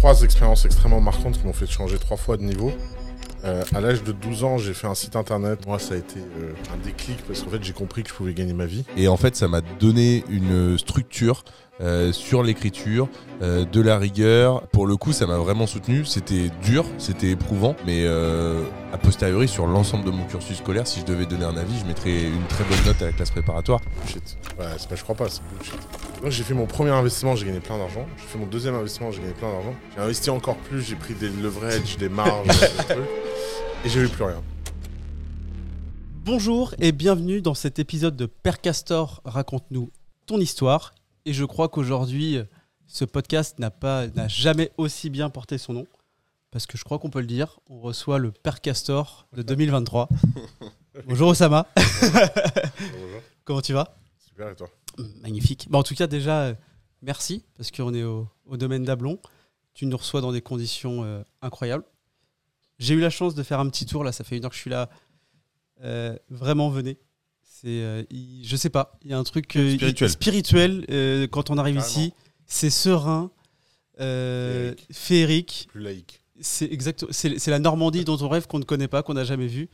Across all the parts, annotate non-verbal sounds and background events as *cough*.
trois expériences extrêmement marquantes qui m'ont fait changer trois fois de niveau. Euh, à l'âge de 12 ans, j'ai fait un site internet. Moi, ça a été euh, un déclic parce qu'en fait, j'ai compris que je pouvais gagner ma vie. Et en fait, ça m'a donné une structure euh, sur l'écriture, euh, de la rigueur. Pour le coup, ça m'a vraiment soutenu. C'était dur, c'était éprouvant, mais euh, a posteriori, sur l'ensemble de mon cursus scolaire, si je devais donner un avis, je mettrais une très bonne note à la classe préparatoire. Bullshit. Ouais, c'est pas, je crois pas, c'est bullshit. Donc, j'ai fait mon premier investissement, j'ai gagné plein d'argent. J'ai fait mon deuxième investissement, j'ai gagné plein d'argent. J'ai investi encore plus, j'ai pris des leverages, des marges, des trucs. Et j'ai eu plus rien. Bonjour et bienvenue dans cet épisode de Père Castor raconte-nous ton histoire. Et je crois qu'aujourd'hui, ce podcast n'a pas, n'a jamais aussi bien porté son nom, parce que je crois qu'on peut le dire. On reçoit le Père Castor de 2023. *laughs* Bonjour Osama. Bonjour. Comment tu vas? Super, et toi? Magnifique. Bah, en tout cas, déjà, euh, merci, parce qu'on est au, au domaine d'Ablon. Tu nous reçois dans des conditions euh, incroyables. J'ai eu la chance de faire un petit tour, là, ça fait une heure que je suis là. Euh, vraiment, venez. C'est, euh, il- je sais pas, il y a un truc euh, Spirituel. spirituel, euh, quand on arrive Carrément. ici. C'est serein, euh, Féerique. féerique. Plus laïque. C'est exact, c'est c'est la Normandie dont on rêve qu'on ne connaît pas, qu'on n'a jamais vu.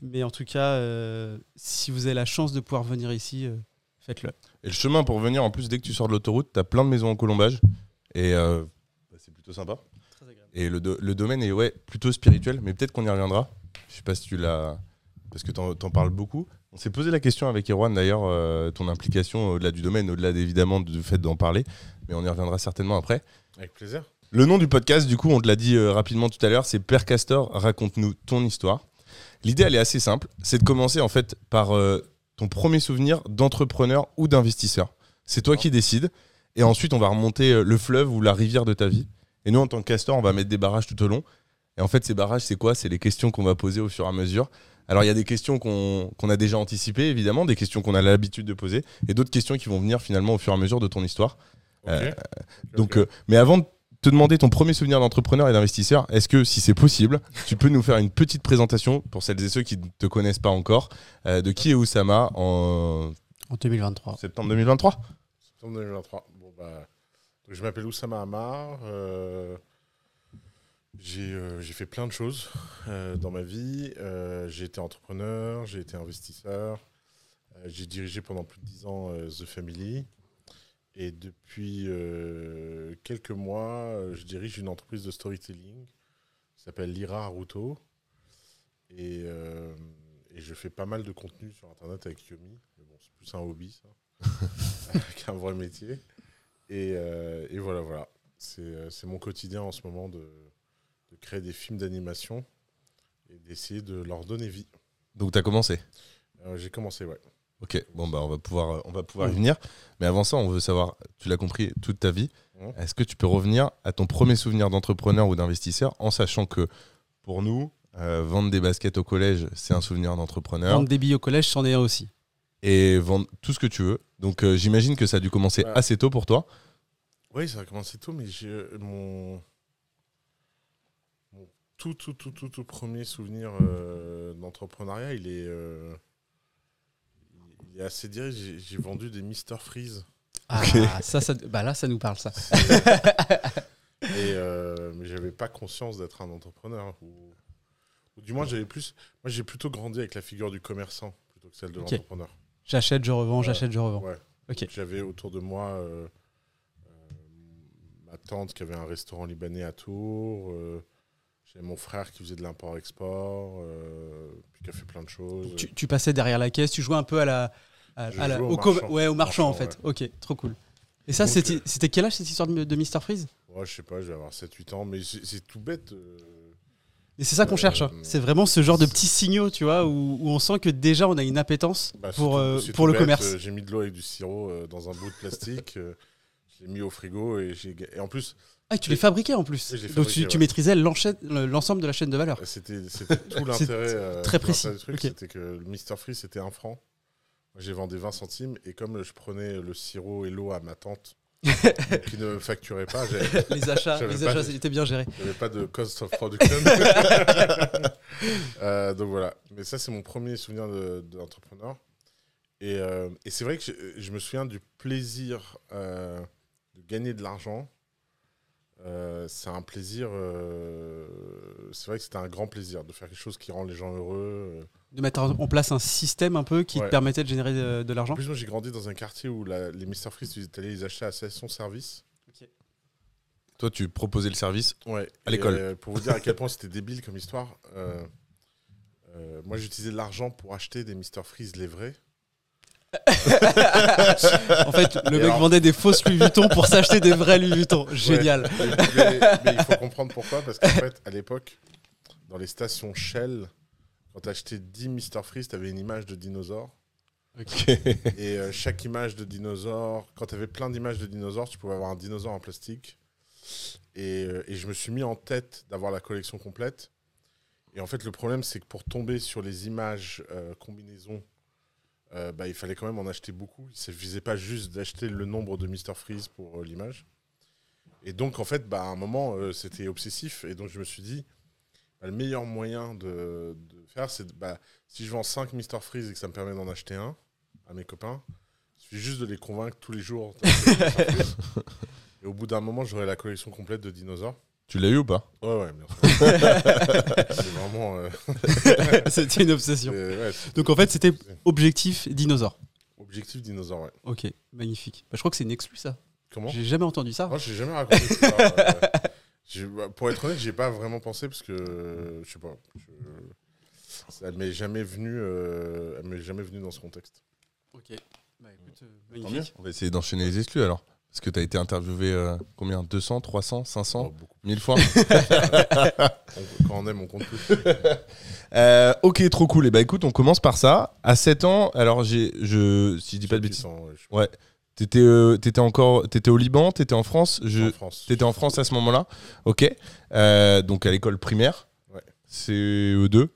Mais en tout cas, euh, si vous avez la chance de pouvoir venir ici, euh, faites-le. Et le chemin pour venir, en plus, dès que tu sors de l'autoroute, t'as plein de maisons en colombage. Et euh, bah, c'est plutôt sympa. Très agréable. Et le, do- le domaine est ouais, plutôt spirituel, mais peut-être qu'on y reviendra. Je sais pas si tu l'as. Parce que t'en en parles beaucoup. On s'est posé la question avec Erwan d'ailleurs, euh, ton implication au-delà du domaine, au-delà évidemment du fait d'en parler, mais on y reviendra certainement après. Avec plaisir. Le nom du podcast, du coup, on te l'a dit euh, rapidement tout à l'heure, c'est Père Castor, raconte-nous ton histoire. L'idée, elle est assez simple, c'est de commencer en fait par euh, ton premier souvenir d'entrepreneur ou d'investisseur. C'est toi qui décides, et ensuite on va remonter le fleuve ou la rivière de ta vie. Et nous, en tant que castor, on va mettre des barrages tout au long. Et en fait, ces barrages, c'est quoi? C'est les questions qu'on va poser au fur et à mesure. Alors, il y a des questions qu'on qu'on a déjà anticipées, évidemment, des questions qu'on a l'habitude de poser, et d'autres questions qui vont venir finalement au fur et à mesure de ton histoire. Euh, Donc, euh, mais avant de te demander ton premier souvenir d'entrepreneur et d'investisseur, est-ce que, si c'est possible, tu peux nous faire une petite présentation pour celles et ceux qui ne te connaissent pas encore, euh, de qui est Oussama en En 2023. septembre 2023 Septembre 2023. Bon, bah, je m'appelle Oussama Amar. Euh, j'ai euh, fait plein de choses euh, dans ma vie. Euh, j'ai été entrepreneur, j'ai été investisseur. j'ai dirigé pendant plus de 10 ans The Family. Et depuis quelques mois, je dirige une entreprise de storytelling qui s'appelle Lira Aruto. Et, et je fais pas mal de contenu sur Internet avec Yomi. Mais bon, c'est plus un hobby, ça *laughs* *laughs* qu'un vrai métier. Et, et voilà, voilà. C'est mon quotidien en ce moment de créer des films d'animation et d'essayer de leur donner vie. Donc, tu as commencé Euh, J'ai commencé, ouais. Ok, bon, bah, on va pouvoir, euh, on va pouvoir y venir. Mais avant ça, on veut savoir, tu l'as compris, toute ta vie. Mhm. Est-ce que tu peux revenir à ton premier souvenir d'entrepreneur ou d'investisseur en sachant que pour nous, euh, vendre des baskets au collège, c'est un souvenir d'entrepreneur. Vendre des billes au collège, c'en est un aussi. et vendre tout ce que tu veux. Donc euh, j'imagine que ça a dû commencer Ouais. assez tôt pour toi. Oui, ça a commencé tôt, mais j'ai euh, mon tout, tout, tout, tout, tout premier souvenir euh, d'entrepreneuriat, il est, euh, il est assez direct. J'ai vendu des Mister Freeze. Ah, ça, ça, bah là, ça nous parle, ça. *laughs* Et euh, mais j'avais pas conscience d'être un entrepreneur. Ou, ou du moins, j'avais plus. Moi, j'ai plutôt grandi avec la figure du commerçant plutôt que celle de l'entrepreneur. J'achète, je revends, j'achète, je revends. Ouais. J'avais autour de moi euh, euh, ma tante qui avait un restaurant libanais à Tours. J'avais mon frère qui faisait de l'import-export, euh, puis qui a fait plein de choses. Tu, tu passais derrière la caisse, tu jouais un peu à la. à- Je à la- jouais au marchand. ouais, au marchand, en fait. Ok, trop cool. Et ça, c'était euh, c'était quel âge cette histoire de, de Mr. Freeze? Ouais, je sais pas, je vais avoir 7-8 ans, mais c'est tout bête. euh, Et c'est ça qu'on Euh, cherche. hein. C'est vraiment ce genre de petits signaux, tu vois, où, où on sent que déjà on a une appétence bah, pour, tout- pour le bête, commerce. J'ai mis de l'eau avec du sirop dans un bout de plastique. je l'ai mis au frigo et, j'ai et en plus, Ah, tu les fabriquais en plus. Oui, je les Donc tu, fabriquais, tu ouais. maîtrisais l'enchaîne- l'ensemble de la chaîne de valeur. C'était c'était *laughs* tout l'intérêt. C'est euh, très tout l'intérêt précis. du truc, Ok. C'était que le Mister Free, c'était un franc. J'ai vendu 20 centimes et comme je prenais le sirop et l'eau à ma tante, *laughs* qui ne facturait pas, j'avais *laughs* Les achats, J'avais les pas- achats étaient bien gérés. j'avais pas de cost of production. Euh, donc voilà. Mais ça, c'est mon premier souvenir de- d'entrepreneur. et, euh, et c'est vrai que je, je me souviens du plaisir euh, de gagner de l'argent Euh, c'est un plaisir. euh, c'est vrai que c'était un grand plaisir de faire quelque chose qui rend les gens heureux. euh. De mettre en place un système un peu qui te permettait de générer de, de En l'argent plus, moi, j'ai grandi dans un quartier où la- les Mr. Freeze, tu allais les acheter à son service. Toi, tu proposais le service. Ouais. À l'école. euh, pour vous dire à quel point c'était débile comme histoire, euh, euh, moi, j'utilisais de l'argent pour acheter des Mr. Freeze les vrais. En fait, le Et mec alors- vendait des fausses Louis Vuitton pour s'acheter des vrais Louis Vuitton. Génial. Mais, mais- mais il faut comprendre pourquoi, parce qu'en fait, à l'époque, dans les stations Shell, quand tu achetais 10 Mr. Freeze, tu avais une image de dinosaure. Et euh, chaque image de dinosaure, quand tu avais plein d'images de dinosaures, tu pouvais avoir un dinosaure en plastique. Et, euh, et je me suis mis en tête d'avoir la collection complète. Et en fait, le problème, c'est que pour tomber sur les images euh, combinaisons, euh, bah, il fallait quand même en acheter beaucoup. Il ne suffisait pas juste d'acheter le nombre de Mr. Freeze pour euh, l'image. Et donc, en fait, bah, à un moment, euh, c'était obsessif. Et donc, je me suis dit, bah, le meilleur moyen de, de faire, c'est bah, si je vends 5 Mr. Freeze et que ça me permet d'en acheter un à mes copains, il suffit juste de les convaincre tous les jours. *laughs* et au bout d'un moment, j'aurai la collection complète de dinosaures. Tu l'as eu ou pas Ouais, ouais, bien sûr. *laughs* c'est vraiment. euh, *laughs* C'était une obsession. c'est- ouais, c'est- Donc en fait, c'était objectif dinosaure. Objectif dinosaure, ouais. Ok, magnifique. Bah, je crois que c'est une exclue ça. Comment J'ai jamais entendu ça. Moi, j'ai jamais raconté ça. euh, *laughs* j'ai- bah, pour être honnête, j'ai pas vraiment pensé parce que euh, je sais pas. je- ça m'est jamais venu. euh, elle m'est jamais venue dans ce contexte. Ok. Bah écoute, euh, Tant mieux. magnifique. On va essayer d'enchaîner les exclus alors. Parce que tu as été interviewé euh, combien? 200, 300, 500, Oh, beaucoup. 1000 fois? *laughs* On- quand on aime, on compte plus. *laughs* Euh, Ok, trop cool. Et bah écoute, on commence par ça. À 7 ans, alors j'ai, je, si je dis pas de bêtises, je- Ouais. t'étais, euh, t'étais encore, t'étais au Liban, t'étais en France. Je, en France. t'étais en France à ce moment-là. Ok. Euh, donc à l'école primaire. Ouais. CE2.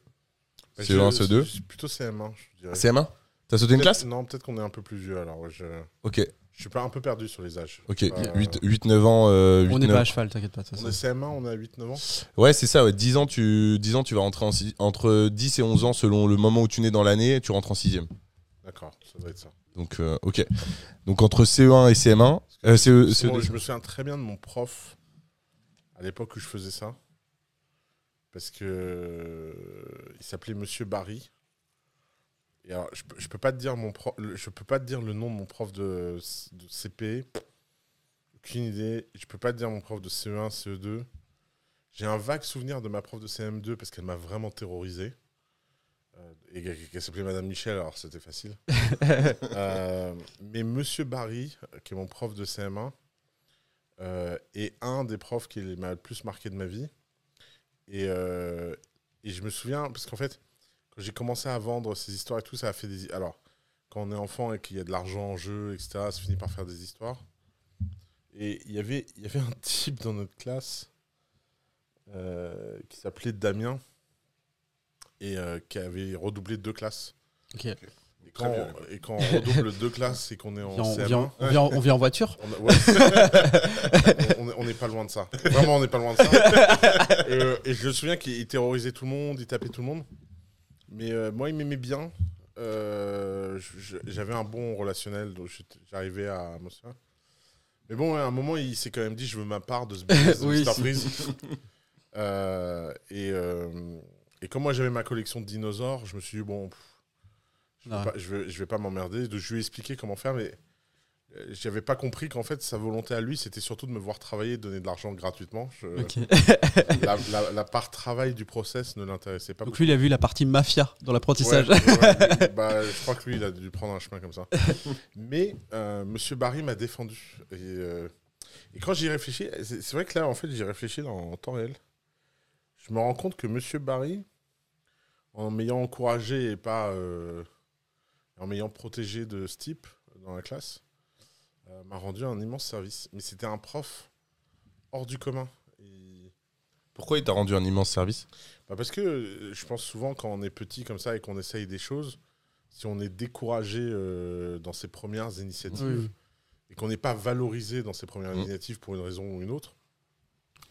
Bah, CE1, je- CE2. c'est Plutôt CM1, je dirais. CM1. T'as sauté une classe? Non, peut-être qu'on est un peu plus vieux alors. je, Ok. Je suis pas un peu perdu sur les âges. Ok. Euh, 8-9 ans. euh, On 8, n'est 9. pas à cheval, t'inquiète pas. de toute On est CM1, on à 8-9 ans. Ouais, c'est ça. Ouais. 10 ans, tu, 10 ans, tu vas rentrer en six- entre 10 et 11 ans selon le moment où tu nais dans l'année, tu rentres en 6 D'accord, ça doit être ça. Donc, euh, ok. Donc entre CE1 et CM1, euh, CE, Sinon, CE2. je me souviens très bien de mon prof à l'époque où je faisais ça. Parce que euh, il s'appelait Monsieur Barry. Et alors, je, je peux pas te dire mon prof, le- je peux pas te dire le nom de mon prof de, de CP. Aucune idée. Je peux pas te dire mon prof de CE1, CE2. J'ai un vague souvenir de ma prof de CM2 parce qu'elle m'a vraiment terrorisé. Euh, et qu'elle s'appelait Madame Michel, alors c'était facile. *laughs* Euh, mais Monsieur Barry, euh, qui est mon prof de CM1, euh, est un des profs qui m'a le plus marqué de ma vie. Et, et je me souviens, parce qu'en fait, quand j'ai commencé à vendre ces histoires et tout, ça a fait des. Alors, quand on est enfant et qu'il y a de l'argent en jeu, etc., ça finit par faire des histoires. Et il y avait- il y avait un *laughs* type dans notre classe euh, qui s'appelait Damien et euh, qui avait redoublé deux classes. Ok. Et quand, bien. on, et quand on redouble deux classes et qu'on est en on, CM1, vient- on vient- on vient en voiture on a- ouais. *laughs* on, on est- on n'est pas loin de ça. Vraiment, on n'est pas loin de ça. Et, *laughs* euh, et je me souviens qu'il terrorisait tout le monde, il tapait tout le monde. Mais euh, moi, il m'aimait bien. Euh, J'avais un bon relationnel, donc j'arrivais à. Mais bon, à un moment, il s'est quand même dit je veux ma part de ce business *laughs* Oui. *laughs* Euh, et, et comme moi, j'avais ma collection de dinosaures, je me suis dit bon, pff, je vais pas, je vais, je vais pas m'emmerder. Je lui ai expliqué comment faire, mais j'avais pas compris qu'en fait, sa volonté à lui, c'était surtout de me voir travailler, donner de l'argent gratuitement. Je- *laughs* la, la- la part travail du process ne l'intéressait pas Donc beaucoup. lui, il a vu la partie mafia dans l'apprentissage. Ouais, ouais, lui, *laughs* bah, je crois que lui, il a dû prendre un chemin comme ça. *laughs* Mais euh, Monsieur Barry m'a défendu. Et, euh, et quand j'y réfléchis, c'est c'est vrai que là, en fait, j'y réfléchis dans, en temps réel. Je me rends compte que Monsieur Barry, en m'ayant encouragé et pas euh, en m'ayant protégé de ce type dans la classe, euh, m'a rendu un immense service. Mais c'était un prof hors du commun. Et- Pourquoi il t'a rendu un immense service? Bah parce que euh, je pense souvent quand on est petit comme ça et qu'on essaye des choses, si on est découragé euh, dans ses premières initiatives Oui. et qu'on n'est pas valorisé dans ses premières Mm. initiatives pour une raison ou une autre,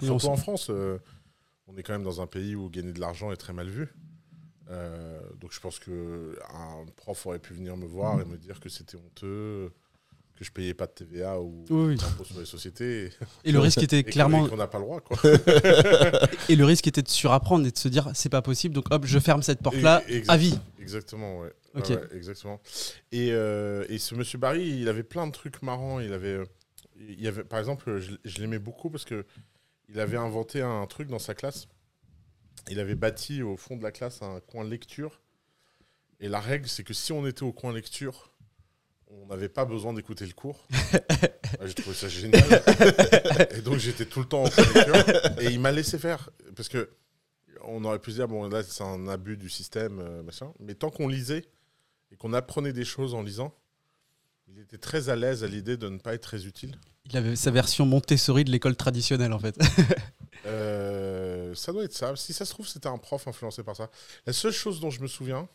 surtout en France, euh, on est quand même dans un pays où gagner de l'argent est très mal vu. Euh, donc je pense que un prof aurait pu venir me voir et me dire que c'était honteux, que je payais pas de TVA ou Oui, oui. d'impôt sur les sociétés. Et le risque était clairement. et qu'on n'a pas le droit, quoi. *laughs* Et le risque était de surapprendre et de se dire c'est pas possible, donc hop, je ferme cette porte-là exact- à vie. Exactement, ouais. Ouais, Ok. ouais, exactement. Et, euh, et ce monsieur Barry, il avait plein de trucs marrants. Il avait, il avait, par exemple, je, je l'aimais beaucoup parce que il avait inventé un truc dans sa classe. Il avait bâti au fond de la classe un coin lecture. Et la règle, c'est que si on était au coin lecture, on n'avait pas besoin d'écouter le cours. *laughs* J'ai trouvé ça génial. *laughs* et donc j'étais tout le temps en coin lecture. Et il m'a laissé faire. Parce que on aurait pu se dire, bon, là, c'est un abus du système, euh, machin. Mais tant qu'on lisait et qu'on apprenait des choses en lisant, il était très à l'aise à l'idée de ne pas être très utile. Il avait sa version Montessori de l'école traditionnelle en fait. *laughs* Euh, ça doit être ça. Si ça se trouve, c'était un prof influencé par ça. La seule chose dont je me souviens,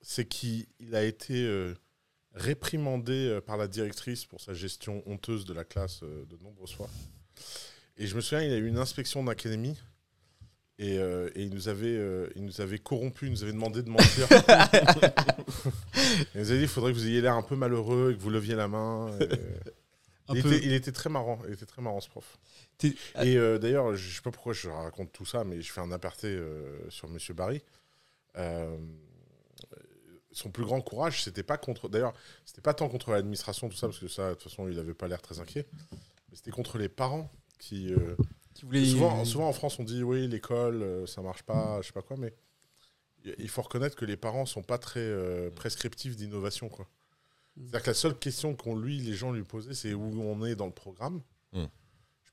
c'est qu'il il a été euh, réprimandé euh, par la directrice pour sa gestion honteuse de la classe euh, de nombreuses fois. Et je me souviens, il a eu une inspection d'académie. Et, euh, et il, nous avait, euh, il nous avait corrompu, il nous avait demandé de mentir. *laughs* il nous avait dit il faudrait que vous ayez l'air un peu malheureux et que vous leviez la main. *laughs* Et- il, peu- était, il était très marrant, il était très marrant ce prof. Et euh, d'ailleurs, je sais pas pourquoi je raconte tout ça, mais je fais un aparté euh, sur Monsieur Barry. Euh, son plus grand courage, c'était pas contre. D'ailleurs, c'était pas tant contre l'administration, tout ça, parce que ça, de toute façon, il avait pas l'air très inquiet. Mais c'était contre les parents qui. euh, qui voulait- souvent, souvent en France, on dit oui, l'école, euh, ça marche pas, je sais pas quoi, mais il faut reconnaître que les parents sont pas très euh, prescriptifs d'innovation, quoi. Mm. C'est-à-dire que la seule question qu'on lui, les gens lui posaient, c'est où on est dans le programme. Mm.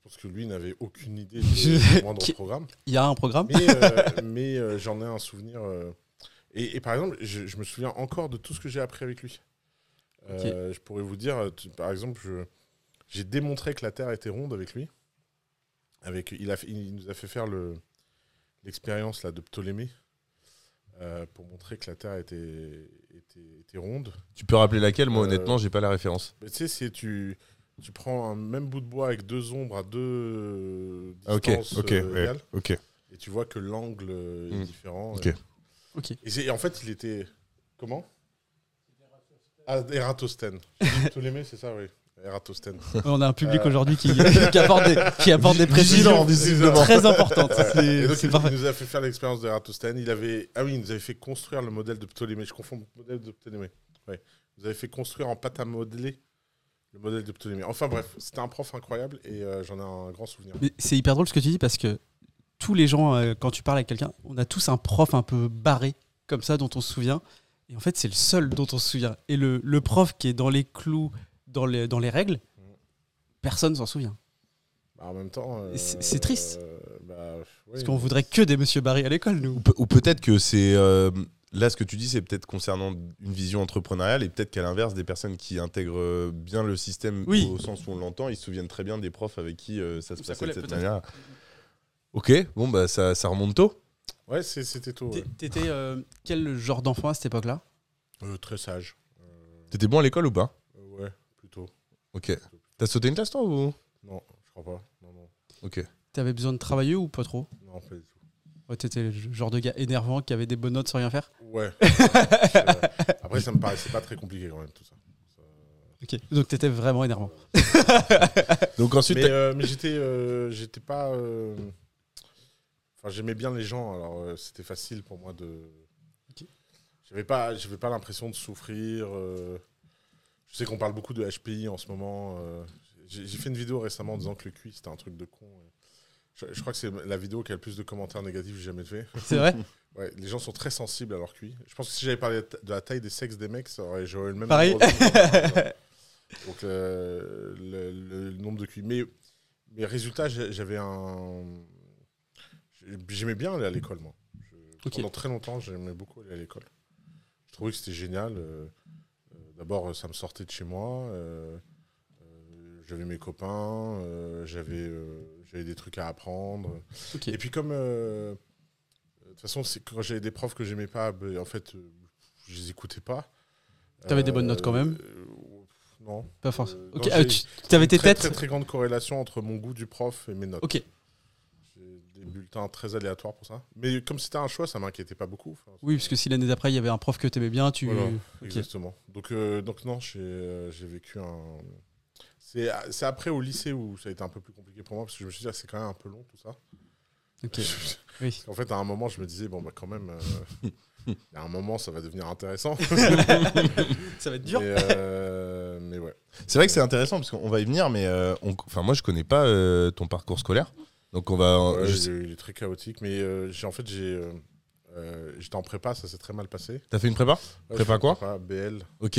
Je pense que lui n'avait aucune idée *laughs* Je- de moi dans Qui- le programme. Il y a un programme Mais, euh, *laughs* mais euh, j'en ai un souvenir. euh, et, et par exemple, je, je me souviens encore de tout ce que j'ai appris avec lui. Euh, Je pourrais vous dire, tu- par exemple, je- j'ai démontré que la Terre était ronde avec lui. Avec, il, a fait- il nous a fait faire le- l'expérience là de Ptolémée euh, pour montrer que la Terre était, était, était ronde. Tu peux rappeler laquelle? Moi, Euh, honnêtement, j'ai pas la référence. Mais tu sais, si tu, tu prends un même bout de bois avec deux ombres à deux euh, Ah, ok, distances ok, euh, ouais, égales, ok. et tu vois que l'angle euh, est Mm. différent. Ok. Ok. Et, c'est- et en fait, il était. Comment? Ah, Eratosthène. Ptolémée, *laughs* c'est ça, oui. Eratosthène. On a un public Euh. aujourd'hui qui, *laughs* qui apporte des, qui apporte des précisions très importantes. Ouais. C'est- Et donc, C'est il, parfait. nous a fait faire l'expérience d'Eratosthène. Il avait. Ah oui, il nous avait fait construire le modèle de Ptolémée. Je confonds le modèle de Ptolémée. Ouais. Il nous avait fait construire en pâte à modeler le modèle de Ptolémée. Enfin bref, c'était un prof incroyable et euh, j'en ai un grand souvenir. Mais c'est hyper drôle ce que tu dis parce que tous les gens, euh, quand tu parles avec quelqu'un, on a tous un prof un peu barré comme ça dont on se souvient. Et en fait, c'est le seul dont on se souvient. Et le, le prof qui est dans les clous, dans les, dans les règles, personne s'en souvient. Bah, en même temps. euh, C'est- c'est triste. euh, bah, Parce qu'on voudrait que des Monsieur Barry à l'école, nous. Ou peut-être que c'est. Euh, là, ce que tu dis, c'est peut-être concernant une vision entrepreneuriale et peut-être qu'à l'inverse, des personnes qui intègrent bien le système Oui. au sens où on l'entend, ils se souviennent très bien des profs avec qui euh, ça se passait de cette manière. Ok, bon, bah ça, ça remonte tôt. Ouais, c'était tôt. ouais. T'étais euh, quel genre d'enfant à cette époque-là? Euh, très sage. Euh, T'étais bon à l'école ou pas? euh, ouais, plutôt. Ok. T'as sauté une classe, toi ou? Non, je crois pas. Non, non. Ok. T'avais besoin de travailler ou pas trop? Non, pas du. Ouais, T'étais le genre de gars énervant qui avait des bonnes notes sans rien faire Ouais. *laughs* Après, ça me paraissait pas très compliqué quand même, tout ça. Ok. Donc t'étais vraiment énervant. *laughs* Donc ensuite, Mais, euh, mais j'étais, euh, j'étais pas. euh, Enfin, j'aimais bien les gens, alors euh, c'était facile pour moi de. Ok. J'avais pas, j'avais pas l'impression de souffrir. euh. Je sais qu'on parle beaucoup de HPI en ce moment. euh. J'ai j'ai fait une vidéo récemment en disant que le QI c'était un truc de con. Je, je crois que c'est la vidéo qui a le plus de commentaires négatifs que j'ai jamais fait. C'est vrai *laughs* Ouais, les gens sont très sensibles à leur QI. Je pense que si j'avais parlé de la taille des sexes des mecs, j'aurais eu le même Pareil. *laughs* Donc le, le- le nombre de QI. Mais, mais résultat, j'ai- j'avais un. J'aimais bien aller à l'école, moi. Je-. Pendant très longtemps, j'aimais beaucoup aller à l'école. Je trouvais que c'était génial. euh, euh, D'abord, ça me sortait de chez moi. euh, euh, j'avais mes copains. euh, j'avais euh, j'avais des trucs à apprendre. Et puis comme euh, de toute façon, c'est quand j'avais des profs que j'aimais pas, ben, en fait, je les écoutais pas. T'avais des bonnes notes quand même Non. Pas forcément. Ok. non, ah, tu t'avais tes très, têtes très très grande corrélation entre mon goût du prof et mes notes. Ok. Des bulletins très aléatoires pour ça. Mais comme c'était un choix, ça m'inquiétait pas beaucoup. Enfin, Oui, parce que si l'année d'après, il y avait un prof que tu aimais bien, tu. Voilà. Exactement. Donc, euh, donc non, j'ai euh, j'ai vécu un. C'est c'est après au lycée où ça a été un peu plus compliqué pour moi parce que je me suis dit, ah, c'est quand même un peu long tout ça. Ok. *laughs* Oui. En fait, à un moment, je me disais, bon, bah quand même, euh, *laughs* à un moment, ça va devenir intéressant. *laughs* Ça va être dur. Mais, euh, mais ouais. C'est vrai que c'est intéressant parce qu'on va y venir, mais euh, on- enfin moi je connais pas euh, ton parcours scolaire, donc on va. Ouais, je il, est, il est très chaotique, mais euh, j'ai en fait, j'ai. euh, euh, J'étais en prépa, ça s'est très mal passé. T'as fait une prépa? Ouais, Prépa quoi? Prépa BL. Ok.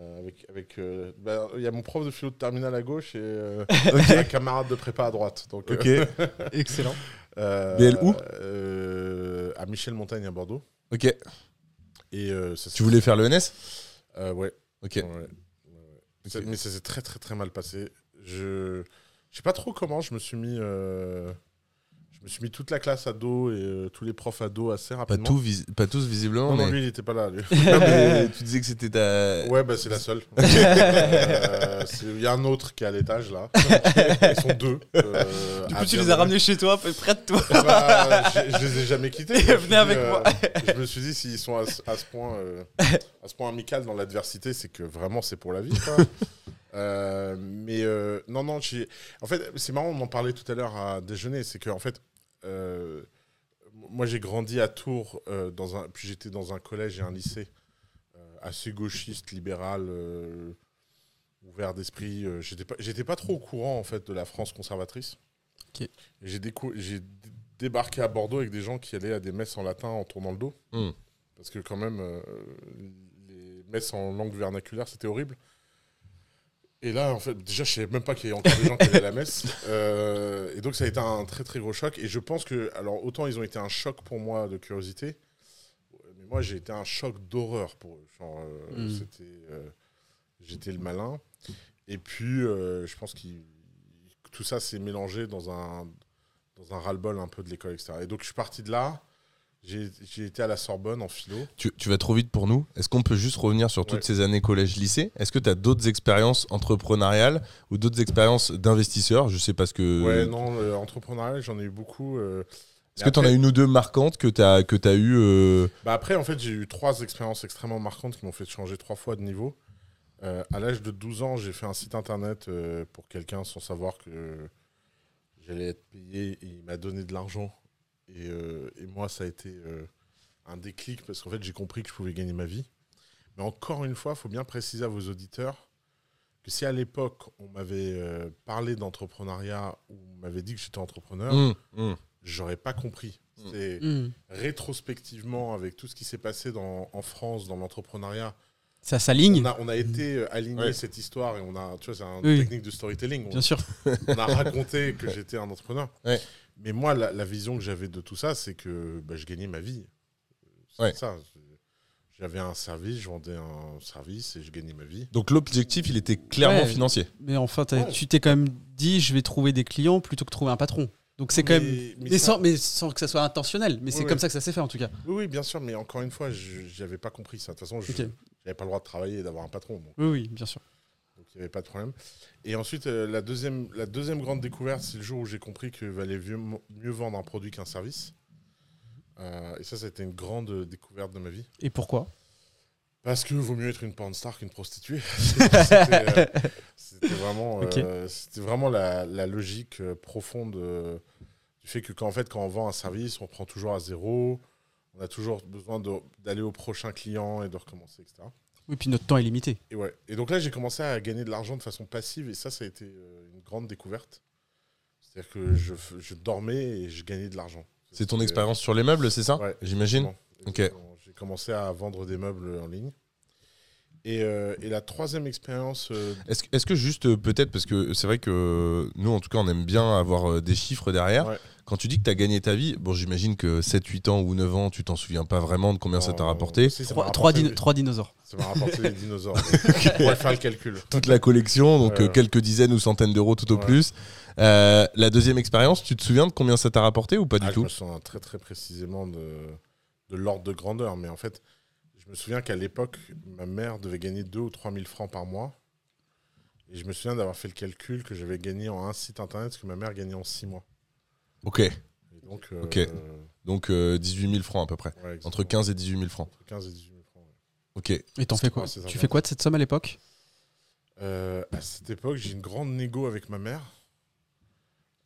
Euh, avec, avec, euh, bah, il y a mon prof de philo de terminale à gauche et *laughs* euh, un camarade de prépa à droite. Donc, Ok. euh, *laughs* Excellent. euh, BL où? À Michel Montagne à Bordeaux. Ok. Et ça Tu voulais faire le NS ouais. Ok. Ouais. Mais ça s'est très très très mal passé. Je je sais pas trop comment je me suis mis. Je me suis mis toute la classe à dos et euh, tous les profs à dos assez Pas, rapidement. tout vis- pas tous visiblement, Non, non, mais. lui il était pas là. lui. *laughs* *laughs* Non, mais tu disais que c'était ta. Ouais, bah c'est la seule. *laughs* Euh, Il y a un autre qui est à l'étage là. Ils sont deux. euh, Du coup, tu les as ramenés chez toi, près de toi. Bah, je, je les ai jamais quittés. Venez avec moi. je me suis dit, s'ils sont à, ce- à ce point, euh, à ce point amical dans l'adversité, c'est que vraiment c'est pour la vie. quoi. Euh, mais euh, non, non, j'ai- en fait, c'est marrant, on en parlait tout à l'heure à déjeuner, c'est que en fait, euh, moi j'ai grandi à Tours, euh, dans un, puis j'étais dans un collège et un lycée euh, assez gauchiste, libéral. euh, ouvert d'esprit euh, j'étais pas j'étais pas trop au courant en fait de la France conservatrice j'ai débarqué à Bordeaux avec des gens qui allaient à des messes en latin en tournant le dos Hmm. parce que quand même euh, les messes en langue vernaculaire c'était horrible et là en fait déjà je savais même pas qu'il y avait encore des gens qui allaient à la messe. *laughs* Euh, et donc ça a été un très très gros choc. Et je pense que alors autant ils ont été un choc pour moi de curiosité mais moi j'ai été un choc d'horreur pour eux. Genre, euh, Hmm. c'était euh, j'étais le malin. Et puis je pense que tout ça s'est mélangé dans un dans un ras-le-bol un peu de l'école etc et donc je suis parti de là j'ai j'ai été à la Sorbonne en philo Tu, tu vas trop vite pour nous. Est-ce qu'on peut juste revenir sur toutes Ouais. ces années collège-lycée? Est-ce que tu as d'autres expériences entrepreneuriales ou d'autres expériences d'investisseurs? Je sais pas ce que. ouais non euh, entrepreneurial j'en ai eu beaucoup euh, Est-ce que tu en as une ou deux marquantes que tu as, que as eu euh, Bah après, en fait, j'ai eu trois expériences extrêmement marquantes qui m'ont fait changer trois fois de niveau. Euh, à l'âge de 12 ans, j'ai fait un site internet pour quelqu'un sans savoir que j'allais être payé et il m'a donné de l'argent. Et, euh, et moi, ça a été euh, un déclic parce qu'en fait, j'ai compris que je pouvais gagner ma vie. Mais encore une fois, il faut bien préciser à vos auditeurs que si à l'époque, on m'avait euh, parlé d'entrepreneuriat ou on m'avait dit que j'étais entrepreneur, hum, hum. j'aurais pas compris. Mm. C'est Hmm. rétrospectivement, avec tout ce qui s'est passé dans, en France, dans l'entrepreneuriat, Ça s'aligne, on a, on a été euh, aligné Ouais. cette histoire et on a, tu vois, c'est une Oui. technique de storytelling. bien On, sûr. *laughs* on a raconté que j'étais un entrepreneur. Ouais. Mais moi, la, la vision que j'avais de tout ça, c'est que bah, je gagnais ma vie. C'est Ouais. ça. J'avais un service, je vendais un service et je gagnais ma vie. Donc l'objectif, il était clairement Ouais. financier. Mais enfin, Ouais. tu t'es quand même dit, je vais trouver des clients plutôt que trouver un patron. Donc c'est quand Mais- même. mais Mais, ça- sans, mais sans que ça soit intentionnel. Mais c'est comme ouais. ça que ça s'est fait en tout cas. Oui, oui, bien sûr, mais encore une fois, je n'avais pas compris ça. De toute façon, je n'avais pas le droit de travailler et d'avoir un patron. donc. Oui, oui, bien sûr. Il n'y avait pas de problème. Et ensuite, euh, la, deuxième, la deuxième grande découverte, c'est le jour où j'ai compris qu'il valait mieux, mieux vendre un produit qu'un service. Euh, et ça, ça a été une grande découverte de ma vie. Et pourquoi? Parce que vaut mieux être une porn star qu'une prostituée. *laughs* C'était euh, c'était vraiment, euh, vraiment la, la logique profonde euh, du fait que quand, en fait, quand on vend un service, on prend toujours à zéro. On a toujours besoin d'aller au prochain client et de recommencer, etc. Oui, puis notre temps est limité. Et, ouais. et donc là, j'ai commencé à gagner de l'argent de façon passive et ça, ça a été euh, une grande découverte. C'est-à-dire que je, je dormais et je gagnais de l'argent. C'est ton expérience sur les meubles, c'est ça? Ouais, J'imagine. Ok. J'ai commencé à vendre des meubles en ligne. Et, euh, et la troisième expérience, euh, Est-ce que- juste euh, peut-être, parce que c'est vrai que nous en tout cas on aime bien avoir des chiffres derrière, Ouais. quand tu dis que tu as gagné ta vie, bon j'imagine que 7, 8 ans ou 9 ans, tu t'en souviens pas vraiment de combien ça t'a rapporté. si, ça Trois, m'a trois rapporté- dino- trois dinosaures. Ça m'a rapporté des *laughs* dinosaures. On va faire le calcul. Toute la collection, donc Ouais. quelques dizaines ou centaines d'euros tout au Ouais. plus. Euh, la deuxième expérience, tu te souviens de combien ça t'a rapporté ou pas du Ah, je tout me souviens très très précisément de, de l'ordre de grandeur. Mais en fait, je me souviens qu'à l'époque, ma mère devait gagner 2 ou 3 000 francs par mois. Et je me souviens d'avoir fait le calcul que j'avais gagné en un site internet ce que ma mère gagnait en 6 mois. Ok. Et Donc, euh, Ok. Donc euh, 18 000 francs à peu près. ouais. Entre 15 et 18 000 francs. Entre 15 et 18 000 francs. ouais. Ok. Et t'en fais quoi, Tu fais quoi de cette somme à l'époque? Euh, à cette époque, j'ai une grande négo avec ma mère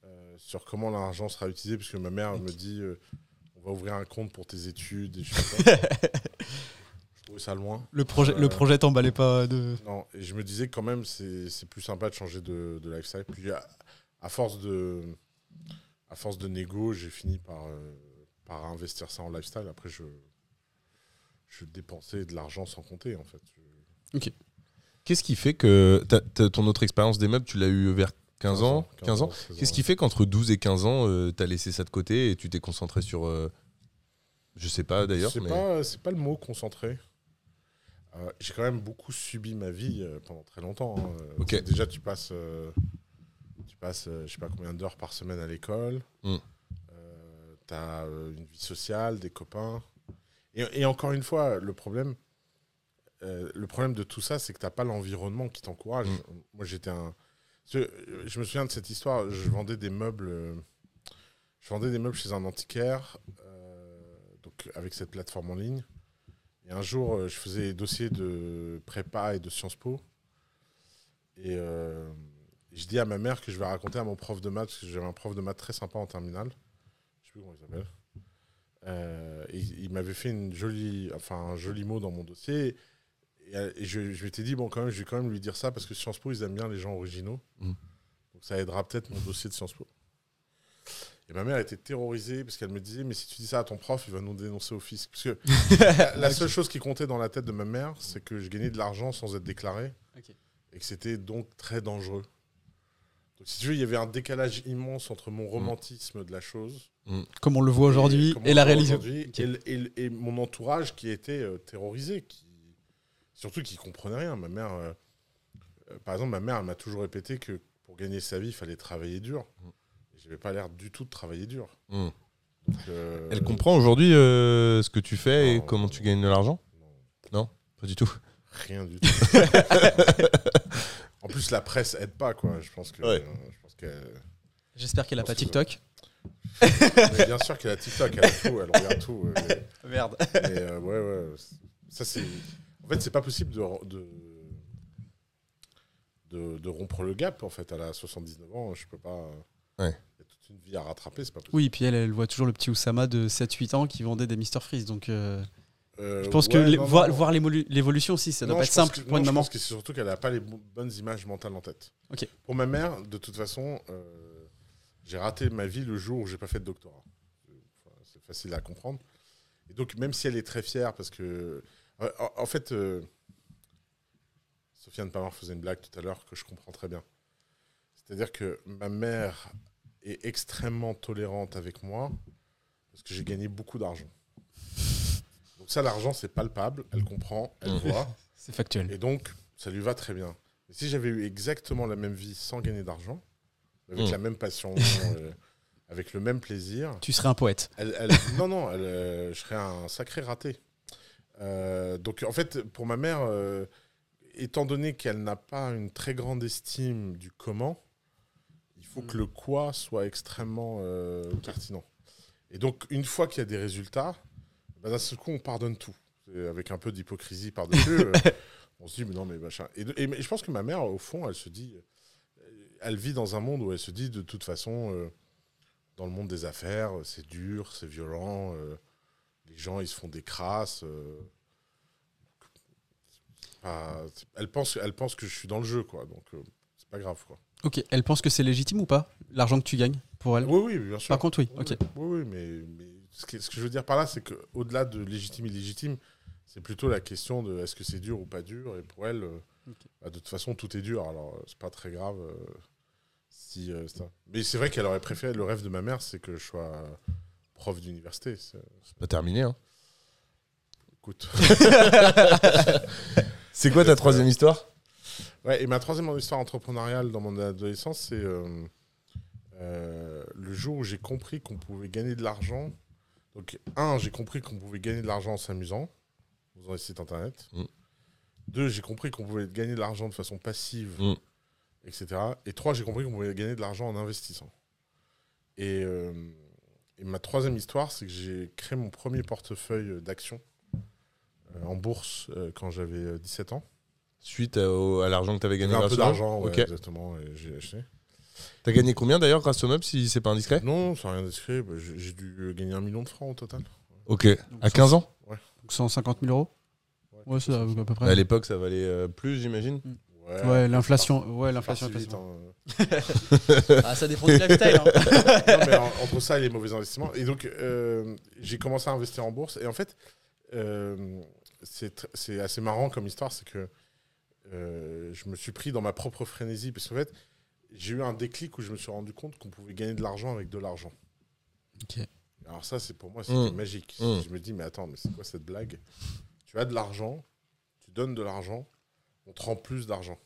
euh, sur comment l'argent sera utilisé, puisque ma mère me dit euh, on va ouvrir un compte pour tes études. Et je, sais pas. je *laughs* trouvais ça loin. Le projet, Euh, le projet t'emballait pas de. Non, et je me disais quand même, c'est c'est plus sympa de changer de, de lifestyle. Puis à, à force de, à force de négo, j'ai fini par, euh, par investir ça en lifestyle. Après, je, je dépensais de l'argent sans compter, en fait. Je- Qu'est-ce qui fait que t'as- ton autre expérience des meubles, tu l'as eu vers 15 ans? 15 ans 16 Qu'est-ce qui fait qu'entre 12 et 15 ans, euh, t'as laissé ça de côté et tu t'es concentré sur. euh, je sais pas d'ailleurs, C'est mais. pas, c'est pas le mot concentré. Euh, j'ai quand même beaucoup subi ma vie euh, pendant très longtemps. hein. Euh, Déjà, tu passes, euh, tu passes, je sais pas combien d'heures par semaine à l'école. Mm. T'as euh, une vie sociale, des copains. Et, et encore une fois, le problème, le problème de tout ça, c'est que t'as pas l'environnement qui t'encourage. Mm. Moi, j'étais un. Je, je me souviens de cette histoire. Je vendais des meubles. je vendais des meubles chez un antiquaire, donc avec cette plateforme en ligne. Et un jour, euh, je faisais des dossiers de prépa et de Sciences Po. Et euh, je dis à ma mère que je vais raconter à mon prof de maths, parce que j'avais un prof de maths très sympa en terminale. Je sais plus comment il s'appelle. Euh, il m'avait fait une jolie, enfin, un joli mot dans mon dossier. Et, et je, je m'étais dit, bon, quand même, je vais quand même lui dire ça, parce que Sciences Po, ils aiment bien les gens originaux. Mm. Donc ça aidera peut-être mon dossier de Sciences Po. Et ma mère était terrorisée parce qu'elle me disait Mais si tu dis ça à ton prof, il va nous dénoncer au fisc. Parce que *laughs* la, la seule chose qui comptait dans la tête de ma mère, c'est que je gagnais de l'argent sans être déclaré et que c'était donc très dangereux. Donc, si tu veux, il y avait un décalage immense entre mon romantisme de la chose Comme on le voit aujourd'hui et la on le voit réalité. aujourd'hui, Ok. et, mon entourage qui était euh, terrorisé, qui, surtout qui comprenait rien. Ma mère, euh, euh, par exemple, ma mère m'a toujours répété que pour gagner sa vie, il fallait travailler dur. Mm. J'avais pas l'air du tout de travailler dur. Hmm. Donc, euh, Elle comprend aujourd'hui euh, ce que tu fais et comment tu gagnes de l'argent? non, Pas du tout. rien du tout. *laughs* en plus, la presse aide pas, quoi. Je pense que. Ouais. euh, je pense qu'elle- J'espère qu'elle a pas que- TikTok. *laughs* Mais bien sûr qu'elle a TikTok, elle a tout, elle regarde tout. mais- *laughs* Merde. Mais euh, ouais, ouais. Ça, c'est. En fait, c'est pas possible de, de, de, de rompre le gap, en fait. Elle a 79 ans, je peux pas. Ouais. Toute une vie à rattraper, c'est pas possible. Oui, puis elle, elle voit toujours le petit Oussama de 7-8 ans qui vendait des Mr Freeze. Donc euh, Euh, je pense ouais, que les- non, voir, non. voir l'évolution aussi, ça doit pas être simple que- pour non, une je maman. pense que c'est surtout qu'elle n'a pas les bo- bonnes images mentales en tête. Ok. Pour ma mère, de toute façon, euh, j'ai raté ma vie le jour où j'ai pas fait de doctorat. Enfin, c'est facile à comprendre. Et donc, même si elle est très fière, parce que. En, fait, Sofiane Pamar faisait une blague tout à l'heure que je comprends très bien. C'est-à-dire que ma mère est extrêmement tolérante avec moi parce que j'ai gagné beaucoup d'argent. Donc, ça, l'argent, c'est palpable. Elle comprend, elle Mhm. voit. *laughs* C'est factuel. Et donc, ça lui va très bien. Si j'avais eu exactement la même vie sans gagner d'argent, avec Mm. la même passion, *laughs* euh, avec le même plaisir, Tu serais un poète. elle, elle- non, non, elle, euh, je serais un sacré raté. Euh, donc, en fait, pour ma mère, étant donné qu'elle n'a pas une très grande estime du comment, faut que le quoi soit extrêmement euh, pertinent. Et donc, une fois qu'il y a des résultats, bah, d'un seul coup, on pardonne tout. Et avec un peu d'hypocrisie par-dessus, *laughs* euh, on se dit, mais non, mais machin. Et, je pense que ma mère, au fond, elle se dit, elle vit dans un monde où elle se dit, de toute façon, euh, dans le monde des affaires, c'est dur, c'est violent, les gens, ils se font des crasses. pas- elle, pense, elle pense que je suis dans le jeu, quoi. Donc, c'est pas grave, quoi. Ok, elle pense que c'est légitime ou pas L'argent que tu gagnes pour elle? Oui, oui, bien sûr. Par contre, oui. Oui, Ok. oui, oui, mais, mais ce, que, ce que je veux dire par là, c'est qu'au-delà de légitime illégitime, c'est plutôt la question de est-ce que c'est dur ou pas dur. Et pour elle, euh, bah, de toute façon, tout est dur. Alors, euh, c'est pas très grave. euh, si, euh, ça. Mais c'est vrai qu'elle aurait préféré, le rêve de ma mère, c'est que je sois prof d'université. C'est- C'est pas terminé. Hein. Écoute. *laughs* C'est quoi ta troisième histoire? Ouais, et ma troisième histoire entrepreneuriale dans mon adolescence, c'est euh, euh, le jour où j'ai compris qu'on pouvait gagner de l'argent. Donc, un, j'ai compris qu'on pouvait gagner de l'argent en s'amusant, en faisant des sites internet. Mm. Deux, j'ai compris qu'on pouvait gagner de l'argent de façon passive, Mm. etc. Et trois, j'ai compris qu'on pouvait gagner de l'argent en investissant. Et, euh, et ma troisième histoire, c'est que j'ai créé mon premier portefeuille d'actions en bourse quand j'avais euh, 17 ans. Suite à, à l'argent que tu avais gagné J'avais un grâce peu d'argent, ouais, Ok. exactement, j'ai acheté. T'as gagné combien d'ailleurs grâce au meuble si c'est pas indiscret? Non, c'est rien discret. bah, j'ai dû gagner un million de francs au total. Ok. À 15 ans? Donc 150 000 euros? Ouais, c'est à peu À près. l'époque, ça valait euh, plus, j'imagine. Ouais, l'inflation. Ouais, L'inflation, hein. Ah, ça dépend du lifestyle. hein. *laughs* non, mais en- entre ça et les mauvais investissements. Et donc, euh, j'ai commencé à investir en bourse. Et en fait, euh, c'est assez marrant comme histoire. C'est que euh, je me suis pris dans ma propre frénésie. Parce qu'en fait, j'ai eu un déclic où je me suis rendu compte qu'on pouvait gagner de l'argent avec de l'argent. Alors, ça, c'est pour moi, c'était Mm. magique. Mm. Je me dis, mais attends, mais c'est quoi cette blague? Tu as de l'argent, tu donnes de l'argent, on te rend plus d'argent.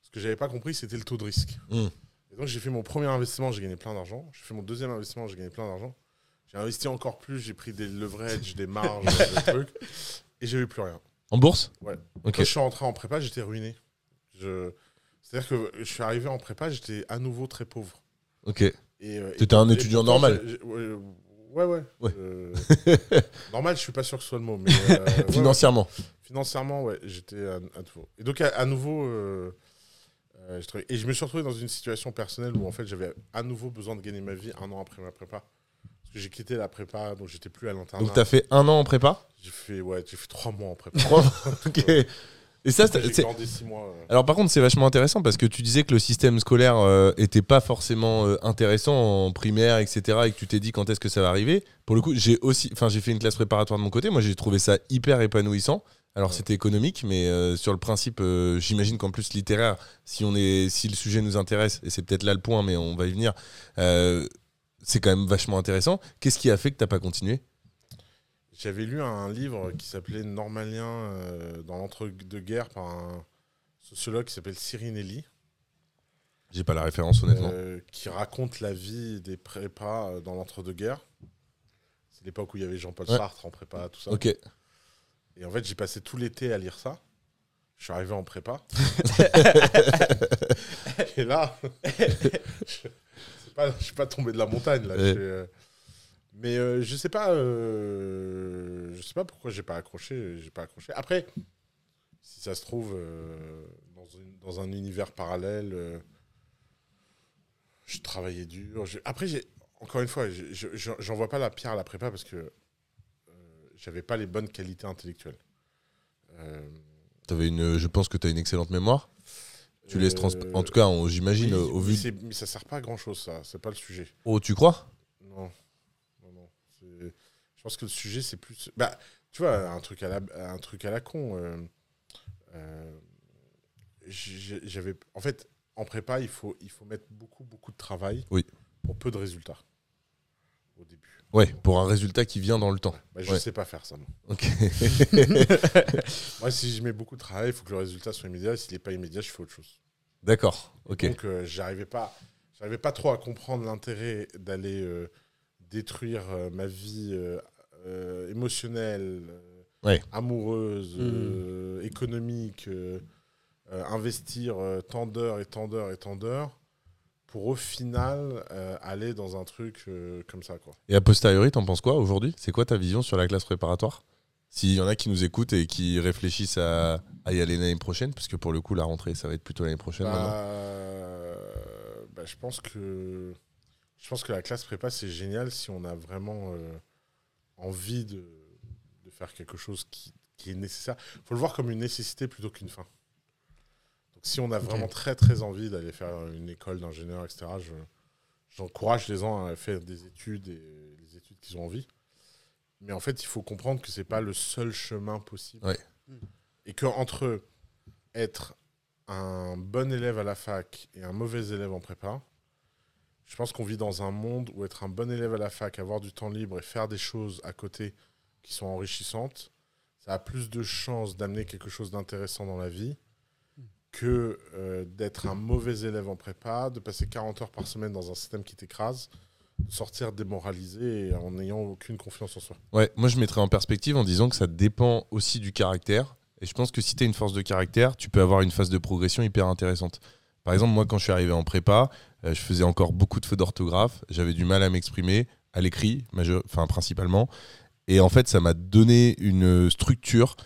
Ce que j'avais pas compris, c'était le taux de risque. Mm. Et donc, j'ai fait mon premier investissement, j'ai gagné plein d'argent. J'ai fait mon deuxième investissement, j'ai gagné plein d'argent. J'ai investi encore plus, j'ai pris des leverages, des marges, *laughs* des trucs. Et j'ai eu plus rien. En bourse Ouais. Ok. Quand je suis rentré en prépa, j'étais ruiné. Je... C'est-à-dire que je suis arrivé en prépa, j'étais à nouveau très pauvre. Ok. Et, euh, T'étais un étudiant pourtant, normal. j'ai- Ouais, ouais. ouais. Ouais. Euh, *laughs* normal, je suis pas sûr que ce soit le mot. Mais, euh, ouais, ouais. Financièrement. Financièrement, ouais, j'étais à, à nouveau. Et donc, à, à nouveau, euh, euh, je et je me suis retrouvé dans une situation personnelle où, en fait, j'avais à nouveau besoin de gagner ma vie un an après ma prépa. J'ai quitté la prépa, donc j'étais plus à l'internat. Donc t'as fait un an en prépa? J'ai fait, ouais, j'ai fait trois mois en prépa. Trois *laughs* Ok. Et ça, c'est- j'ai grandi six mois. euh. Alors par contre, c'est vachement intéressant parce que tu disais que le système scolaire euh, était pas forcément euh, intéressant en primaire, etc. Et que tu t'es dit quand est-ce que ça va arriver. Pour le coup, j'ai aussi, enfin, j'ai fait une classe préparatoire de mon côté. Moi, j'ai trouvé ça hyper épanouissant. Alors Ouais. c'était économique, mais euh, sur le principe, euh, j'imagine qu'en plus littéraire, si on est, si le sujet nous intéresse, et c'est peut-être là le point, mais on va y venir. euh, c'est quand même vachement intéressant. Qu'est-ce qui a fait que t'as pas continué? J'avais lu un livre qui s'appelait Normalien euh, dans l'entre-deux-guerres par un sociologue qui s'appelle Cyrinelli, J'ai pas la référence honnêtement. euh, qui raconte la vie des prépas euh, dans l'entre-deux-guerres. C'est l'époque où il y avait Jean-Paul Ouais. Sartre en prépa, tout ça. ok. Et en fait, j'ai passé tout l'été à lire ça. Je suis arrivé en prépa. *laughs* Et là, *laughs* *laughs* je ne suis pas tombé de la montagne. Là. Ouais. Je euh, Mais euh, je sais pas, euh, je sais pas pourquoi j'ai pas accroché. J'ai pas accroché. Après, si ça se trouve euh, dans, une- dans un univers parallèle, je travaillais dur. Après, j'ai encore une fois, je- je- je- j'en vois pas la pierre à la prépa parce que j'avais pas les bonnes qualités intellectuelles. T'avais une, je pense que tu as une excellente mémoire. Tu laisses trans... euh, En tout cas, j'imagine oui, au vu. Mais ça sert pas à grand chose, ça. C'est pas le sujet. Oh, tu crois? Non. Non, Je pense que le sujet, c'est plus. Bah, tu vois, un truc à la, un truc à la con. euh, euh, J'avais. En fait, en prépa, il faut, il faut mettre beaucoup, beaucoup de travail Oui. pour peu de résultats. Au début. Ouais, pour un résultat qui vient dans le temps. Bah, je Ouais. sais pas faire ça, moi. Ok. *laughs* Moi, si je mets beaucoup de travail, il faut que le résultat soit immédiat. S'il n'est pas immédiat, je fais autre chose. D'accord. Ok. Donc, euh, j'arrivais pas, j'arrivais pas trop à comprendre l'intérêt d'aller euh, détruire euh, ma vie euh, euh, émotionnelle, Ouais. amoureuse, Mm. euh, économique, euh, euh, investir euh, tant d'heures et tant d'heures et tant d'heures pour au final euh, aller dans un truc euh, comme ça, quoi. Et a posteriori, t'en penses quoi aujourd'hui? C'est quoi ta vision sur la classe préparatoire? S'il y en a qui nous écoutent et qui réfléchissent à, à y aller l'année prochaine, parce que pour le coup, la rentrée, ça va être plutôt l'année prochaine Bah, bah, je pense que je pense que la classe prépa c'est génial si on a vraiment euh, envie de, de faire quelque chose qui, qui est nécessaire. Il faut le voir comme une nécessité plutôt qu'une fin. Si on a vraiment très très envie d'aller faire une école d'ingénieur, etc., je- j'encourage les gens à faire des études et les études qu'ils ont envie. Mais en fait, il faut comprendre que c'est pas le seul chemin possible. Ouais. Et que entre être un bon élève à la fac et un mauvais élève en prépa, je pense qu'on vit dans un monde où être un bon élève à la fac, avoir du temps libre et faire des choses à côté qui sont enrichissantes, ça a plus de chances d'amener quelque chose d'intéressant dans la vie que euh, d'être un mauvais élève en prépa, de passer 40 heures par semaine dans un système qui t'écrase, de sortir démoralisé et en n'ayant aucune confiance en soi. Ouais, moi je mettrais en perspective en disant que ça dépend aussi du caractère. Et je pense que si tu as une force de caractère, tu peux avoir une phase de progression hyper intéressante. Par exemple, moi quand je suis arrivé en prépa, euh, je faisais encore beaucoup de fautes d'orthographe, j'avais du mal à m'exprimer. à l'écrit, enfin principalement. Et en fait, ça m'a donné une structure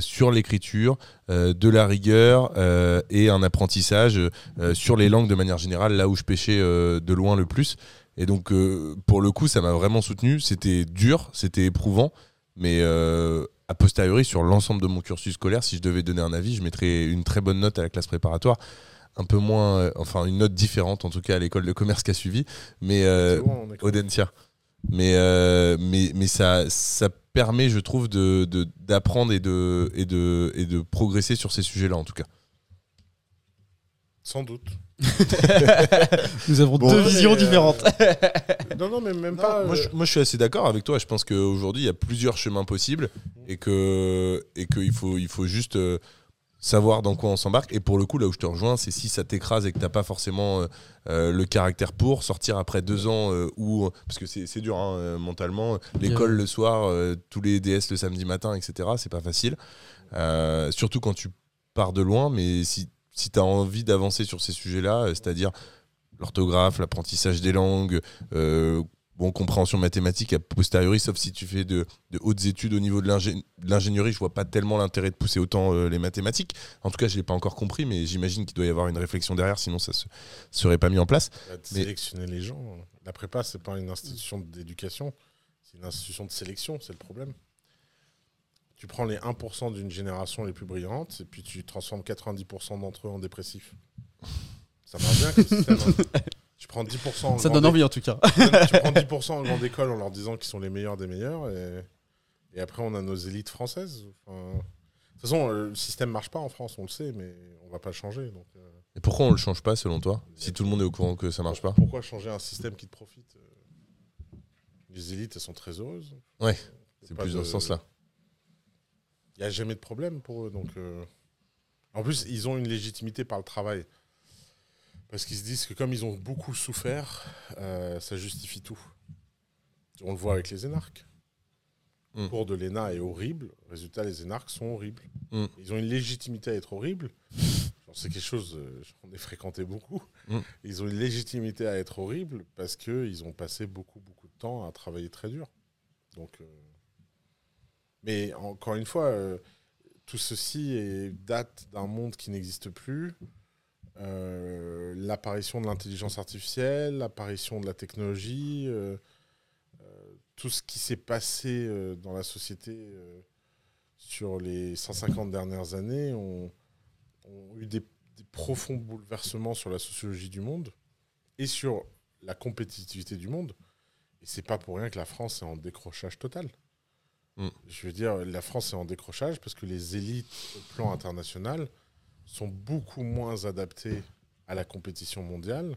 sur l'écriture, euh, de la rigueur euh, et un apprentissage euh, sur les langues de manière générale, là où je pêchais euh, de loin le plus. Et donc, euh, pour le coup, ça m'a vraiment soutenu. C'était dur, c'était éprouvant, mais euh, a posteriori, sur l'ensemble de mon cursus scolaire, si je devais donner un avis, je mettrais une très bonne note à la classe préparatoire. Un peu moins, euh, enfin, une note différente, en tout cas, à l'école de commerce qu'a suivi. Mais euh, bon, Audencia. Mais, euh, mais, mais ça, ça permet, je trouve, de- de- d'apprendre et de, et, de, et de progresser sur ces sujets-là, en tout cas. Sans doute. *laughs* Nous avons Bon, deux visions euh, différentes. Non, non, mais même Non, pas. moi, euh, je, moi, je suis assez d'accord avec toi. Je pense qu'aujourd'hui, il y a plusieurs chemins possibles et que et qu'il faut, il faut juste euh, savoir dans quoi on s'embarque. Et pour le coup, là où je te rejoins, c'est si ça t'écrase et que t'as pas forcément euh, euh, le caractère pour sortir après deux ans euh, où parce que c'est dur hein, euh, mentalement. L'école le soir, euh, tous les DS le samedi matin, etc. C'est pas facile. Surtout quand tu pars de loin. Mais si si tu as envie d'avancer sur ces sujets-là, c'est-à-dire l'orthographe, l'apprentissage des langues, euh, bon, compréhension mathématique a posteriori, sauf si tu fais de, de hautes études au niveau de l'ingé- de l'ingénierie, je vois pas tellement l'intérêt de pousser autant euh, les mathématiques. En tout cas, je l'ai pas encore compris, mais j'imagine qu'il doit y avoir une réflexion derrière, sinon ça se serait pas mis en place. Mais- sélectionner les gens. La prépa, c'est pas une institution d'éducation, c'est une institution de sélection, c'est le problème. Tu prends les 1% d'une génération les plus brillantes et puis tu transformes 90% d'entre eux en dépressifs. Ça marche bien *laughs* comme système. hein. Tu prends 10% en Ça grande donne envie en tout cas. tu prends *laughs* 10% en grande école en leur disant qu'ils sont les meilleurs des meilleurs et, et après on a nos élites françaises. Enfin, de toute façon, le système marche pas en France, on le sait, mais on va pas le changer. Donc, euh, Et pourquoi on le change pas selon toi? Si tout le monde est au courant que ça marche pas? Pourquoi changer un système qui te profite euh, Les élites, elles sont très heureuses. Ouais, C'est plus de- dans ce sens-là. Il n'y a jamais de problème pour eux. Donc, euh, En plus, ils ont une légitimité par le travail. Parce qu'ils se disent que comme ils ont beaucoup souffert, euh, ça justifie tout. On le voit avec les énarques. Mm. Le cours de l'ENA est horrible. Résultat, les énarques sont horribles. Mm. Ils ont une légitimité à être horribles. C'est quelque chose, euh, j'en ai fréquenté beaucoup. Mm. Ils ont une légitimité à être horribles parce qu'ils ont passé beaucoup, beaucoup de temps à travailler très dur. Donc, euh, Mais encore une fois, euh, tout ceci est- date d'un monde qui n'existe plus. Euh, l'apparition de l'intelligence artificielle, l'apparition de la technologie, euh, euh, tout ce qui s'est passé dans la société sur les 150 dernières années ont, ont eu des, des profonds bouleversements sur la sociologie du monde et sur la compétitivité du monde. Et c'est pas pour rien que la France est en décrochage total. Mm. Je veux dire, la France est en décrochage parce que les élites au plan international sont beaucoup moins adaptées à la compétition mondiale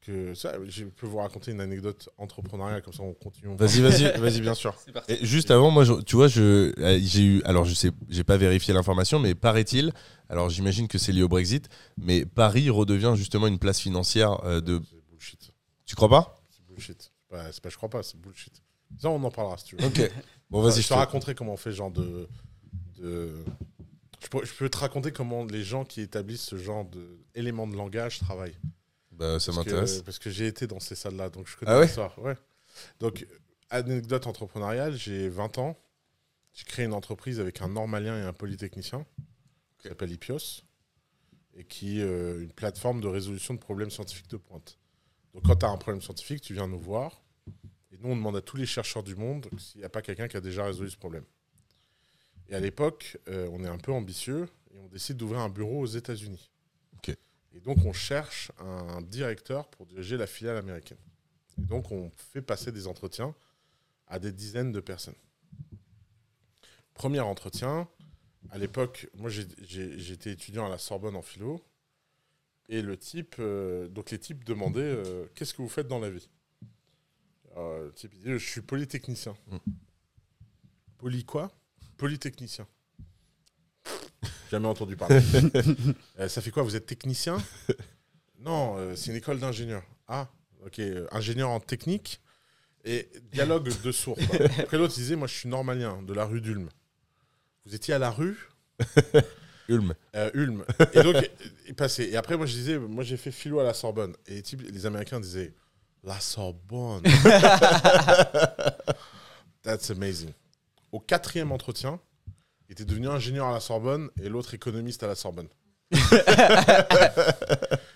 que ça. Je peux vous raconter une anecdote entrepreneuriale comme ça on continue. on Vas-y, vas-y, vas-y, *laughs* bien sûr. Et juste avant, moi, je- tu vois, je, euh, j'ai eu, alors je sais, j'ai pas vérifié l'information, mais paraît-il, alors j'imagine que c'est lié au Brexit, mais Paris redevient justement une place financière euh, de. C'est bullshit. Tu crois pas? C'est bullshit. C'est pas, c'est pas je crois pas, c'est bullshit. Ça, on en parlera si tu veux. Ok. Bon, vas-y, je je te te. raconterai comment on fait genre de. de... Je, peux, je peux te raconter comment les gens qui établissent ce genre d'éléments de langage travaillent. Bah, ça m'intéresse. Parce que j'ai été dans ces salles-là, donc je connais Ah ouais l'histoire. Ouais. Donc, anecdote entrepreneuriale, j'ai 20 ans. J'ai créé une entreprise avec un normalien et un polytechnicien qui s'appelle Ipios et qui est euh, une plateforme de résolution de problèmes scientifiques de pointe. Donc, quand tu as un problème scientifique, tu viens nous voir et nous, on demande à tous les chercheurs du monde s'il n'y a pas quelqu'un qui a déjà résolu ce problème. Et à l'époque, euh, on est un peu ambitieux et on décide d'ouvrir un bureau aux États-Unis. Et donc, on cherche un directeur pour diriger la filiale américaine. Et donc, on fait passer des entretiens à des dizaines de personnes. Premier entretien, à l'époque, moi j'étais étudiant à la Sorbonne en philo, et le type, euh, donc les types demandaient euh, qu'est-ce que vous faites dans la vie? Euh, Le type il dit je suis polytechnicien. Mm. Poly quoi? Polytechnicien. *laughs* Jamais entendu parler. *laughs* Euh, ça fait quoi Vous êtes technicien? Non, euh, c'est une école d'ingénieur. Ah, ok, euh, ingénieur en technique et dialogue de sourds. *laughs* quoi. Après l'autre il disait moi je suis normalien de la rue d'Ulm. Vous étiez à la rue? Ulm. euh, Ulm. Et donc, il passait. Et après, moi, je disais, moi, j'ai fait philo à la Sorbonne. Et les Américains disaient, La Sorbonne. That's amazing. Au quatrième entretien, il était devenu ingénieur à la Sorbonne et l'autre économiste à la Sorbonne. *laughs*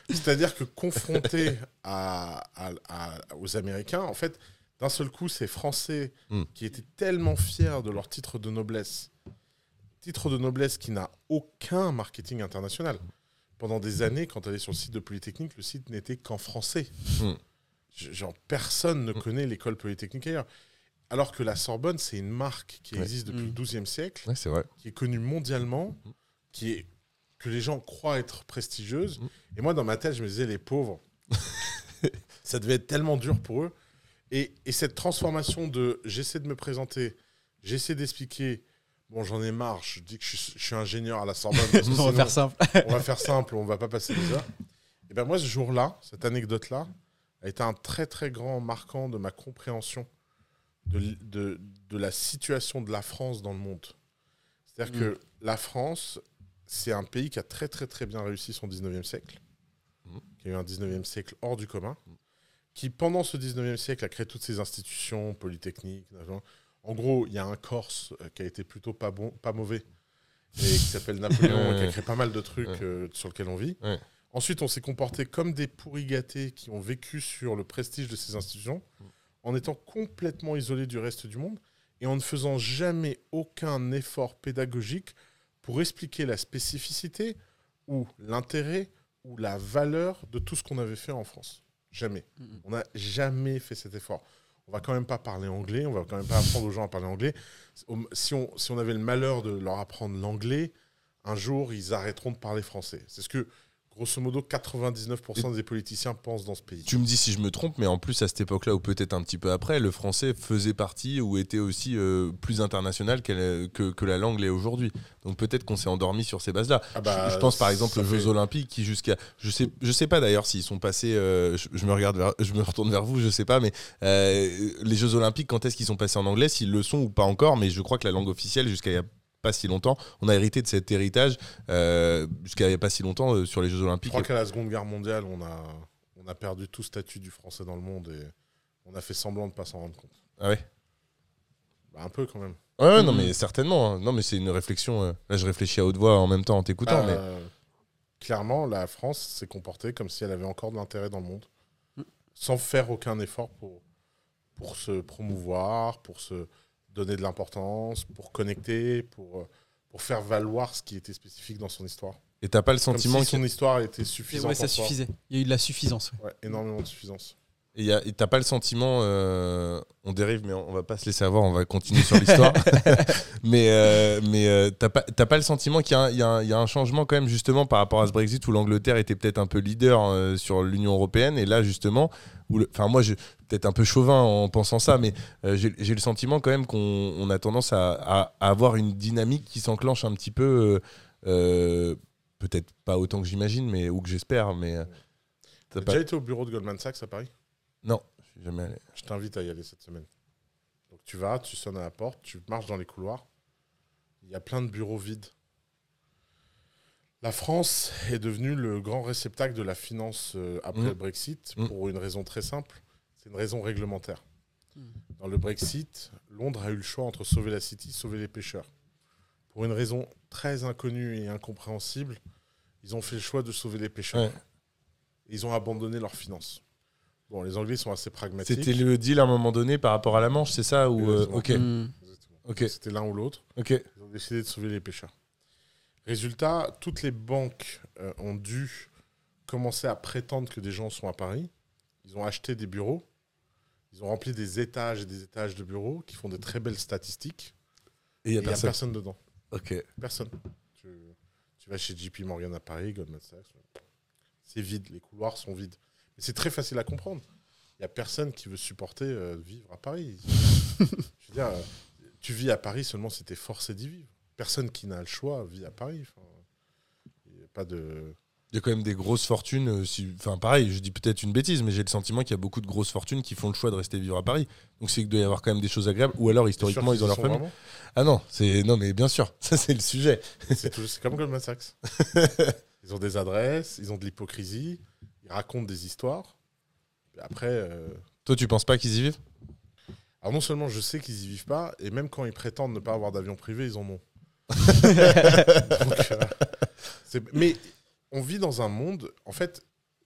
C'est-à-dire que confronté à- à- à- aux Américains, en fait, d'un seul coup, ces Français Mm. qui étaient tellement fiers de leur titre de noblesse, titre de noblesse qui n'a aucun marketing international. Pendant des années, quand tu allais sur le site de Polytechnique, le site n'était qu'en français. Mm. Je- Genre, personne ne connaît l'école Polytechnique ailleurs. Alors que la Sorbonne, c'est une marque qui Ouais. existe depuis le XIIe siècle Ouais, c'est vrai. qui est connue mondialement, Mm. qui est que les gens croient être prestigieuse. Mm. Et moi, dans ma tête, je me disais, les pauvres, *laughs* ça devait être tellement dur pour eux. Et, et cette transformation de j'essaie de me présenter, j'essaie d'expliquer, bon, j'en ai marre, je dis que je suis, je suis ingénieur à la Sorbonne. parce *laughs* que On va faire simple. on va faire simple, on va pas passer des heures. Et ben moi, ce jour-là, cette anecdote-là, a été un très très grand marquant de ma compréhension de, de, de la situation de la France dans le monde. C'est-à-dire Mm. que la France, c'est un pays qui a très très très bien réussi son 19e siècle, Mm. qui a eu un 19e siècle hors du commun, qui pendant ce 19e siècle a créé toutes ces institutions polytechniques. En gros, il y a un Corse euh, qui a été plutôt pas bon, pas mauvais, et qui s'appelle *laughs* Napoléon, et qui a créé pas mal de trucs Ouais. euh, sur lesquels on vit. Ouais. Ensuite, on s'est comporté comme des pourris gâtés qui ont vécu sur le prestige de ces institutions, Mm. En étant complètement isolés du reste du monde et en ne faisant jamais aucun effort pédagogique pour expliquer la spécificité ou l'intérêt ou la valeur de tout ce qu'on avait fait en France. Jamais. Mhm. On n'a jamais fait cet effort. On va quand même pas parler anglais, on va quand même pas apprendre aux gens à parler anglais. Si on, si on avait le malheur de leur apprendre l'anglais, un jour, ils arrêteront de parler français. C'est ce que, grosso modo, 99% des politiciens pensent dans ce pays. Tu me dis si je me trompe, mais en plus à cette époque-là, ou peut-être un petit peu après, le français faisait partie ou était aussi euh, plus international que, que la langue l'est aujourd'hui. Donc peut-être qu'on s'est endormi sur ces bases-là. Ah bah, je, je pense par exemple aux Jeux Olympiques qui jusqu'à, je sais, je sais pas d'ailleurs s'ils sont passés. euh, je, je me regarde, vers- je me retourne vers vous, je sais pas, mais euh, les Jeux Olympiques, quand est-ce qu'ils sont passés en anglais, s'ils le sont ou pas encore, mais je crois que la langue officielle jusqu'à il y a pas si longtemps, on a hérité de cet héritage euh, jusqu'à il y a pas si longtemps euh, sur les Jeux Je Olympiques. crois qu'à la Seconde Guerre mondiale, on a, on a perdu tout statut du français dans le monde et on a fait semblant de ne pas s'en rendre compte. Ah ouais? Bah, un peu quand même. Ouais, ouais, non, mais certainement. hein. Non, mais c'est une réflexion. euh, Là, je réfléchis à haute voix en même temps en t'écoutant. mais... Euh, Clairement, la France s'est comportée comme si elle avait encore de l'intérêt dans le monde, Mm. sans faire aucun effort pour, pour se promouvoir, pour se donner de l'importance, pour connecter, pour, euh, pour faire valoir ce qui était spécifique dans son histoire. Et t'as pas le Comme sentiment si qu'il son histoire était suffisante. ouais, ça suffisait. Il y a eu de la suffisance. ouais. Ouais, énormément de suffisance. Et y a- et t'as pas le sentiment, euh, on dérive, mais on, on va pas se laisser avoir, on va continuer sur l'histoire. *laughs* mais euh, mais euh, t'as pas, t'as pas le sentiment qu'il y, a un- il y a un- il y a un changement quand même justement par rapport à ce Brexit où l'Angleterre était peut-être un peu leader euh, sur l'Union européenne et là justement, où le- enfin moi je peut-être un peu chauvin en pensant ça, mais euh, j'ai le sentiment quand même qu'on on a tendance à, à- à avoir une dynamique qui s'enclenche un petit peu, euh, euh, peut-être pas autant que j'imagine, mais ou que j'espère, mais t'as déjà été au bureau de Goldman Sachs à Paris non, je suis jamais allé. Je t'invite à y aller cette semaine. Donc tu vas, tu sonnes à la porte, tu marches dans les couloirs. Il y a plein de bureaux vides. La France est devenue le grand réceptacle de la finance euh, après Mm. le Brexit Mm. pour une raison très simple. C'est une raison réglementaire. Mm. Dans le Brexit, Londres a eu le choix entre sauver la City, sauver les pêcheurs. Pour une raison très inconnue et incompréhensible, ils ont fait le choix de sauver les pêcheurs. Ouais. Ils ont abandonné leurs finances. Bon, les Anglais sont assez pragmatiques. C'était le deal à un moment donné par rapport à la Manche, c'est ça ou euh, Exactement. Ok, C'était l'un ou l'autre. ok. Ils ont décidé de sauver les pêcheurs. Résultat, toutes les banques euh, ont dû commencer à prétendre que des gens sont à Paris. Ils ont acheté des bureaux. Ils ont rempli des étages et des étages de bureaux qui font de très belles statistiques. Et il n'y a personne. personne dedans. Ok. Personne. Tu, tu vas chez JP Morgan à Paris, Goldman Sachs. C'est vide. Les couloirs sont vides. C'est très facile à comprendre. Il n'y a personne qui veut supporter euh, vivre à Paris. *laughs* Je veux dire, euh, tu vis à Paris seulement si tu es forcé d'y vivre. Personne qui n'a le choix vit à Paris. Enfin, il y a pas de. Il y a quand même des grosses fortunes. euh, si- Enfin, pareil, je dis peut-être une bêtise, mais j'ai le sentiment qu'il y a beaucoup de grosses fortunes qui font le choix de rester vivre à Paris. Donc c'est qu'il doit y avoir quand même des choses agréables. Ou alors historiquement, ils ont leur famille. Ah non, c'est non, mais bien sûr, *laughs* ça c'est le sujet. C'est tout- c'est comme Goldman Sachs. *laughs* ils ont des adresses, ils ont de l'hypocrisie, ils racontent des histoires. Après, euh, Toi, tu penses pas qu'ils y vivent? Alors non seulement je sais qu'ils y vivent pas, et même quand ils prétendent ne pas avoir d'avion privé, ils en ont. *laughs* Donc, euh, c'est- mais on vit dans un monde, en fait,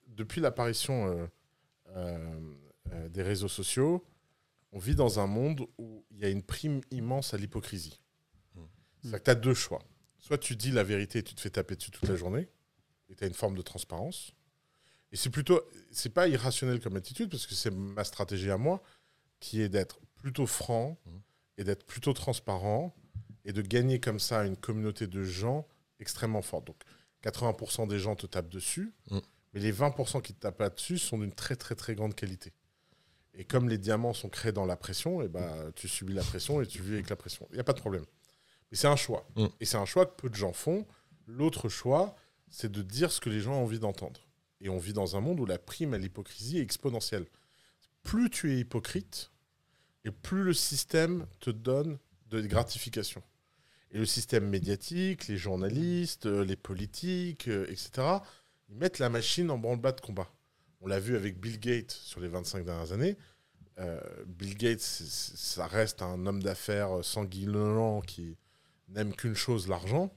depuis l'apparition euh, euh, euh, des réseaux sociaux, on vit dans un monde où il y a une prime immense à l'hypocrisie. C'est-à-dire que tu as deux choix. Soit tu dis la vérité et tu te fais taper dessus toute la journée, et tu as une forme de transparence. Et c'est plutôt, c'est pas irrationnel comme attitude, parce que c'est ma stratégie à moi, qui est d'être plutôt franc et d'être plutôt transparent et de gagner comme ça une communauté de gens extrêmement forte. Donc 80% des gens te tapent dessus, Mhm. mais les 20% qui te tapent pas dessus sont d'une très très très grande qualité. Et comme les diamants sont créés dans la pression, et ben tu subis la pression et tu vis avec la pression. Il n'y a pas de problème. Mais c'est un choix. Mhm. Et c'est un choix que peu de gens font. L'autre choix, c'est de dire ce que les gens ont envie d'entendre. Et on vit dans un monde où la prime à l'hypocrisie est exponentielle. Plus tu es hypocrite, et plus le système te donne de gratification. Et le système médiatique, les journalistes, euh, les politiques, euh, etc., ils mettent la machine en branle-bas de combat. On l'a vu avec Bill Gates sur les 25 dernières années. Euh, Bill Gates, ça reste un homme d'affaires sanguinolent qui n'aime qu'une chose, l'argent.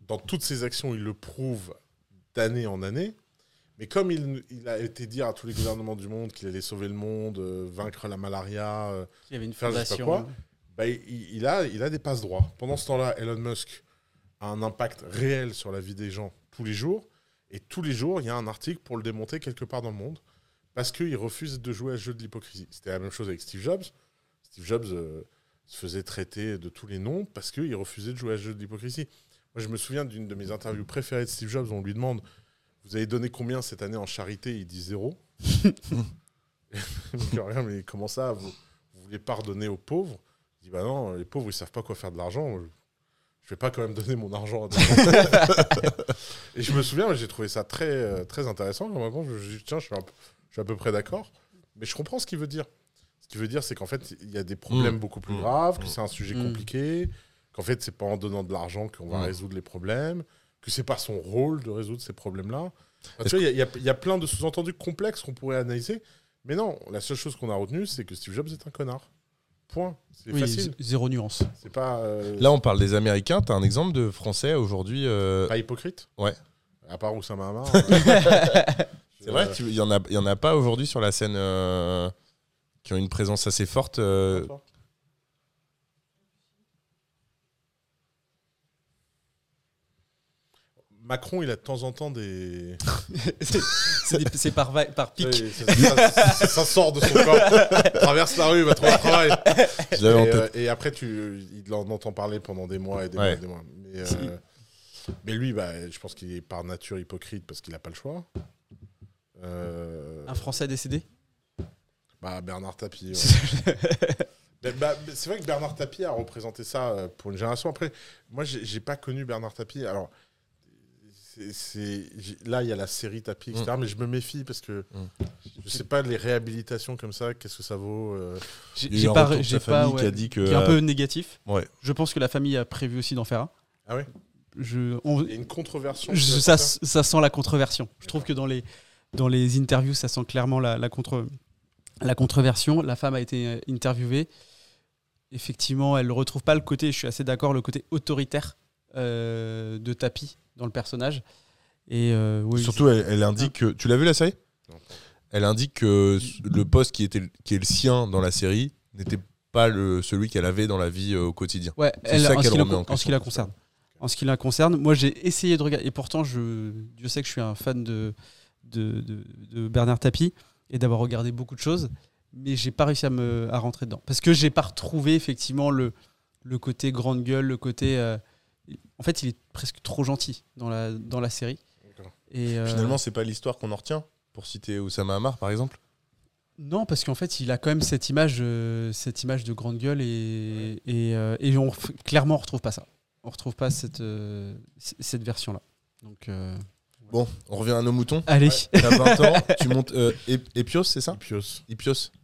Dans toutes ses actions, il le prouve d'année en année. Mais comme il, il a été dire à tous les gouvernements du monde qu'il allait sauver le monde, euh, vaincre la malaria, euh, Il y avait une Faire je sais pas fondation. quoi. bah, il, il a, il a des passes droits. Pendant ce temps-là, Elon Musk a un impact réel sur la vie des gens tous les jours. Et tous les jours, il y a un article pour le démonter quelque part dans le monde. Parce qu'il refuse de jouer à ce jeu de l'hypocrisie. C'était la même chose avec Steve Jobs. Steve Jobs euh, se faisait traiter de tous les noms parce qu'il refusait de jouer à ce jeu de l'hypocrisie. Moi, je me souviens d'une de mes interviews préférées de Steve Jobs. où On lui demande Vous avez donné combien cette année en charité? Il dit zéro. *laughs* Il dit, Rien, mais comment ça? Vous, vous voulez pardonner aux pauvres? Il dit Bah non, les pauvres, ils savent pas quoi faire de l'argent. Je vais pas quand même donner mon argent à des. *laughs* Et je me souviens, j'ai trouvé ça très, euh, très intéressant. Je suis dit, tiens, je suis, un peu- je suis à peu près d'accord. Mais je comprends ce qu'il veut dire. Ce qu'il veut dire, c'est qu'en fait, il y a des problèmes Mmh. beaucoup plus Mmh. graves, que Mmh. c'est un sujet Mmh. compliqué, qu'en fait, c'est pas en donnant de l'argent qu'on va Mmh. résoudre les problèmes, que c'est pas son rôle de résoudre ces problèmes-là. Enfin, tu vois, il y a- il y, a- il y a plein de sous-entendus complexes qu'on pourrait analyser. Mais non, la seule chose qu'on a retenue, c'est que Steve Jobs est un connard. Point. C'est Oui, facile. zéro nuance. C'est pas, euh, Là, on parle des Américains. T'as un exemple de Français aujourd'hui euh, pas hypocrite. Ouais. À part Oussama Hamar. *laughs* *laughs* C'est vrai, tu- il y en a, il y en a pas aujourd'hui sur la scène euh, qui ont une présence assez forte. Macron, il a de temps en temps des. *laughs* c'est c'est des- c'est par, va- par pic. Ça, ça- *laughs* ça- ça sort de son corps, *laughs* traverse la rue, va trouver un travail. je l'avais en Et, tête. euh, et après, tu, il en entend parler pendant des mois et des mois et des mois. Mais, euh, mais lui, bah, je pense qu'il est par nature hypocrite parce qu'il n'a pas le choix. Euh, Un Français décédé? Bah, Bernard Tapie. ouais. Bah, c'est vrai que Bernard Tapie a représenté ça pour une génération. Après, moi, j'ai j'ai pas connu Bernard Tapie. Alors, c'est- là, il y a la série Tapie, etc. Mais je me méfie parce que Mm. je sais pas les réhabilitations comme ça, qu'est-ce que ça vaut. euh? J'ai pas, j'ai pas, famille qui ouais, a dit que. qui est un euh, peu négatif. ouais. Je pense que la famille a prévu aussi d'en faire un. Ah ouais? Je, on- Il y a une controversion. je- ça, ça sent la controversion. Je trouve que dans les, dans les interviews, ça sent clairement la, la, contre, la controversion. La femme a été euh, interviewée. Effectivement, elle ne retrouve pas le côté, je suis assez d'accord, le côté autoritaire euh, de Tapi dans le personnage. Et euh, oui, Surtout, elle, elle indique que. Tu l'as vu la série? Non. Elle indique que le poste qui, était, qui est le sien dans la série n'était pas le, celui qu'elle avait dans la vie euh, au quotidien. Ouais, C'est ça en, ce qu'elle remet en en ce qui la concerne. En ce qui la concerne, moi j'ai essayé de regarder, et pourtant je, Dieu sait que je suis un fan de, de, de- de Bernard Tapie et d'avoir regardé beaucoup de choses, mais j'ai pas réussi à me à rentrer dedans parce que j'ai pas retrouvé effectivement le, le côté grande gueule, le côté. euh, en fait, il est presque trop gentil dans la, dans la série. Et, euh, Finalement, c'est pas l'histoire qu'on en retient, pour citer Oussama Hamar, par exemple. Non, parce qu'en fait, il a quand même cette image, euh, cette image de grande gueule et, et, euh, et on, clairement, on retrouve pas ça. On retrouve pas cette, euh, cette version-là. Donc, euh, Bon, on revient à nos moutons. allez. T'as 20 ans, *laughs* tu montes. Euh, Ep- Epios, c'est ça. Ipios.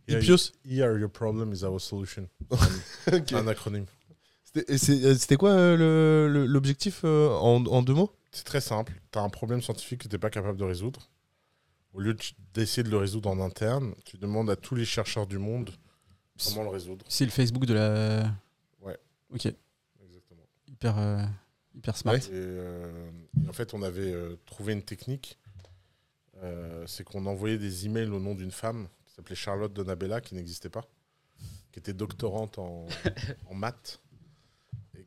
Yeah, Ipios. Here, your problem is our solution. *laughs* Un acronyme. C'était euh, c'était quoi euh, l'objectif euh, en, en deux mots? C'est très simple. Tu as un problème scientifique que tu n'es pas capable de résoudre. au lieu de- d'essayer de le résoudre en interne, tu demandes à tous les chercheurs du monde comment le résoudre. C'est le Facebook de la. Ouais. Ok. Exactement. Hyper, euh, hyper smart. Ouais. Et, euh, en fait, on avait trouvé une technique. Euh, c'est qu'on envoyait des emails au nom d'une femme qui s'appelait Charlotte Donabella, qui n'existait pas, qui était doctorante en, *laughs* en maths,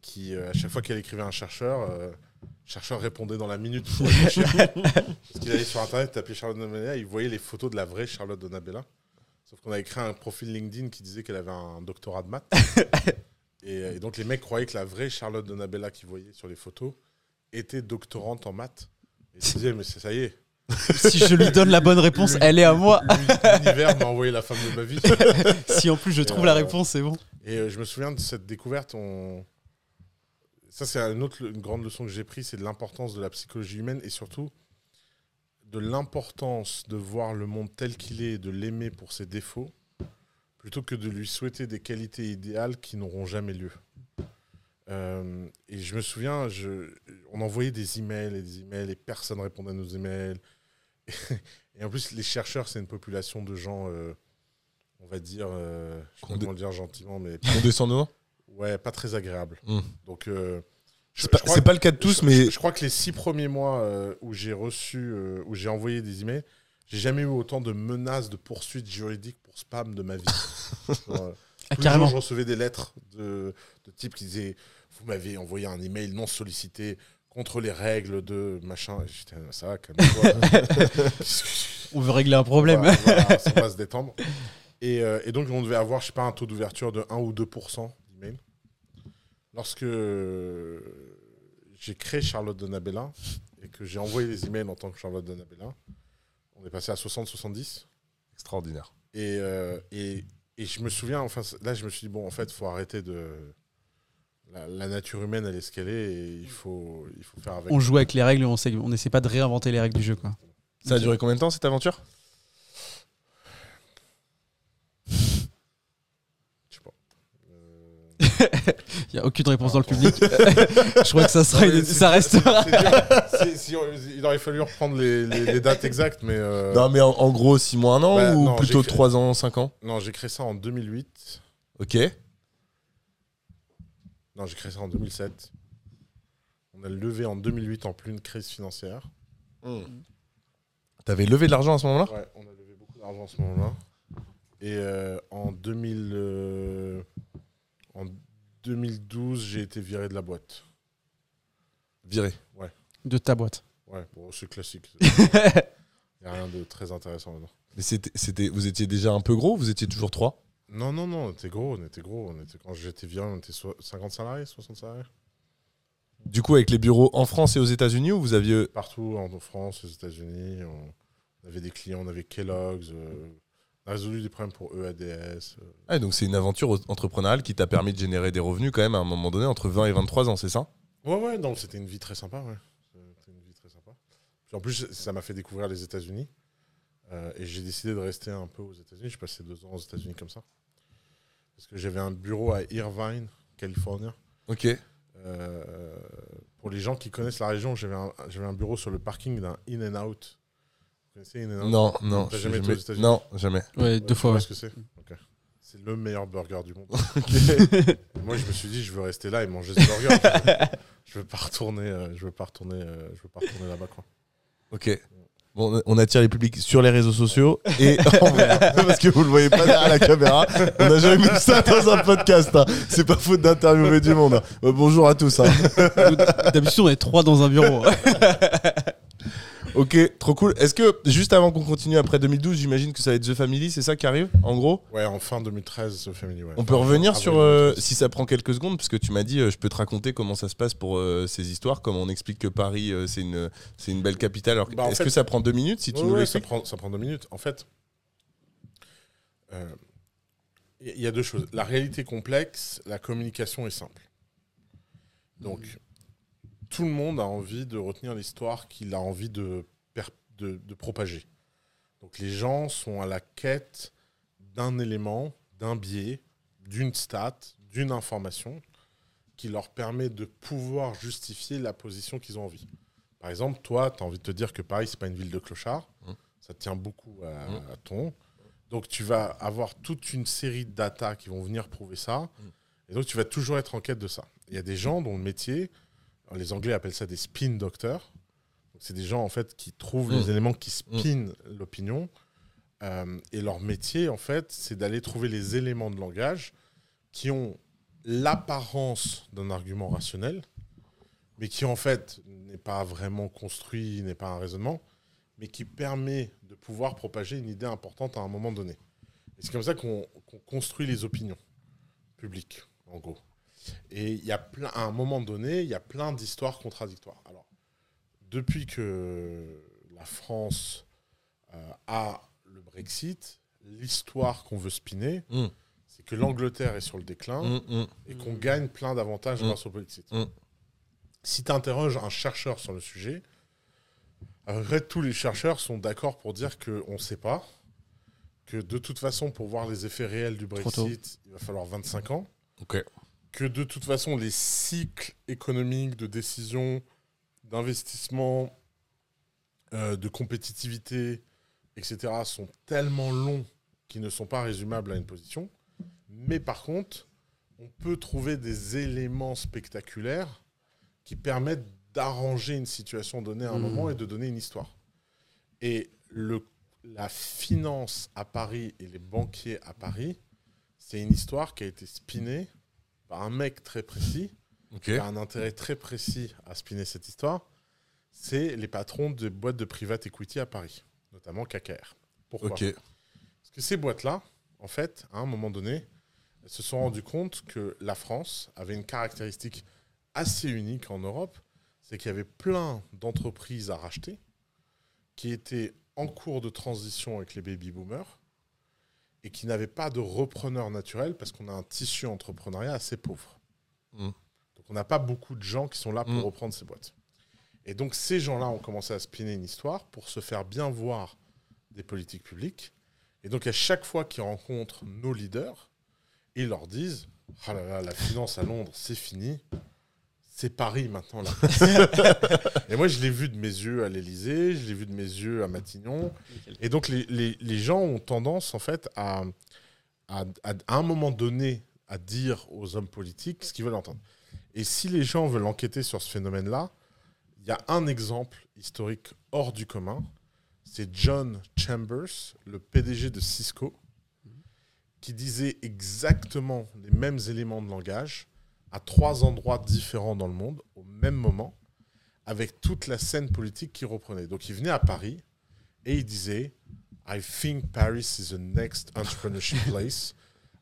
qui, euh, à chaque fois qu'elle écrivait un chercheur, euh, le chercheur répondait dans la minute pour. *laughs* Parce qu'il allait sur Internet, tapait Charlotte Donabella, il voyait les photos de la vraie Charlotte Donabella. Sauf qu'on avait créé un profil LinkedIn qui disait qu'elle avait un doctorat de maths. *laughs* et, euh, et donc les mecs croyaient que la vraie Charlotte Donabella qu'ils voyaient sur les photos était doctorante en maths. Et ils se disaient, mais ça y est, *laughs* si je lui donne la bonne réponse, Le- elle est à moi. l'univers m'a envoyé la femme de ma vie. si en plus je trouve Euh, la réponse, c'est bon. Et euh, je me souviens de cette découverte. On... Ça, c'est une autre une grande leçon que j'ai prise, c'est de l'importance de la psychologie humaine et surtout de l'importance de voir le monde tel qu'il est et de l'aimer pour ses défauts, plutôt que de lui souhaiter des qualités idéales qui n'auront jamais lieu. Euh, et je me souviens, je... on envoyait des emails et des emails et personne répondait à nos emails. *laughs* Et en plus, les chercheurs, c'est une population de gens, euh, on va dire, euh, je sais pas Condé- comment le dire gentiment, mais Condescendant Ouais, pas très agréable. Mm. Donc, euh, je- C'est pas, pas le cas de tous, je- mais je, je crois que les six premiers mois euh, où j'ai reçu, euh, où j'ai envoyé des emails, j'ai jamais eu autant de menaces de poursuites juridiques pour spam de ma vie. *laughs* Genre, euh, Ah, tous les carrément. jours, je recevais des lettres de, de types qui disaient Vous m'avez envoyé un email non sollicité contre les règles de machin. J'étais ça va, calme-toi. *laughs* Que- On veut régler un problème. voilà, voilà, ça va se détendre. Et, euh, et donc, on devait avoir, je sais pas, un taux d'ouverture de 1 ou 2% d'emails. Lorsque euh, j'ai créé Charlotte Donabella et que j'ai envoyé les emails en tant que Charlotte Donabella, on est passé à 60-70. extraordinaire. Et, euh, et, et je me souviens, enfin, là, je me suis dit, bon, en fait, il faut arrêter de. La, la nature humaine, elle est ce qu'elle est et il faut, il faut faire avec. On joue avec les règles, on sait, on n'essaie pas de réinventer les règles du jeu. Quoi. Ça a duré combien de temps cette aventure Je sais pas. Euh, *laughs* Il n'y a aucune réponse dans le public. *laughs* je crois que ça, sera une- ça restera. c'est si on- il aurait fallu reprendre les, les- les dates exactes, mais. euh, Non, mais en, en gros, 6 mois, un an Bah, ou non, plutôt j'ai créé- 3 ans, 5 ans? Non, j'ai créé ça en 2008. Ok. Non, j'ai créé ça en 2007. On a levé en 2008 en pleine crise financière. T'avais levé de l'argent à ce moment-là? Ouais, on a levé beaucoup d'argent à ce moment-là. Et euh, en, 2000, euh, en 2012, j'ai été viré de la boîte. Viré? De ta boîte? Ouais, bon, c'est classique. *laughs* Il n'y a rien de très intéressant là-dedans. Mais c'était, c'était, vous étiez déjà un peu gros Vous étiez toujours 3 Non, non, non, on était gros. On était gros. On était, quand j'étais viré, on était so- 50 salariés, 60 salariés. Du coup, avec les bureaux en France et aux États-Unis, ou vous aviez. Partout en France, aux États-Unis. On, avait des clients, on avait Kellogg's. euh, résolu des problèmes pour EADS. euh. Donc c'est une aventure entrepreneuriale qui t'a permis de générer des revenus quand même à un moment donné entre 20 et 23 ans, c'est ça? Ouais, ouais, non, c'était une vie très sympa, ouais. C'était une vie très sympa. Puis en plus, ça m'a fait découvrir les États-Unis. Euh, et j'ai décidé de rester un peu aux États-Unis. Je passé deux ans aux États-Unis comme ça. Parce que j'avais un bureau à Irvine, Californie. Ok. Euh, pour les gens qui connaissent la région, j'avais un, j'avais un bureau sur le parking d'un In-N-Out. Connaissez In-N-Out Non, non. T'as j'ai jamais été aux États-Unis? Non, jamais. Ouais, Euh, deux tu fois. vois ouais. ce que c'est Ok. C'est le meilleur burger du monde. *laughs* *laughs* Moi, je me suis dit, je veux rester là et manger ce burger. je veux pas retourner, euh, je veux pas retourner, euh, je veux pas retourner là-bas, quoi. Ok. Bon, on attire les publics sur les réseaux sociaux et *laughs* en vrai, parce que vous le voyez pas derrière la caméra. On n'a jamais vu ça dans un podcast. hein. C'est pas faute d'interviewer du monde. hein. Euh, bonjour à tous. hein. D'habitude, on est trois dans un bureau. Ok, trop cool. Est-ce que juste avant qu'on continue après 2012, j'imagine que ça va être The Family, c'est ça qui arrive en gros? Ouais, en fin 2013, The Family, ouais. On peut revenir sur, euh, 2013. si ça prend quelques secondes, parce que tu m'as dit, euh, je peux te raconter comment ça se passe pour euh, ces histoires, comment on explique que Paris, c'est une, c'est une belle capitale. Alors, Bah, est-ce fait- que ça prend deux minutes si tu Ouais, nous ouais, ça, prend, ça prend deux minutes. En fait, il y- y a deux choses. La réalité complexe, la communication est simple. Donc, tout le monde a envie de retenir l'histoire qu'il a envie de, de, de propager. Donc, les gens sont à la quête d'un élément, d'un biais, d'une stat, d'une information qui leur permet de pouvoir justifier la position qu'ils ont envie. Par exemple, toi, tu as envie de te dire que Paris, c'est pas une ville de clochards. Mmh. Ça tient beaucoup à, Mm. à ton. Donc tu vas avoir toute une série de data qui vont venir prouver ça. Mm. Et donc tu vas toujours être en quête de ça. Il y a des gens dont le métier, les Anglais appellent ça des spin doctors. C'est des gens en fait qui trouvent les Mm. éléments qui spinent l'opinion. Euh, et leur métier, en fait, c'est d'aller trouver les éléments de langage qui ont l'apparence d'un argument rationnel, mais qui en fait n'est pas vraiment construit, n'est pas un raisonnement, mais qui permet de pouvoir propager une idée importante à un moment donné. Et c'est comme ça qu'on qu'on construit les opinions publiques, en gros. Et il y a plein, à un moment donné, il y a plein d'histoires contradictoires. Alors, depuis que la France euh, a le Brexit, l'histoire qu'on veut spinner, Mm. c'est que l'Angleterre est sur le déclin Mm, mm. et qu'on gagne plein d'avantages grâce au Brexit. Si tu interroges un chercheur sur le sujet, tous les chercheurs sont d'accord pour dire qu'on ne sait pas, que de toute façon, pour voir les effets réels du. Brexit, il va falloir 25 ans, Ok. Que de toute façon, les cycles économiques de décision, d'investissement, euh, de compétitivité, etc., sont tellement longs qu'ils ne sont pas résumables à une position. Mais par contre, on peut trouver des éléments spectaculaires qui permettent d'arranger une situation donnée à un Mhm. moment et de donner une histoire. Et le, la finance à Paris et les banquiers à Paris, c'est une histoire qui a été spinée par un mec très précis, qui a un intérêt très précis à spinner cette histoire. C'est les patrons de boîtes de private equity à Paris, notamment KKR. Pourquoi? Parce que ces boîtes-là, en fait, à un moment donné, elles se sont rendues compte que la France avait une caractéristique assez unique en Europe, c'est qu'il y avait plein d'entreprises à racheter qui étaient en cours de transition avec les baby boomers et qui n'avaient pas de repreneurs naturels parce qu'on a un tissu entrepreneuriat assez pauvre. Mm. Donc on n'a pas beaucoup de gens qui sont là pour Mm. reprendre ces boîtes. Et donc ces gens-là ont commencé à spinner une histoire pour se faire bien voir des politiques publiques. Et donc à chaque fois qu'ils rencontrent nos leaders, ils leur disent Ah là là, la finance à Londres, c'est fini. C'est Paris maintenant. Là. *laughs* et moi, je l'ai vu de mes yeux à l'Elysée, je l'ai vu de mes yeux à Matignon. Et donc, les, les- les gens ont tendance, en fait, à, à, à- à un moment donné, à dire aux hommes politiques ce qu'ils veulent entendre. Et si les gens veulent enquêter sur ce phénomène-là, il y a un exemple historique hors du commun. C'est John Chambers, le PDG de Cisco, qui disait exactement les mêmes éléments de langage à trois endroits différents dans le monde au même moment, avec toute la scène politique qui reprenait. Donc il venait à Paris et il disait I think Paris is the next entrepreneurship *laughs* place.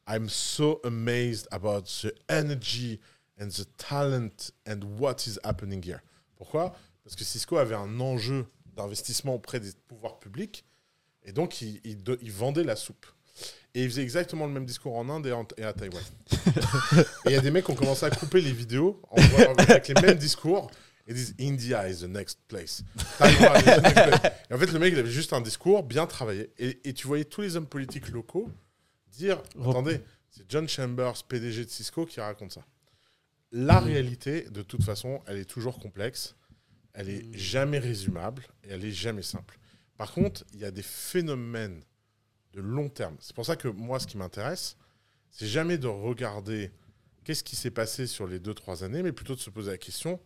I'm so amazed about the energy and the talent and what is happening here. Pourquoi? Parce que Cisco avait un enjeu d'investissement auprès des pouvoirs publics et donc il, il vendait la soupe. Et il faisait exactement le même discours en Inde et, en- et à Taïwan. et il y a des mecs qui ont commencé à couper les vidéos en voyant avec les mêmes discours et disent India is the next place. Taïwan is the next place. Et en fait, le mec, il avait juste un discours bien travaillé. Et, et tu voyais tous les hommes politiques locaux dire Rep- Attendez, c'est John Chambers, PDG de Cisco, qui raconte ça. La réalité, de toute façon, elle est toujours complexe. Elle est jamais résumable et elle est jamais simple. Par contre, il y a des phénomènes de long terme. C'est pour ça que moi, ce qui m'intéresse, c'est jamais de regarder qu'est-ce qui s'est passé sur les 2-3 années, mais plutôt de se poser la question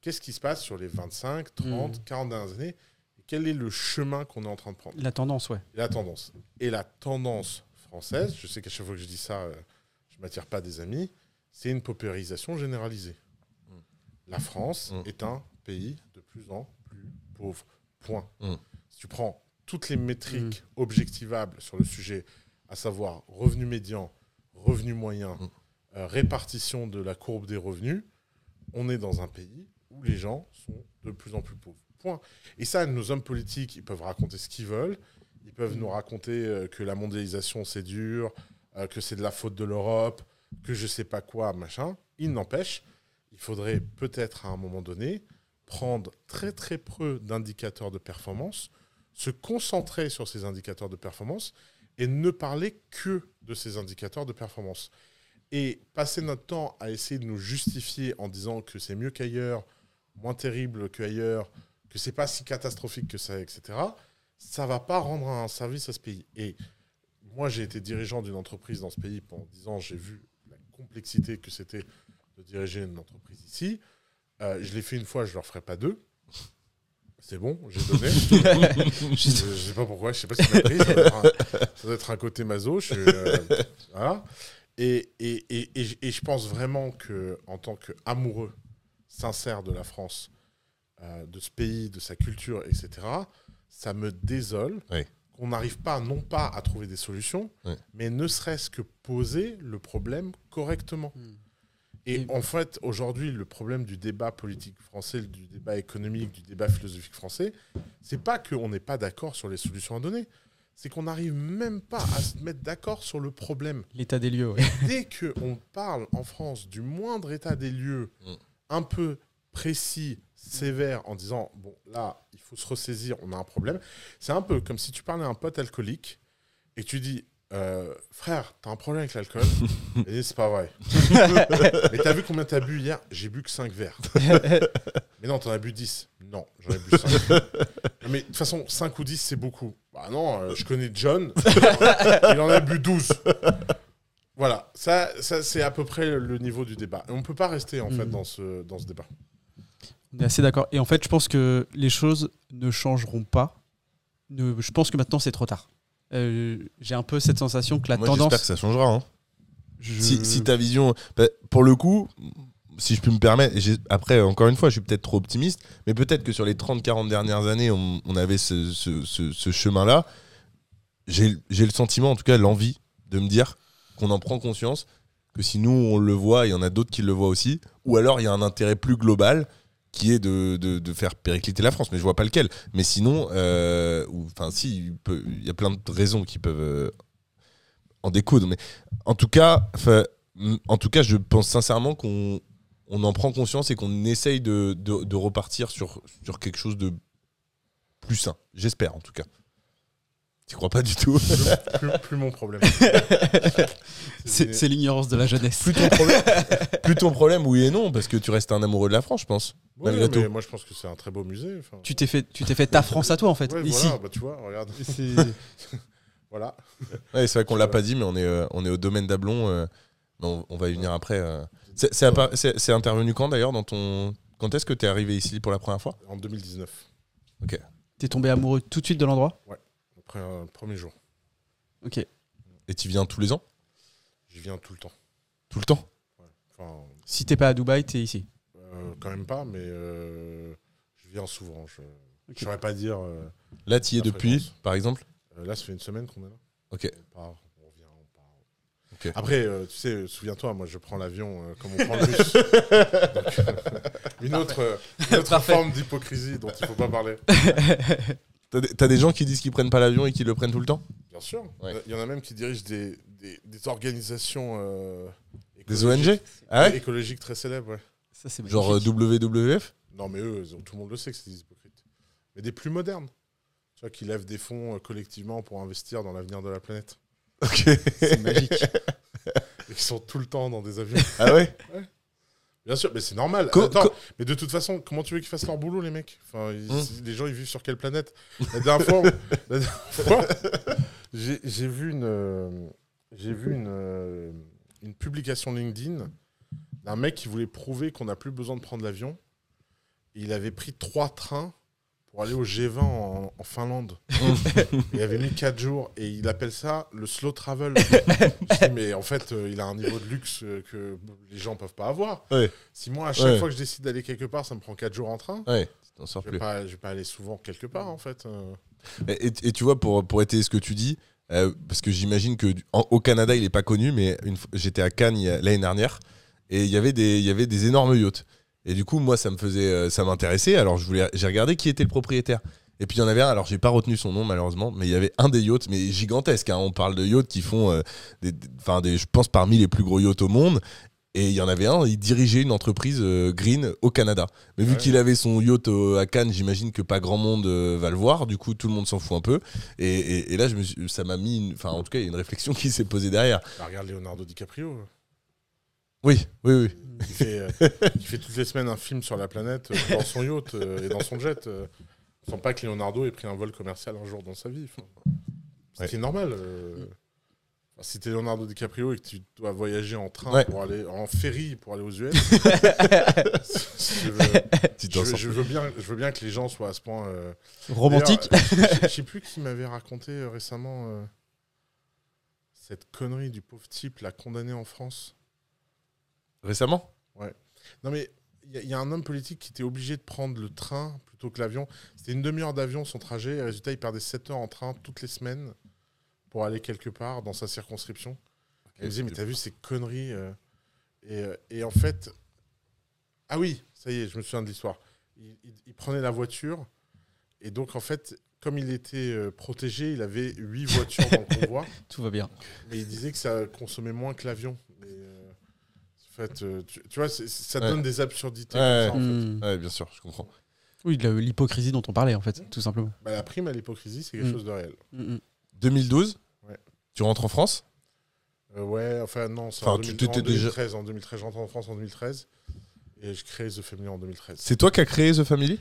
qu'est-ce qui se passe sur les 25, 30, Mm. 40 dernières années et quel est le chemin qu'on est en train de prendre? La tendance, ouais. la tendance. Et la tendance française, je sais qu'à chaque fois que je dis ça, euh, je ne m'attire pas des amis, c'est une paupérisation généralisée. Mm. La France Mm. est un pays de plus en plus pauvre. Point. Mm. Si tu prends toutes les métriques objectivables sur le sujet, à savoir revenu médian, revenu moyen, Mm. euh, répartition de la courbe des revenus, on est dans un pays où les gens sont de plus en plus pauvres. Point. Et ça, nos hommes politiques, ils peuvent raconter ce qu'ils veulent. Ils peuvent nous raconter euh, que la mondialisation, c'est dur, euh, que c'est de la faute de l'Europe, que je sais pas quoi, machin. Il n'empêche, il faudrait peut-être à un moment donné prendre très très peu d'indicateurs de performance, se concentrer sur ces indicateurs de performance et ne parler que de ces indicateurs de performance. Et passer notre temps à essayer de nous justifier en disant que c'est mieux qu'ailleurs, moins terrible qu'ailleurs, que c'est pas si catastrophique que ça, etc., ça va pas rendre un service à ce pays. Et moi, j'ai été dirigeant d'une entreprise dans ce pays pendant 10 ans. J'ai vu la complexité que c'était de diriger une entreprise ici. Euh, je l'ai fait une fois, je ne leur ferai pas deux. C'est bon, j'ai donné. *laughs* je ne sais pas pourquoi, je sais pas si c'est pris. Ça doit être un, ça doit être un côté maso. Je suis, euh, voilà. Et, et, et, et je- et je pense vraiment que en tant qu'amoureux sincère de la France, euh, de ce pays, de sa culture, etc., ça me désole Oui. qu'on n'arrive pas, non pas à trouver des solutions, Oui. mais ne serait-ce que poser le problème correctement. Hmm. Et Et- en fait, aujourd'hui, le problème du débat politique français, du débat économique, du débat philosophique français, c'est pas qu'on n'est pas d'accord sur les solutions à donner, c'est qu'on n'arrive même pas à se mettre d'accord sur le problème. L'état des lieux, ouais. Dès qu'on parle en France du moindre état des lieux, Mm. un peu précis, sévère, en disant, bon, là, il faut se ressaisir, on a un problème, c'est un peu comme si tu parlais à un pote alcoolique et tu dis, euh, frère, t'as un problème avec l'alcool *laughs* Et c'est pas vrai. *laughs* Mais t'as vu combien t'as bu hier? J'ai bu que 5 verres. *laughs* Mais non, t'en as bu 10. Non, j'en ai bu 5. Mais de toute façon, 5 ou 10, c'est beaucoup. Bah non, euh, je connais John. il en a bu 12. Voilà, ça, ça c'est à peu près le niveau du débat. Et on peut pas rester en fait Mhm. dans ce, dans ce débat. On est assez d'accord. Et en fait, je pense que les choses ne changeront pas. Ne- je pense que maintenant, c'est trop tard. Euh, J'ai un peu cette sensation que la Moi, j'espère tendance. que ça changera. hein. je- Si, si ta vision. bah, pour le coup, si je puis me permettre, après, encore une fois, je suis peut-être trop optimiste, mais peut-être que sur les 30-40 dernières années, on, on avait ce, ce- ce- ce chemin-là. J'ai j'ai le sentiment, en tout cas, l'envie de me dire qu'on en prend conscience, que si nous, on le voit, il y en a d'autres qui le voient aussi, ou alors il y a un intérêt plus global qui est de, de- de faire péricliter la France, mais je vois pas lequel. Mais sinon, euh, enfin, si, il y a plein de raisons qui peuvent euh, en découdre, mais en tout cas, en tout cas, je pense sincèrement qu'on on en prend conscience et qu'on essaye de, de- de repartir sur, sur quelque chose de plus sain. J'espère, en tout cas. Tu crois pas du tout Plus, plus mon problème. *laughs* C'est c'est l'ignorance de la jeunesse. plus ton, problème, *laughs* plus ton problème, oui et non, parce que tu restes un amoureux de la France, je pense. Ouais, malgré mais tout. moi je pense que c'est un très beau musée. Tu t'es fait, tu t'es fait ta *laughs* France à toi, en fait, Ouais, ici. Voilà, bah, tu vois, regarde. C'est- Voilà. Ouais, c'est vrai qu'on l'a pas dit, mais on est, euh, on est au domaine d'Ablon. euh, on, on va y venir après. euh. C'est c'est appa- c'est- c'est intervenu quand d'ailleurs dans ton. Quand est-ce que tu es arrivé ici pour la première fois? En 2019, T'es tombé amoureux tout de suite de l'endroit? Après premier jour. Ok. Et tu viens tous les ans? J'y viens tout le temps. Tout le temps? Enfin, Si t'es pas à Dubaï, t'es ici. euh, quand même pas, mais euh, je viens souvent. Je ne Ok. saurais pas dire. euh, Là, tu y es depuis, fréquence. par exemple? Euh, là, ça fait une semaine qu'on est là. Ok. On part, on revient, on part. Ok. Après, euh, tu sais, souviens-toi, moi je prends l'avion euh, comme on prend le bus. *laughs* Donc, *laughs* une autre, une autre forme d'hypocrisie dont il faut pas parler. *laughs* T'as des, gens qui disent qu'ils prennent pas l'avion et qui le prennent tout le temps? Bien sûr. Ouais. Il y en a même qui dirigent des, des, des organisations euh, Des écologiques- ONG Ah ouais? Écologiques très célèbres. Ouais. Ça, c'est Genre euh, magnifique. WWF Non, mais eux, ils ont- tout le monde le sait que c'est des hypocrites. Mais des plus modernes. Tu vois, qui lèvent des fonds euh, collectivement pour investir dans l'avenir de la planète. Ok. C'est magique. *laughs* Et qui sont tout le temps dans des avions. Ah ouais Bien sûr, mais c'est normal. Co- Attends, mais de toute façon, comment tu veux qu'ils fassent leur boulot, les mecs? Enfin, ils- si- Les gens, ils vivent sur quelle planète? La dernière fois, *laughs* j'ai vu une, euh, j'ai vu une, euh, une publication LinkedIn d'un mec qui voulait prouver qu'on n'a plus besoin de prendre l'avion. Il avait pris trois trains pour aller au G20 en, en Finlande. *laughs* il avait mis quatre jours et il appelle ça le slow travel. *laughs* Je dis, mais en fait, euh, il a un niveau de luxe euh, que les gens peuvent pas avoir. Ouais. Si moi, à chaque Ouais. fois que je décide d'aller quelque part, ça me prend 4 jours en train, Ouais, t'en sors je vais plus. pas, je vais pas aller souvent quelque part, en fait. euh. Et, et- et tu vois, pour, pour étayer ce que tu dis, euh, parce que j'imagine que du- en- au Canada, il est pas connu, mais une fois- j'étais à Cannes il y a- l'année dernière et il y avait des il y avait des énormes yachts. Et du coup, moi, ça me faisait, euh, ça m'intéressait. Alors, je voulais, j'ai regardé qui était le propriétaire. Et puis il y en avait un. Alors, j'ai pas retenu son nom malheureusement, mais il y avait un des yachts, mais gigantesque. hein. On parle de yachts qui font, euh, des, des- enfin, des, je pense parmi les plus gros yachts au monde. Et il y en avait un, il dirigeait une entreprise euh, green au Canada. Mais vu Ouais. qu'il avait son yacht euh, à Cannes, j'imagine que pas grand monde euh, va le voir. Du coup, tout le monde s'en fout un peu. Et, et- et là, je me suis- ça m'a mis, enfin, en tout cas, il y a une réflexion *laughs* qui s'est posée derrière. Bah, regarde Leonardo DiCaprio, Oui, oui, oui. qui fait, euh, qui fait toutes les semaines un film sur la planète euh, dans son yacht euh, et dans son jet. euh. Je sens pas que Leonardo ait pris un vol commercial un jour dans sa vie. Enfin, C'était normal. euh. Si t'es Leonardo DiCaprio et que tu dois voyager en train Ouais. pour aller en ferry pour aller aux US, *laughs* je, veux, Tu je t'en veux- sors. je veux bien, je veux bien que les gens soient à ce point. euh, Romantique. Je je sais plus qui m'avait raconté euh, récemment euh, cette connerie du pauvre type l'a condamné en France. Récemment Non mais il y, a- il y a un homme politique qui était obligé de prendre le train plutôt que l'avion. C'était une demi-heure d'avion son trajet. Et résultat, il perdait 7 heures en train toutes les semaines pour aller quelque part dans sa circonscription. Il me disait, mais t'as vu ces conneries euh, et, euh, et en fait, ah oui, ça y est, je me souviens de l'histoire. Il, il- il prenait la voiture et donc en fait, comme il était euh, protégé, il avait 8 voitures dans le *laughs* convoi. Tout va bien. Mais il disait que ça consommait moins que l'avion. Fait, euh, tu, tu vois, ça Ouais. donne des absurdités Ouais. comme ça, en fait. Ouais, bien sûr, je comprends. Oui, l'hypocrisie dont on parlait, en fait, tout simplement. Bah, la prime à l'hypocrisie, c'est quelque Mm. chose de réel. Mm, mm. 2012 Ouais. Tu rentres en France? Euh, ouais, enfin non, c'est Enfin, en, tu 2000 t'étais en déjà- 2013. En 2013, j'entre en France en 2013 et je crée The Family en 2013. C'est toi qui as créé The Family?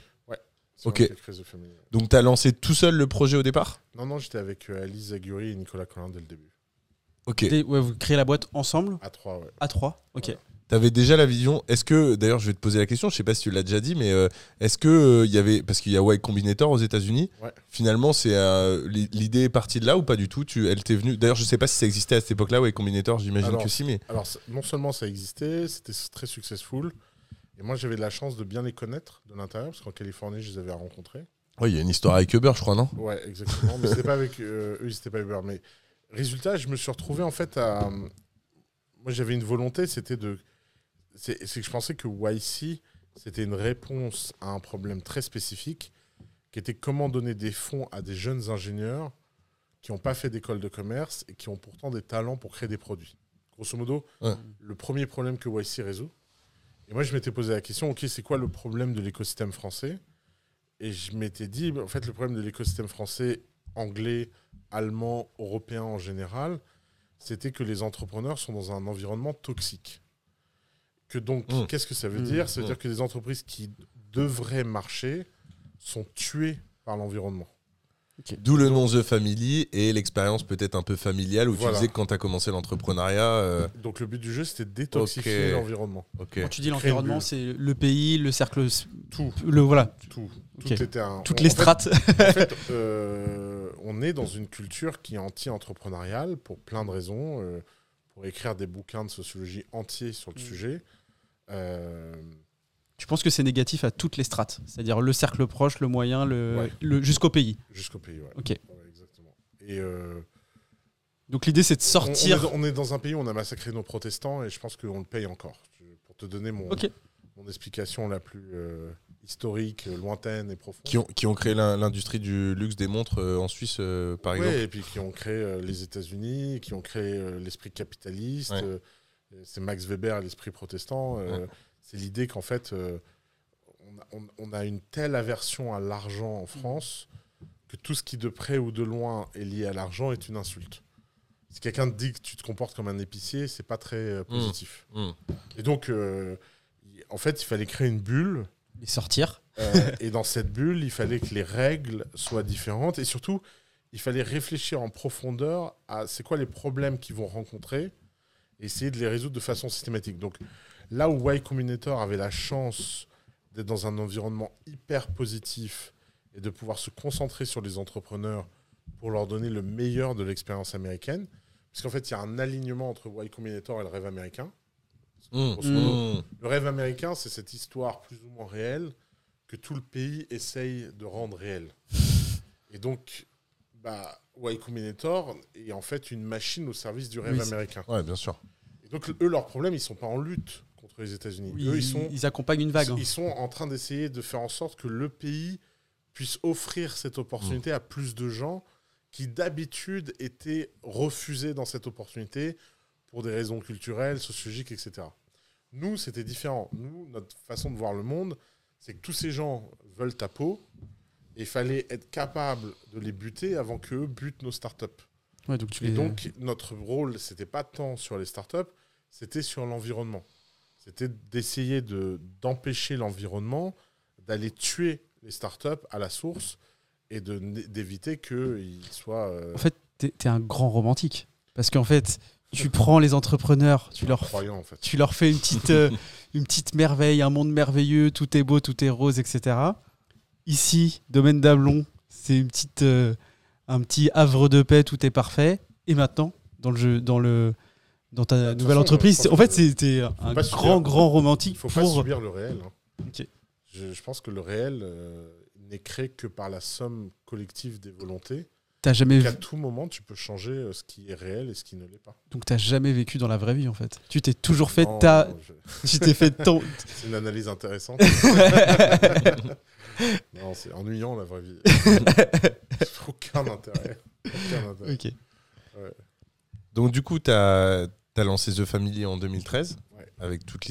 Ok. moi qui ai créé The Family. Donc t'as lancé tout seul le projet au départ? Non, non, j'étais avec euh, Alice Zaguri et Nicolas Collin dès le début. Ok. Ouais, vous créez la boîte ensemble À 3, ouais. à trois Ok. Ouais. T'avais déjà la vision. Est-ce que, d'ailleurs, je vais te poser la question, je sais pas si tu l'as déjà dit, mais euh, est-ce que euh, il y avait. Parce qu'il y a Y Combinator aux États-Unis. Ouais. Finalement, c'est euh, l'i- l'idée est partie de là ou pas du tout? Tu, Elle t'est venue. D'ailleurs, je sais pas si ça existait à cette époque-là, Y Combinator, j'imagine Alors, que si, mais. Alors, c- non seulement ça existait, c'était très successful. Et moi, j'avais de la chance de bien les connaître de l'intérieur, parce qu'en Californie, je les avais rencontrés. Oui, il y a une histoire avec Uber, je crois, non? Ouais, exactement. mais c'était pas avec euh, eux, c'était pas Uber. Mais résultat, je me suis retrouvé en fait à. Moi, j'avais une volonté, c'était de. C'est que je pensais que YC, c'était une réponse à un problème très spécifique, qui était comment donner des fonds à des jeunes ingénieurs qui n'ont pas fait d'école de commerce et qui ont pourtant des talents pour créer des produits. Grosso modo, Ouais. le premier problème que YC résout. Et moi, je m'étais posé la question, ok, c'est quoi le problème de l'écosystème français? Et je m'étais dit, en fait, le problème de l'écosystème français, anglais, allemand, européen en général, c'était que les entrepreneurs sont dans un environnement toxique. Que donc, Mm. qu'est-ce que ça veut Mm. dire? Ça veut Mm. dire que les entreprises qui devraient marcher sont tuées par l'environnement. D'où le nom The Family et l'expérience peut-être un peu familiale où Voilà. tu disais que quand tu as commencé l'entrepreneuriat. euh, Donc le but du jeu, c'était de détoxifier l'environnement. Quand tu dis l'environnement, c'est le pays, le cercle. Tout, Le, voilà. tout. Tout était un... Toutes les fait, strates. En fait, *laughs* euh, on est dans une culture qui est anti-entrepreneuriale pour plein de raisons. euh, pour écrire des bouquins de sociologie entiers sur le Mm. sujet. Euh, Je pense que c'est négatif à toutes les strates. C'est-à-dire le cercle proche, le moyen, le, Ouais. le- jusqu'au pays. Jusqu'au pays, ouais. Ok. Ouais, exactement. Et euh, Donc l'idée, c'est de on- sortir. On, est, on est dans un pays où on a massacré nos protestants et je pense qu'on le paye encore. Pour te donner mon, mon explication la plus euh, historique, euh, lointaine et profonde. Qui ont, qui ont créé l'in- l'industrie du luxe des montres euh, en Suisse, euh, par Ouais, exemple. et puis qui ont créé les États-Unis, qui ont créé l'esprit capitaliste. Ouais. c'est Max Weber, l'esprit protestant. Ouais. C'est l'idée qu'en fait, on, a, on- on a une telle aversion à l'argent en France que tout ce qui de près ou de loin est lié à l'argent est une insulte. Si quelqu'un te dit que tu te comportes comme un épicier, c'est pas très euh, positif. Mm. Et donc, euh, en fait, il fallait créer une bulle. Et sortir. Euh, et dans cette bulle, il fallait que les règles soient différentes. Et surtout, il fallait réfléchir en profondeur à c'est quoi les problèmes qu'ils vont rencontrer et essayer de les résoudre de façon systématique. Donc là où Y Combinator avait la chance d'être dans un environnement hyper positif et de pouvoir se concentrer sur les entrepreneurs pour leur donner le meilleur de l'expérience américaine, parce qu'en fait, il y a un alignement entre Y Combinator et le rêve américain. Mm. Grosso modo, Mm. le rêve américain, c'est cette histoire plus ou moins réelle que tout le pays essaye de rendre réelle. Et donc, bah, Y Combinator est en fait une machine au service du rêve Oui, américain. Ouais, bien sûr. Et donc, eux, leur problème, ils sont pas en lutte contre les États-Unis. Oui, eux, ils sont, ils accompagnent une vague. hein. ils sont en train d'essayer de faire en sorte que le pays puisse offrir cette opportunité à plus de gens qui d'habitude étaient refusés dans cette opportunité pour des raisons culturelles, sociologiques, etc. Nous, c'était différent. Nous, notre façon de voir le monde, c'est que tous ces gens veulent ta peau et il fallait être capable de les buter avant qu'eux butent nos startups. Ouais, donc tu Et les- donc, notre rôle, c'était pas tant sur les startups, c'était sur l'environnement. C'était d'essayer de- d'empêcher l'environnement d'aller tuer les startups à la source et d'éviter qu'ils soient. euh, En fait, t'es es un grand romantique. Parce qu'en fait, tu prends les entrepreneurs, tu leur, croyants en fait. tu leur fais une petite, euh, *laughs* une petite merveille, un monde merveilleux, tout est beau, tout est rose, etc. Ici, domaine d'Ablon, c'est une petite, euh, un petit havre de paix, tout est parfait. Et maintenant, dans le jeu, dans le, dans ta Bah, nouvelle façon, entreprise, en fait, c'était un pas grand, subir- grand romantique Il faut pas pour. subir le réel. hein. Je pense que le réel euh, n'est créé que par la somme collective des volontés. T'as jamais, Qu'à tout moment, tu peux changer euh, ce qui est réel et ce qui ne l'est pas. donc t'as jamais vécu dans la vraie vie en fait. Tu t'es toujours fait Non, ta, non, je- *laughs* tu t'es fait ton. *laughs* C'est une analyse intéressante. *laughs* non, c'est ennuyant la vraie vie. Aucun intérêt. Aucun intérêt. ok. Donc du coup, tu as, lancé The Family en 2013, Ouais. avec toute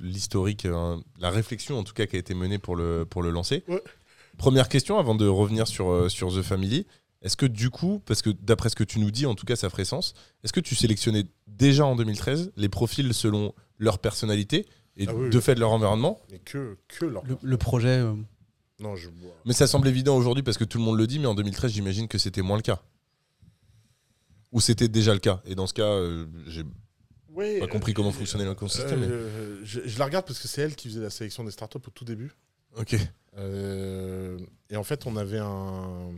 l'historique, euh, la réflexion en tout cas qui a été menée pour le, pour le lancer. Ouais. Première question avant de revenir sur, euh, sur The Family. Est-ce que du coup, parce que d'après ce que tu nous dis, en tout cas ça ferait sens, est-ce que tu sélectionnais déjà en 2013 les profils selon leur personnalité et Ah oui, de oui. fait de leur environnement Mais que, que leur. Le, le projet. euh, Non, je bois. Mais ça semble évident aujourd'hui parce que tout le monde le dit, mais en 2013 j'imagine que c'était moins le cas. Ou c'était déjà le cas. Et dans ce cas, euh, j'ai Ouais, pas compris euh, comment fonctionnait l'écosystème. mais- euh, je, je la regarde parce que c'est elle qui faisait la sélection des startups au tout début. Ok. Euh, et en fait, on avait un.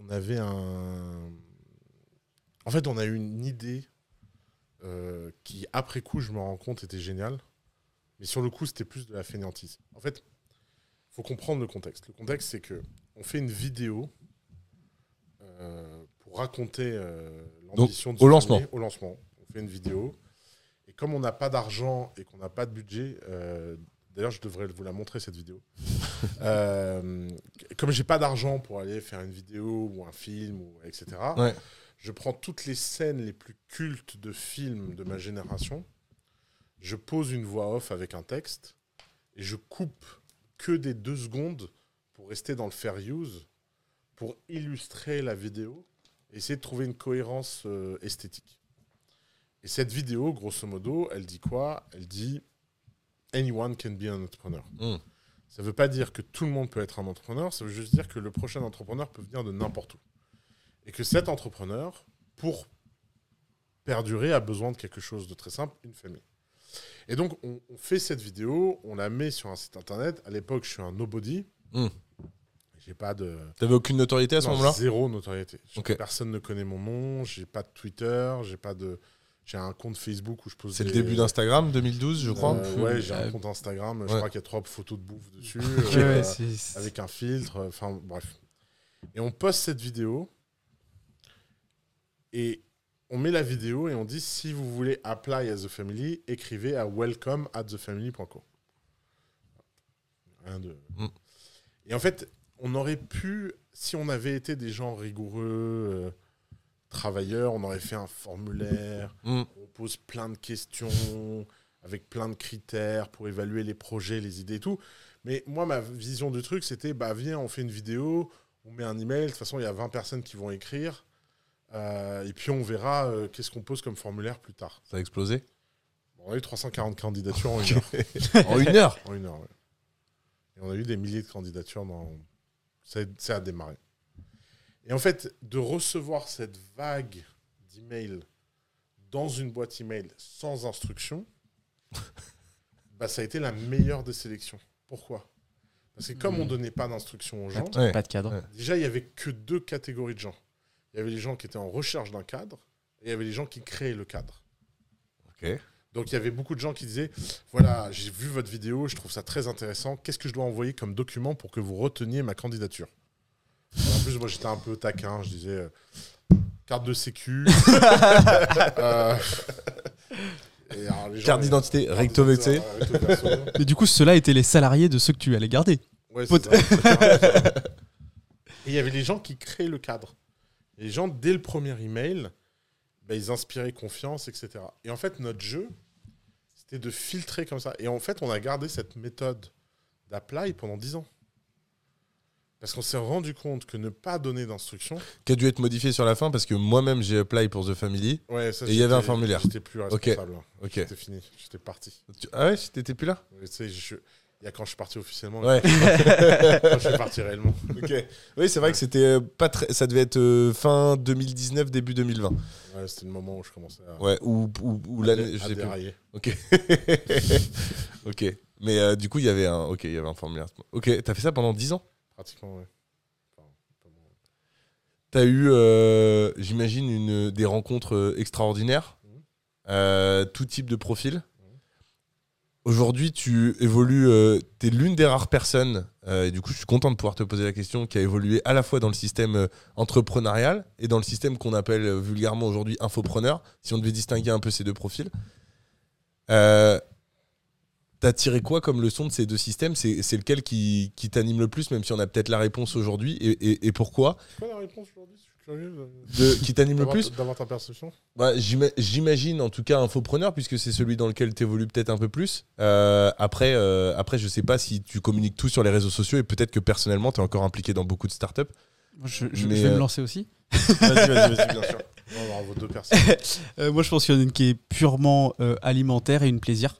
On avait un. En fait, on a eu une idée euh, qui, après coup, je me rends compte, était géniale. Mais sur le coup, c'était plus de la fainéantise. En fait, il faut comprendre le contexte. Le contexte, c'est que on fait une vidéo euh, pour raconter euh, l'ambition de au ce lancement. premier- Au lancement. On fait une vidéo. Et comme on n'a pas d'argent et qu'on n'a pas de budget, d'ailleurs, je devrais vous la montrer cette vidéo. *laughs* Euh, comme j'ai pas d'argent pour aller faire une vidéo ou un film, ou, etc., Ouais. je prends toutes les scènes les plus cultes de films de ma génération, je pose une voix off avec un texte et je coupe que des deux secondes pour rester dans le fair use, pour illustrer la vidéo et essayer de trouver une cohérence euh, esthétique. Et cette vidéo, grosso modo, elle dit quoi? Elle dit Anyone can be an entrepreneur. Mm. Ça ne veut pas dire que tout le monde peut être un entrepreneur, ça veut juste dire que le prochain entrepreneur peut venir de n'importe où. Et que cet entrepreneur, pour perdurer, a besoin de quelque chose de très simple, une famille. Et donc, on, on fait cette vidéo, on la met sur un site internet. À l'époque, je suis un nobody. Mm. J'ai pas de. T'avais aucune notoriété à ce moment-là? Zéro notoriété. Personne ne connaît mon nom, j'ai pas de Twitter, j'ai pas de. J'ai un compte Facebook où je pose C'est le début d'Instagram, 2012, je crois. Euh, ouais, j'ai un Euh, compte Instagram. Je ouais. crois qu'il y a trois photos de bouffe dessus. *laughs* Euh, ouais, c'est- c'est- avec un filtre. Enfin, bref. Et on poste cette vidéo. Et on met la vidéo et on dit si vous voulez apply as the family, écrivez à welcome at thefamily.co. Rien de. Mm. Et en fait, on aurait pu, si on avait été des gens rigoureux, euh, travailleurs, on aurait fait un formulaire Mm. on pose plein de questions avec plein de critères pour évaluer les projets, les idées et tout. Mais moi, ma vision du truc, c'était bah, viens, on fait une vidéo, on met un email. De toute façon, il y a 20 personnes qui vont écrire. euh, et puis, on verra euh, qu'est-ce qu'on pose comme formulaire plus tard. Ça a explosé? Bon, on a eu 340 candidatures en une heure. *laughs* en une heure? En une heure, ouais. Et on a eu des milliers de candidatures dans. Ça a démarré. Et en fait, de recevoir cette vague d'emails dans une boîte email sans instruction, *laughs* bah, ça a été la meilleure des sélections. Pourquoi? Parce que comme on donnait pas d'instruction aux gens, Ouais. Pas de cadre. Déjà, il y avait que deux catégories de gens. Il y avait les gens qui étaient en recherche d'un cadre et il y avait les gens qui créaient le cadre. Ok. Donc il y avait beaucoup de gens qui disaient voilà, j'ai vu votre vidéo, je trouve ça très intéressant. Qu'est-ce que je dois envoyer comme document pour que vous reteniez ma candidature? Plus, moi j'étais un peu taquin, je disais euh, carte de sécu. *laughs* Euh, *laughs* et alors, les gens- Carte d'identité, carte recto d'identité, verso. euh, recto verso. *laughs* Mais du coup, ceux-là étaient les salariés de ceux que tu allais garder. Ouais, Pot- c'est ça. Et il y avait les gens qui créaient le cadre. Et les gens, dès le premier email, bah, ils inspiraient confiance, etc. Et en fait, notre jeu, c'était de filtrer comme ça. Et en fait, on a gardé cette méthode d'apply pendant 10 ans. Parce qu'on s'est rendu compte que ne pas donner d'instructions. Qui a dû être modifié sur la fin parce que moi-même j'ai apply pour The Family. Ouais, ça, Et il y avait un formulaire. J'étais plus responsable. hein. Ok. C'était fini. J'étais parti. Ah ouais, t'étais plus là Tu sais, je- Il y a quand je suis parti officiellement, Ouais. *laughs* quand je suis parti réellement. *laughs* Ok. Oui, c'est vrai que c'était euh, pas très. Ça devait être euh, fin 2019, début 2020. Ouais, c'était le moment où je commençais à, Ouais, ou, ou, l'année. Je sais plus. Ok. *laughs* ok. Mais euh, du coup, il y avait un. Ok, il y avait un formulaire. Ok, t'as fait ça pendant 10 ans Pratiquement, ouais. Enfin, pas moins. T'as eu, euh, j'imagine, une, des rencontres euh, extraordinaires, Mhm. euh, tout type de profil. Aujourd'hui, tu évolues, euh, tu es l'une des rares personnes, et du coup, je suis content de pouvoir te poser la question, qui a évolué à la fois dans le système entrepreneurial et dans le système qu'on appelle vulgairement aujourd'hui infopreneur, si on devait distinguer un peu ces deux profils. Euh, T'as tiré quoi comme leçon de ces deux systèmes? C'est lequel qui, qui t'anime le plus, même si on a peut-être la réponse aujourd'hui, et, et- et pourquoi? Quoi la réponse aujourd'hui? Je suis curieux. de- Qui t'anime le plus? D'avoir ta perception Bah, j'ima- J'imagine en tout cas infopreneur, puisque c'est celui dans lequel tu évolues peut-être un peu plus. Euh, après, euh, après, je sais pas si tu communiques tout sur les réseaux sociaux et peut-être que personnellement, tu es encore impliqué dans beaucoup de startups. Moi, Je, je- Mais, je vais euh, me lancer aussi. *laughs* Vas-y, vas-y, vas-y, bien sûr. *laughs* On va avoir vos deux *laughs* personnes. Euh, moi, je pense qu'il y en a une qui est purement euh, alimentaire et une plaisir.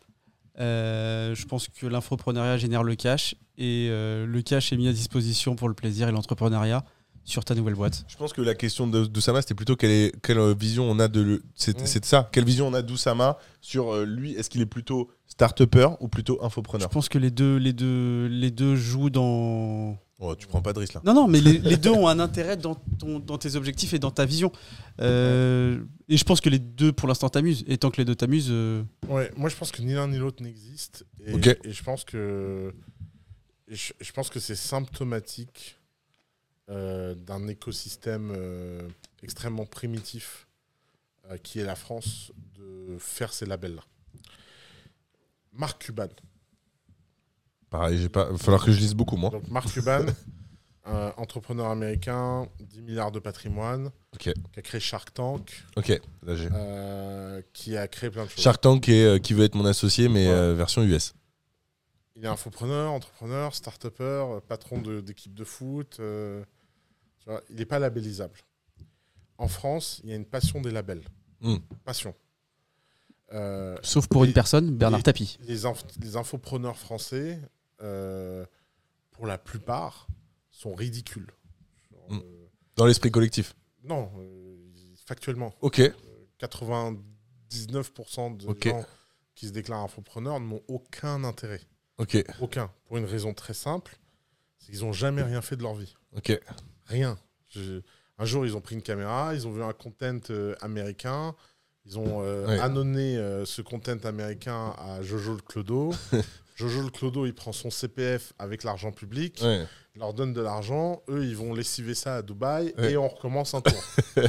Euh, je pense que l'infoprenariat génère le cash et euh, le cash est mis à disposition pour le plaisir et l'entrepreneuriat sur ta nouvelle boîte. Je pense que la question de- d'Oussama, c'était plutôt quelle, est- quelle euh, vision on a de. C'est ça. Quelle vision on a d'Oussama sur euh, lui Est-ce qu'il est plutôt start-upper ou plutôt Je infopreneur pense que les deux, les deux, les deux jouent dans. Oh, Tu prends pas de risque là. Non, non, mais les, les deux ont un intérêt dans, ton, dans tes objectifs et dans ta vision. Euh, et je pense que les deux, pour l'instant, t'amusent. Et tant que les deux t'amusent, euh, Ouais, moi je pense que ni l'un ni l'autre n'existe. Et, Ok. et je pense que et je, je pense que c'est symptomatique euh, d'un écosystème euh, extrêmement primitif euh, qui est la France de faire ces labels-là. Marc Cuban. Pareil, j'ai pas. Il va falloir que je lise beaucoup, moi. Donc Mark Cuban, un *laughs* entrepreneur américain, 10 milliards de patrimoine, Ok. qui a créé Shark Tank, Ok, là j'ai. euh, qui a créé plein de choses. Shark Tank est, euh, qui veut être mon associé, mais Ouais. euh, version US. Il est infopreneur, entrepreneur, start-upper, euh, patron de- d'équipe de, foot. euh, tu vois, il n'est pas labellisable. En France, il y a une passion des labels. Hmm. Passion. Euh, sauf pour Et- une personne, Bernard et- Tapie. les, inf- les infopreneurs français, euh, pour la plupart, sont ridicules. Genre, Hmm. euh, Dans l'esprit collectif. non, euh, factuellement. Ok. 99% de Ok. gens qui se déclarent infopreneurs n'ont aucun intérêt. Ok. Aucun. Pour une raison très simple, c'est qu'ils n'ont jamais rien fait de leur vie. Ok. Rien. Je- Un jour, ils ont pris une caméra, ils ont vu un content euh, américain, ils ont euh, Ouais. annonné euh, ce content américain à Jojo le Clodo. *laughs* Jojo le Clodo, il prend son CPF avec l'argent public, Ouais. il leur donne de l'argent, eux, ils vont lessiver ça à Dubaï Ouais. et on recommence un tour. *laughs*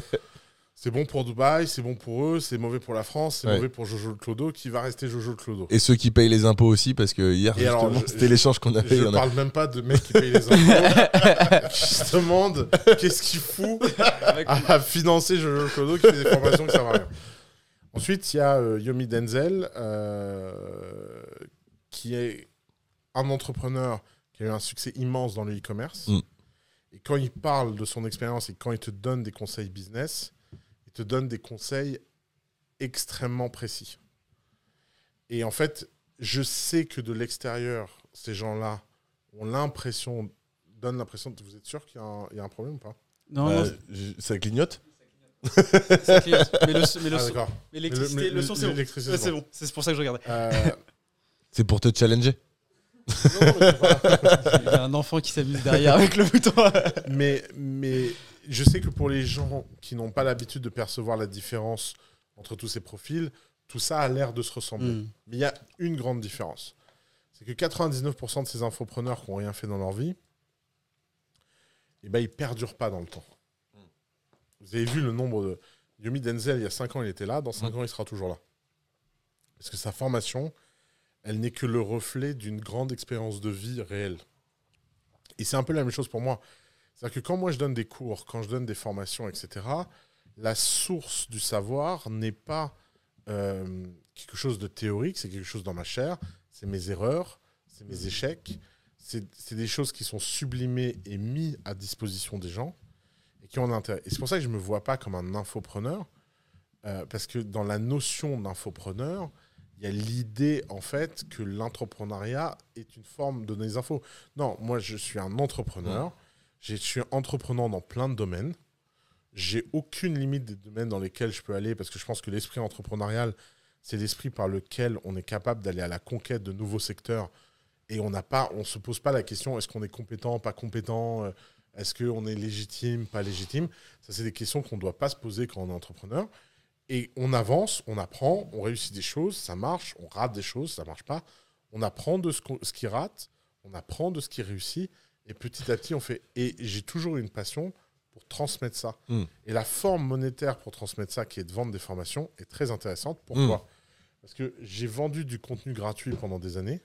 c'est bon pour Dubaï, c'est bon pour eux, c'est mauvais pour la France, c'est Ouais. mauvais pour Jojo le Clodo qui va rester Jojo le Clodo. Et ceux qui payent les impôts aussi, parce que hier, Et alors, justement, je- c'était l'échange qu'on avait. Je il y en ne a- parle même pas de mecs qui payent les impôts, *laughs* qui se demandent qu'est-ce qu'il fout à, financer Jojo le Clodo qui fait des formations qui servent à rien. Ensuite, il y a euh, Yomi Denzel, euh, qui est un entrepreneur qui a eu un succès immense dans le e-commerce. Mm. Et quand il parle de son expérience et quand il te donne des conseils business, il te donne des conseils extrêmement précis. Et en fait, je sais que de l'extérieur, ces gens-là ont l'impression, donnent l'impression, vous êtes sûr qu'il y, a un- il y a un problème ou pas? Non, Euh, non, ça clignote c'est clair. mais le, mais le Ah, son- d'accord. mais l'électricité- Mais le- le son, c'est bon. l'électricité, Ouais, c'est c'est bon. C'est pour ça que je regardais. Euh, C'est pour te challenger non, mais c'est pas- Il y a un enfant qui s'amuse derrière avec le bouton. mais, mais je sais que pour les gens qui n'ont pas l'habitude de percevoir la différence entre tous ces profils, tout ça a l'air de se ressembler. Hmm. Mais il y a une grande différence. C'est que 99% de ces infopreneurs qui n'ont rien fait dans leur vie, eh ben, ils ne perdurent pas dans le temps. Vous avez vu le nombre de... Yomi Denzel, il y a 5 ans, il était là. Dans 5 ans, il sera toujours là. Parce que sa formation, elle n'est que le reflet d'une grande expérience de vie réelle. Et c'est un peu la même chose pour moi. C'est-à-dire que quand moi je donne des cours, quand je donne des formations, etc., la source du savoir n'est pas euh, quelque chose de théorique, c'est quelque chose dans ma chair, c'est mes erreurs, c'est mes échecs, c'est des choses qui sont sublimées et mises à disposition des gens et qui ont un intérêt. Et c'est pour ça que je ne me vois pas comme un infopreneur, euh, parce que dans la notion d'infopreneur, il y a l'idée, en fait, que l'entrepreneuriat est une forme de donner des infos. Non, moi, je suis un entrepreneur. Je suis entrepreneur dans plein de domaines. J'ai aucune limite des domaines dans lesquels je peux aller parce que je pense que l'esprit entrepreneurial, c'est l'esprit par lequel on est capable d'aller à la conquête de nouveaux secteurs et on n'a pas, on se pose pas la question est-ce qu'on est compétent, pas compétent, euh, est-ce qu'on est légitime, pas légitime? Ça, c'est des questions qu'on ne doit pas se poser quand on est entrepreneur. Et on avance, on apprend, on réussit des choses, ça marche, on rate des choses, ça marche pas. On apprend de ce, qui rate, on apprend de ce qui réussit, et petit à petit, on fait. Et j'ai toujours eu une passion pour transmettre ça. Mm. Et la forme monétaire pour transmettre ça, qui est de vendre des formations, est très intéressante. Pourquoi? Mm. Parce que j'ai vendu du contenu gratuit pendant des années.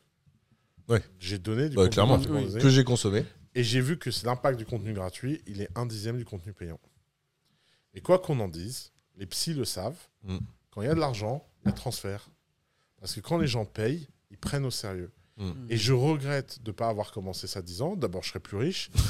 Ouais. J'ai donné du Ouais, contenu clairement. gratuit. Que j'ai consommé. Et j'ai vu que c'est l'impact du contenu gratuit, il est un dixième du contenu payant. Et quoi qu'on en dise, les psys le savent, Mm. quand il y a de l'argent, il y a transfert. Parce que quand les gens payent, ils prennent au sérieux. Mm. Et je regrette de ne pas avoir commencé ça à 10 ans. D'abord, je serais plus riche. *laughs*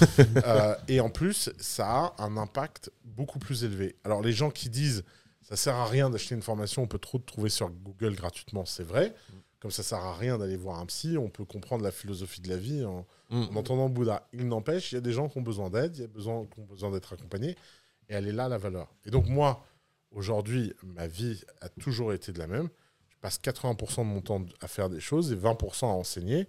Euh, et en plus, ça a un impact beaucoup plus élevé. Alors, les gens qui disent ça sert à rien d'acheter une formation, on peut trop trouver sur Google gratuitement, c'est vrai. Comme ça sert à rien d'aller voir un psy, on peut comprendre la philosophie de la vie en, Mm. en entendant Bouddha. Il n'empêche, il y a des gens qui ont besoin d'aide, il y a besoin, qui ont besoin d'être accompagnés, et elle est là la valeur. Et donc moi, aujourd'hui, ma vie a toujours été de la même. Je passe 80% de mon temps à faire des choses et 20% à enseigner.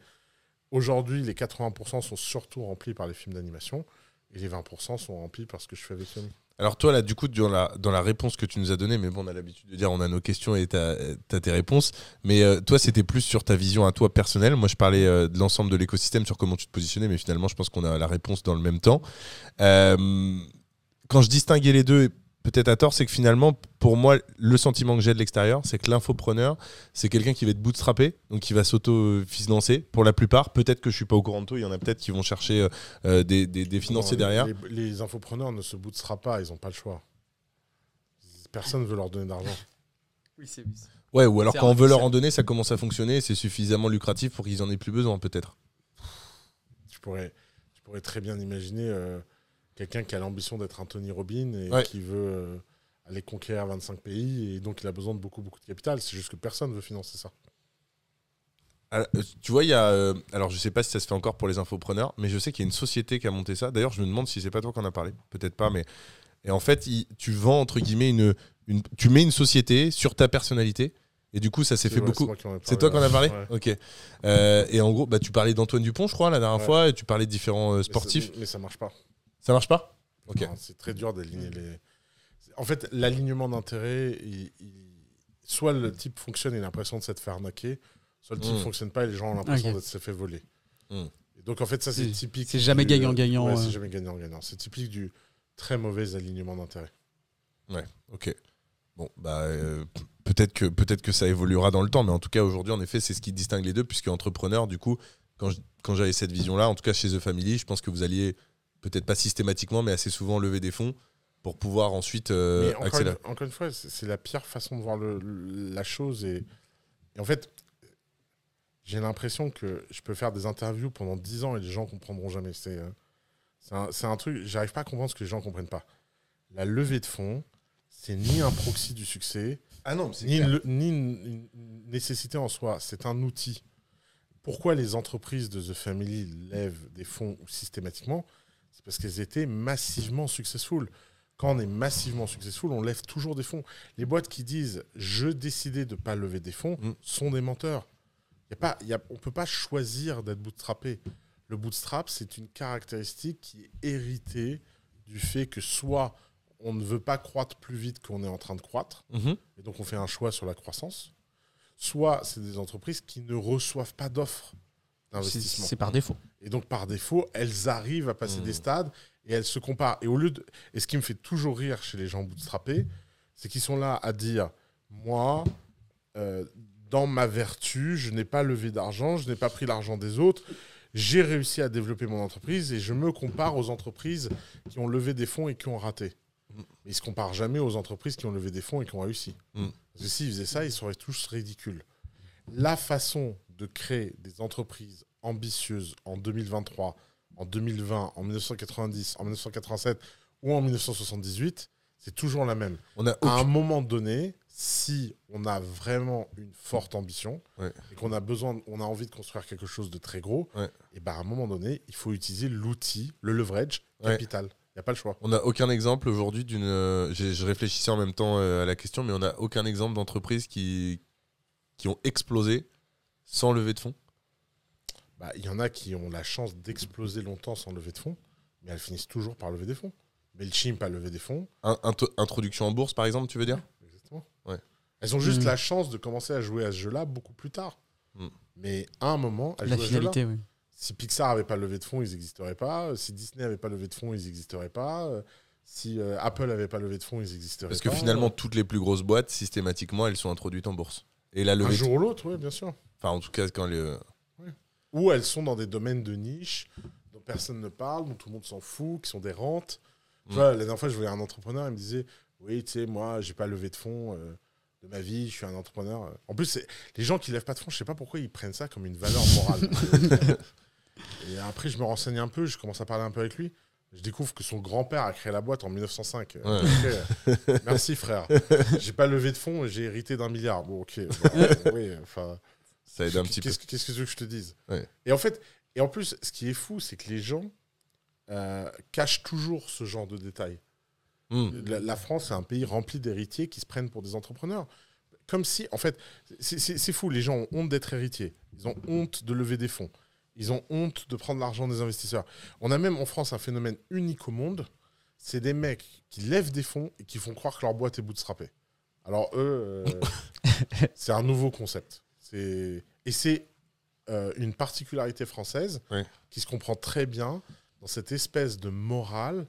Aujourd'hui, les 80% sont surtout remplis par les films d'animation, et les 20% sont remplis par ce que je fais avec eux. Alors toi, là, du coup, dans la, dans la réponse que tu nous as donnée, mais bon, on a l'habitude de dire on a nos questions et tu as, tes réponses, mais euh, toi, c'était plus sur ta vision à toi personnelle. Moi, je parlais euh, de l'ensemble de l'écosystème, sur comment tu te positionnais, mais finalement, je pense qu'on a la réponse dans le même temps. Euh, quand je distinguais les deux, peut-être à tort, c'est que finalement, pour moi, le sentiment que j'ai de l'extérieur, c'est que l'infopreneur, c'est quelqu'un qui va être bootstrappé, donc qui va s'auto-financer pour la plupart. Peut-être que je suis pas au courant de tout, il y en a peut-être qui vont chercher euh, euh, des, des- des financiers Non, derrière. Les, les infopreneurs ne se bootstrapent pas, ils n'ont pas le choix. Personne ne veut leur donner d'argent. Oui, c'est Ouais, ou alors quand on veut leur en donner, ça commence à fonctionner, c'est suffisamment lucratif pour qu'ils en aient plus besoin, peut-être. Tu pourrais, tu pourrais très bien imaginer euh, quelqu'un qui a l'ambition d'être un Tony Robbins et Ouais. qui veut euh, aller conquérir 25 pays et donc il a besoin de beaucoup, beaucoup de capital. C'est juste que personne ne veut financer ça. Alors, euh, tu vois, il y a. euh, alors, je sais pas si ça se fait encore pour les infopreneurs, mais je sais qu'il y a une société qui a monté ça. D'ailleurs, je me demande si c'est pas toi qui en a parlé. Peut-être pas, mais. Et en fait, il- tu vends, entre guillemets, une, une. Tu mets une société sur ta personnalité. Et du coup, ça s'est fait ouais, beaucoup. C'est toi qui en as parlé ouais. Ok. Euh, et en gros, bah, tu parlais d'Antoine Dupont, je crois, la dernière Ouais. fois, et tu parlais de différents euh, Mais sportifs. ça- Mais, ça marche pas. Ça marche pas Ok. C'est très dur d'aligner les. En fait, l'alignement il- il- soit le type fonctionne et il a l'impression de s'être fait arnaquer, soit le type Mm. fonctionne pas et les gens ont l'impression Ok. d'être s'est fait voler. Mm. Et donc en fait, ça c'est typique. c'est jamais du- gagnant-gagnant, Ouais, euh. c'est jamais gagnant-gagnant. C'est typique du très mauvais alignement d'intérêts. Ok. Bon, bah, euh, peut-être que, peut que ça évoluera dans le temps, mais en tout cas, aujourd'hui, en effet, c'est ce qui distingue les deux, puisque entrepreneur, du coup, quand j'avais cette vision-là, en tout cas chez The Family, je pense que vous alliez, peut-être pas systématiquement, mais assez souvent lever des fonds pour pouvoir ensuite euh, encore accélérer. une, encore une fois, c'est la pire façon de voir le- la chose. Et, et en fait, j'ai l'impression que je peux faire des interviews pendant 10 ans et les gens comprendront jamais. C'est euh, c'est un, un truc, j'arrive pas à comprendre ce que les gens comprennent pas. La levée de fonds, c'est ni un proxy du succès, Ah non, ni, ni une- une nécessité en soi. C'est un outil. Pourquoi les entreprises de The Family lèvent des fonds systématiquement? C'est parce qu'elles étaient massivement successful. Quand on est massivement successful, on lève toujours des fonds. Les boîtes qui disent je décidais de ne pas lever des fonds Mm. sont des menteurs. Y a pas, y a- on ne peut pas choisir d'être bootstrappé. Le bootstrap, c'est une caractéristique qui est héritée du fait que soit on ne veut pas croître plus vite qu'on est en train de croître, Mhm. et donc on fait un choix sur la croissance, soit c'est des entreprises qui ne reçoivent pas d'offres d'investissement. c'est par défaut. Et donc, par défaut, elles arrivent à passer des stades et elles se comparent. Et, au lieu de... et ce qui me fait toujours rire chez les gens bootstrappés, c'est qu'ils sont là à dire Moi, euh, dans ma vertu, je n'ai pas levé d'argent, je n'ai pas pris l'argent des autres. J'ai réussi à développer mon entreprise et je me compare aux entreprises qui ont levé des fonds et qui ont raté. Ils ne se comparent jamais aux entreprises qui ont levé des fonds et qui ont réussi. Mm. Parce que s'ils faisaient ça, ils seraient tous ridicules. La façon de créer des entreprises ambitieuses en 2023, en 2020, en 1990, en 1987 ou en 1978, c'est toujours la même. On a À un moment donné, si on a vraiment une forte ambition Ouais. et qu'on a besoin, on a envie de construire quelque chose de très gros, Ouais. et ben à un moment donné, il faut utiliser l'outil, le leverage Ouais. capital. Il n'y a pas le choix. On n'a aucun exemple aujourd'hui d'une. euh, je réfléchissais en même temps euh, à la question, mais on n'a aucun exemple d'entreprise qui, qui ont explosé sans lever de fonds. Bah, Il y en a qui ont la chance d'exploser longtemps sans lever de fonds, mais elles finissent toujours par lever des fonds. Mailchimp a levé des fonds. Un- int- introduction en bourse, par exemple, tu veux dire? Exactement. Ouais. Elles ont juste Mm. la chance de commencer à jouer à ce jeu-là beaucoup plus tard. Mm. Mais à un moment, elles La jouaient à ce jeu-là. finalité, oui. Si Pixar avait pas levé de fonds, ils n'existeraient pas. Si Disney avait pas levé de fonds, ils n'existeraient pas. Si euh, Apple avait pas levé de fonds, ils n'existeraient pas. Parce que finalement, toutes les plus grosses boîtes, systématiquement, elles sont introduites en bourse. Et la un levée. de- jour ou l'autre, oui, bien sûr. Enfin, en tout cas, quand les. Ou elles sont dans des domaines de niche dont personne ne parle, dont tout le monde s'en fout, qui sont des rentes. Tu Mm. vois, la dernière fois, je voyais un entrepreneur, il me disait Oui, tu sais, moi, j'ai pas levé de fonds euh, de ma vie, je suis un entrepreneur. En plus, les gens qui lèvent pas de fonds, je sais pas pourquoi ils prennent ça comme une valeur morale. *laughs* Et après, je me renseigne un peu, je commence à parler un peu avec lui. Je découvre que son grand-père a créé la boîte en 1905. Euh. *laughs* Merci, frère. J'ai pas levé de fonds, j'ai hérité d'un milliard. Bon, ok. Bon, *laughs* oui, enfin. Ça aide un petit peu. Qu'est-ce que- tu veux que je te dise? Ouais. Et en fait, et en plus, ce qui est fou, c'est que les gens euh, cachent toujours ce genre de détails. Hmm. La, la France est un pays rempli d'héritiers qui se prennent pour des entrepreneurs. Comme si, en fait, c'est fou, les gens ont honte d'être héritiers. Ils ont honte de lever des fonds. Ils ont honte de prendre l'argent des investisseurs. On a même en France un phénomène unique au monde. C'est des mecs qui lèvent des fonds et qui font croire que leur boîte est bootstrappée. Alors eux, euh, *laughs* c'est un nouveau concept. C'est- Et c'est euh, une particularité française qui se comprend très bien dans cette espèce de morale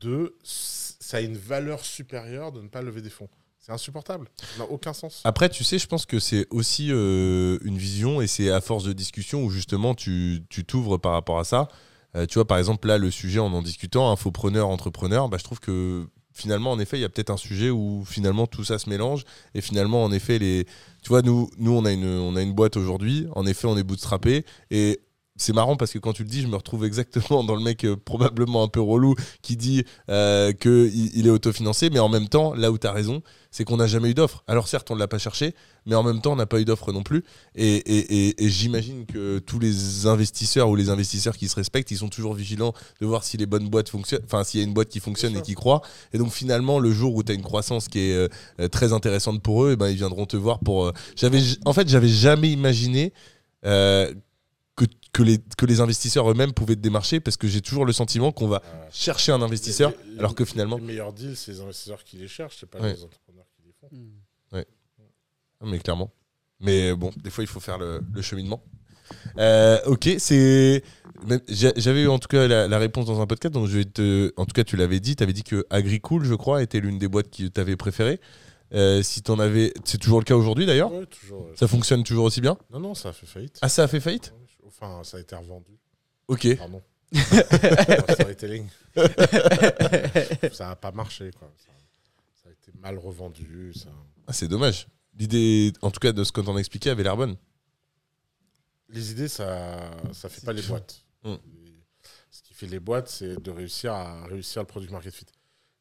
de ça a une valeur supérieure de ne pas lever des fonds. C'est insupportable. Ça n'a aucun sens. Après, tu sais, je pense que c'est aussi euh, une vision et c'est à force de discussion où justement tu t'ouvres par rapport à ça. Euh, tu vois, par exemple, là, le sujet en en discutant, infopreneur, entrepreneur, bah, je trouve que finalement, en effet, il y a peut-être un sujet où finalement tout ça se mélange et finalement, en effet, les. Tu vois, nous, nous on, a une, on a une boîte aujourd'hui, en effet, on est bootstrappé et. C'est marrant parce que quand tu le dis, je me retrouve exactement dans le mec euh, probablement un peu relou qui dit euh, qu'il il est autofinancé, mais en même temps, là où tu as raison, c'est qu'on n'a jamais eu d'offre. Alors certes, on ne l'a pas cherché, mais en même temps, on n'a pas eu d'offre non plus. Et, et- et- et j'imagine que tous les investisseurs ou les investisseurs qui se respectent, ils sont toujours vigilants de voir si les bonnes boîtes fonctionnent, enfin s'il y a une boîte qui fonctionne et qui croit. Et donc finalement, le jour où tu as une croissance qui est euh, très intéressante pour eux, eh ben, ils viendront te voir pour... j'avais, en fait, j'avais jamais imaginé... euh, que, les, que les investisseurs eux-mêmes pouvaient te démarcher parce que j'ai toujours le sentiment qu'on va Euh, chercher un investisseur les- les- alors que finalement Les meilleurs deals, c'est les investisseurs qui les cherchent, c'est pas Ouais. les entrepreneurs qui les font. Ah, Mais clairement. Mais bon, des fois, il faut faire le, le cheminement. Euh, ok, c'est. J'avais eu en tout cas la, la réponse dans un podcast, donc je vais te. En tout cas, tu l'avais dit, tu avais dit que Agricool, je crois, était l'une des boîtes qui t'avait préférée. Euh, si t'en avais. C'est toujours le cas aujourd'hui d'ailleurs? Ouais, toujours. ouais. Ça fonctionne toujours aussi bien? Non, non, ça a fait faillite. Ah, ça a fait faillite? Enfin, ça a été revendu. Ok. Pardon. Storytelling. *laughs* ça n'a pas marché, quoi. Ça, ça a été mal revendu. Ça... Ah, c'est dommage. L'idée, en tout cas, de ce que t'en expliqué, avait l'air bonne. Les idées, ça ça fait pas les boîtes. Mm. Ce qui fait les boîtes, c'est de réussir à réussir le product market fit.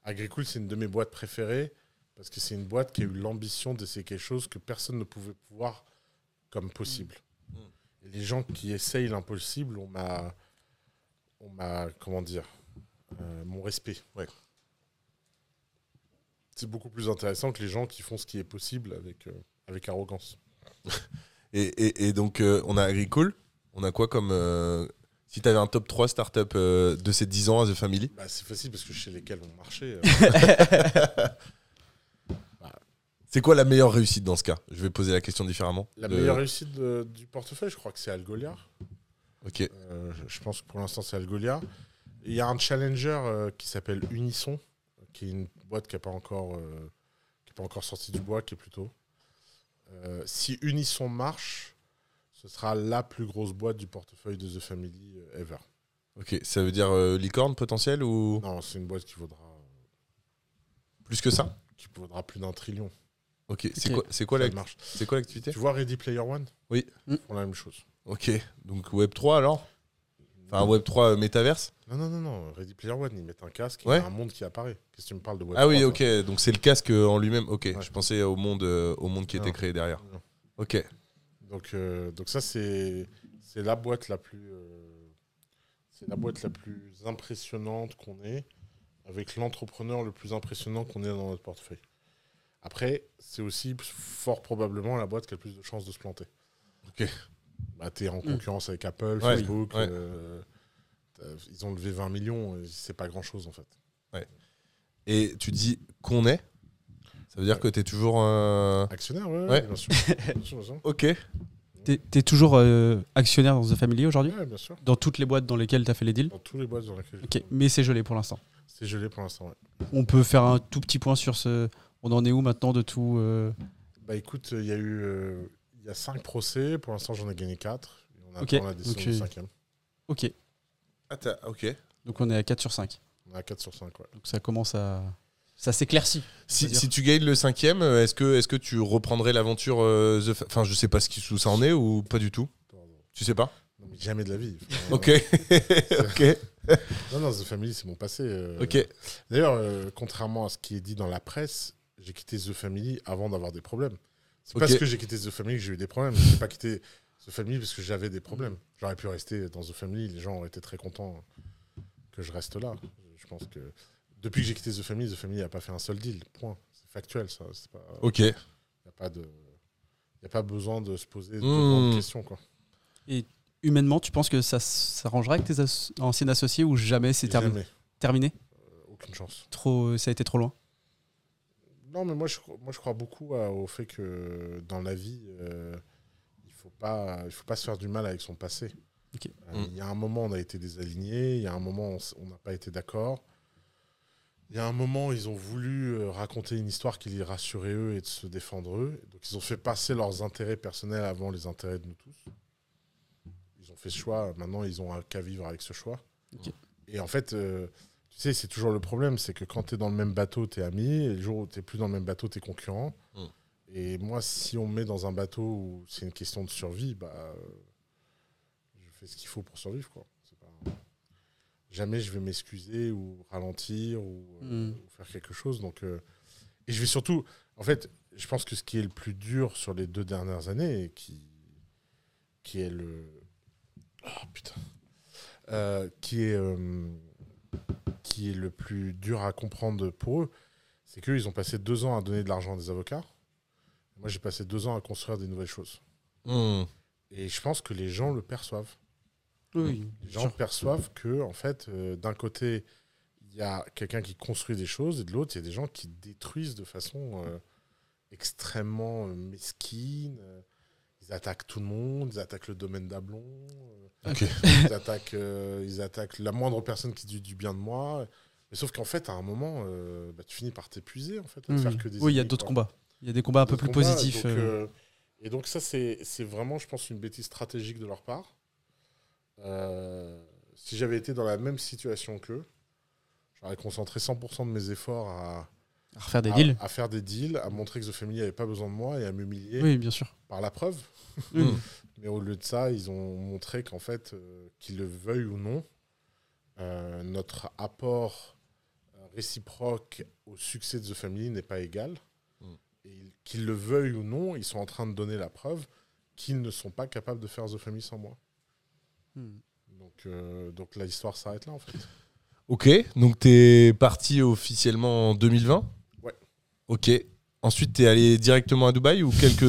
Agricool, c'est une de mes boîtes préférées parce que c'est une boîte qui a eu l'ambition d'essayer quelque chose que personne ne pouvait pouvoir comme possible. Et les gens qui essayent l'impossible, on m'a, on m'a, comment dire, euh, mon respect. Ouais. C'est beaucoup plus intéressant que les gens qui font ce qui est possible avec, euh, avec arrogance. *laughs* Et, et- et donc, euh, on a Agricole. On a quoi comme. si tu avais un top 3 startup de ces 10 ans à The Family? Bah, c'est facile parce que chez lesquels on marchait. *laughs* C'est quoi la meilleure réussite dans ce cas? Je vais poser la question différemment. La meilleure réussite de- du portefeuille, je crois que c'est Algolia. Ok. Euh, je- je pense que pour l'instant, c'est Algolia. Il y a un challenger euh, qui s'appelle Unisson, qui est une boîte qui n'est pas, encore, euh, qui est pas encore sortie du bois, qui est plutôt. Euh, si Unisson marche, ce sera la plus grosse boîte du portefeuille de The Family euh, ever. Ok. Ça veut dire euh, licorne potentiel ou? Non, c'est une boîte qui vaudra, plus que ça? qui vaudra plus d'un trillion. Ok. C'est quoi, c'est quoi, c'est quoi l'activité Tu vois Ready Player One? Oui. Ils font la même chose. Ok. Donc Web 3 alors? Enfin, Web3 euh, métaverse Non, non, non, non. Ready Player One, ils mettent un casque et Ouais. il y a un monde qui apparaît. Qu'est-ce que tu me parles de Web3 Ah oui, toi ok. Donc c'est le casque euh, en lui-même. Ok, Ouais. je pensais au monde, euh, au monde qui était Non. créé derrière. Non. Ok. Donc, euh, donc ça, c'est c'est la boîte la plus. euh, c'est la boîte la plus impressionnante qu'on ait, avec l'entrepreneur le plus impressionnant qu'on ait dans notre portefeuille. Après, c'est aussi fort probablement la boîte qui a le plus de chances de se planter. Ok. Bah, tu es en Mm. concurrence avec Apple, Ouais, Facebook. ouais. euh, ils ont levé 20 millions, c'est pas grand chose en fait. Et tu dis qu'on est? Ça veut dire que tu es toujours. euh, Actionnaire, ouais, Ouais. bien sûr. bien sûr, bien sûr. *laughs* Ok. T'es t'es toujours euh, actionnaire dans The Family aujourd'hui? Ouais, bien sûr. Dans toutes les boîtes dans lesquelles tu as fait les deals? Dans tous les boîtes dans lesquelles Ok, mais c'est gelé pour l'instant. c'est gelé pour l'instant. ouais. On peut faire un tout petit point sur ce. On en est où maintenant de tout euh, Bah écoute, il y a eu euh, il y a cinq procès. Pour l'instant, j'en ai gagné quatre. Et on Ok, attend la décision du cinquième. Ok, Ah, t'as- ok. donc on est à 4 sur 5. On est à 4 sur 5, ouais. Donc ça commence à. Ça s'éclaircit. Si, si tu gagnes le cinquième, euh, est-ce que, est que tu reprendrais l'aventure euh, The Enfin, je sais pas ce qui, où ça en est ou pas du tout? Pardon. Tu sais pas? Non, mais jamais de la vie. *laughs* Enfin, Ok. *laughs* ok. Non, non, The Family, c'est mon passé. euh. Ok. D'ailleurs, euh, contrairement à ce qui est dit dans la presse, j'ai quitté The Family avant d'avoir des problèmes. C'est Ok. parce que j'ai quitté The Family que j'ai eu des problèmes. J'ai pas quitté The Family parce que j'avais des problèmes. J'aurais pu rester dans The Family. Les gens auraient été très contents que je reste là. Je pense que depuis que j'ai quitté The Family, The Family n'a pas fait un seul deal. Point. C'est factuel, ça. C'est pas. Ok. Il n'y a pas de. A pas besoin de se poser de Mmh. grandes questions. Quoi. Humainement, tu penses que ça s'arrangera avec tes as- anciens associés ou jamais c'est termi- Jamais. terminé? Euh, aucune chance. Trop, Ça a été trop loin? Non, mais moi je, crois- moi, je crois beaucoup à- au fait que dans la vie, euh, il ne faut, pas- il faut pas se faire du mal avec son passé. Euh, Mm. Il y a un moment, on a été désalignés. Il y a un moment, on n'a pas été d'accord. Il y a un moment, ils ont voulu euh, raconter une histoire qui les rassurait eux et de se défendre eux. Donc, ils ont fait passer leurs intérêts personnels avant les intérêts de nous tous. Ils ont fait ce choix. Maintenant, ils ont qu'à vivre avec ce choix. Et en fait, euh, tu sais, c'est toujours le problème c'est que quand tu es dans le même bateau, tu es ami. Et le jour où tu plus dans le même bateau, tu es concurrent. Mm. Et moi, si on me met dans un bateau où c'est une question de survie, bah, je fais ce qu'il faut pour survivre. Quoi. Pas- Jamais je vais m'excuser ou ralentir ou, euh, Mm. ou faire quelque chose. Donc, euh, Et je vais surtout. En fait, je pense que ce qui est le plus dur sur les deux dernières années, et qui, qui est le. Oh putain. Euh, qui, est, qui est le plus dur à comprendre pour eux, c'est qu'eux, ils ont passé deux ans à donner de l'argent à des avocats. Moi, j'ai passé deux ans à construire des nouvelles choses. Hmm. Et je pense que les gens le perçoivent. Oui. Les gens perçoivent que, en fait, euh, d'un côté, il y a quelqu'un qui construit des choses, et de l'autre, il y a des gens qui détruisent de façon euh, extrêmement euh, mesquine. Ils attaquent tout le monde, ils attaquent le domaine d'Ablon, euh, Ok. ils, attaquent, euh, ils attaquent la moindre personne qui dit du bien de moi. Mais sauf qu'en fait, à un moment, euh, bah, tu finis par t'épuiser, en fait, à te Oui, faire oui. que des Oui, il y a d'autres combats. Il y a des combats un peu plus combats, positifs. donc, euh, et donc ça, c'est vraiment, je pense, une bêtise stratégique de leur part. Si j'avais été dans la même situation qu'eux, j'aurais concentré 100% de mes efforts à, à refaire des à- deals. à faire des deals, à montrer que The Family n'avait pas besoin de moi et à m'humilier Oui, bien sûr. par la preuve. *laughs* Mais au lieu de ça, ils ont montré qu'en fait, euh, qu'ils le veuillent ou non, euh, notre apport euh, réciproque au succès de The Family n'est pas égal. Mm. Et qu'ils le veuillent ou non, ils sont en train de donner la preuve qu'ils ne sont pas capables de faire The Family sans moi. Hmm. Donc, euh, donc l'histoire s'arrête là, en fait. Ok, donc t'es parti officiellement en 2020 Ouais. Ok. Ensuite, t'es allé directement à Dubaï ou quelques.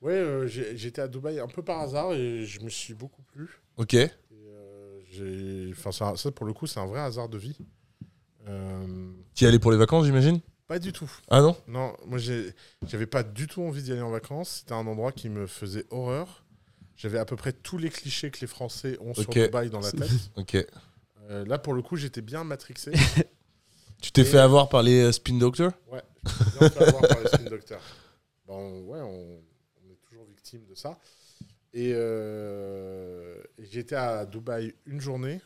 Ouais, euh, j'ai- j'étais à Dubaï un peu par hasard et je me suis beaucoup plu. Ok. Et, euh, j'ai- enfin, ça, ça, pour le coup, c'est un vrai hasard de vie. Euh, T'y allé pour les vacances, j'imagine? Pas du tout. Ah non? Non, moi j'ai- j'avais pas du tout envie d'y aller en vacances. C'était un endroit qui me faisait horreur. J'avais à peu près tous les clichés que les Français ont sur. Dubaï dans la *laughs* tête. Ok. Euh, là, pour le coup, j'étais bien matrixé. *laughs* Tu t'es fait avoir par les euh, Spin Doctors? Ouais, j'étais bien fait avoir par les spin doctors. Bon, ouais, on, on est toujours victime de ça. Et, euh, et j'étais à Dubaï une journée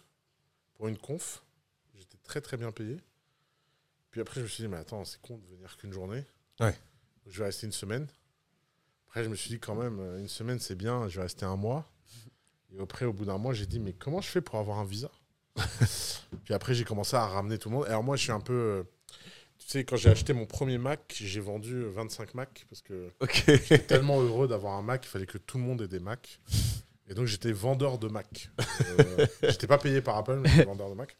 pour une conf. J'étais très très bien payé. Puis après, je me suis dit, mais attends, c'est con de venir qu'une journée. Ouais. Je vais rester une semaine. Après, je me suis dit, quand même, une semaine, c'est bien, je vais rester un mois. Et après, au bout d'un mois, j'ai dit, mais comment je fais pour avoir un visa? *laughs* Puis après, j'ai commencé à ramener tout le monde. Alors moi, je suis un peu... euh, Tu sais, quand j'ai acheté mon premier Mac, j'ai vendu euh, 25 Mac parce que j'étais tellement heureux d'avoir un Mac, il fallait que tout le monde ait des Mac. Et donc j'étais vendeur de Mac. Euh, j'étais pas payé par Apple, mais j'étais vendeur de Mac.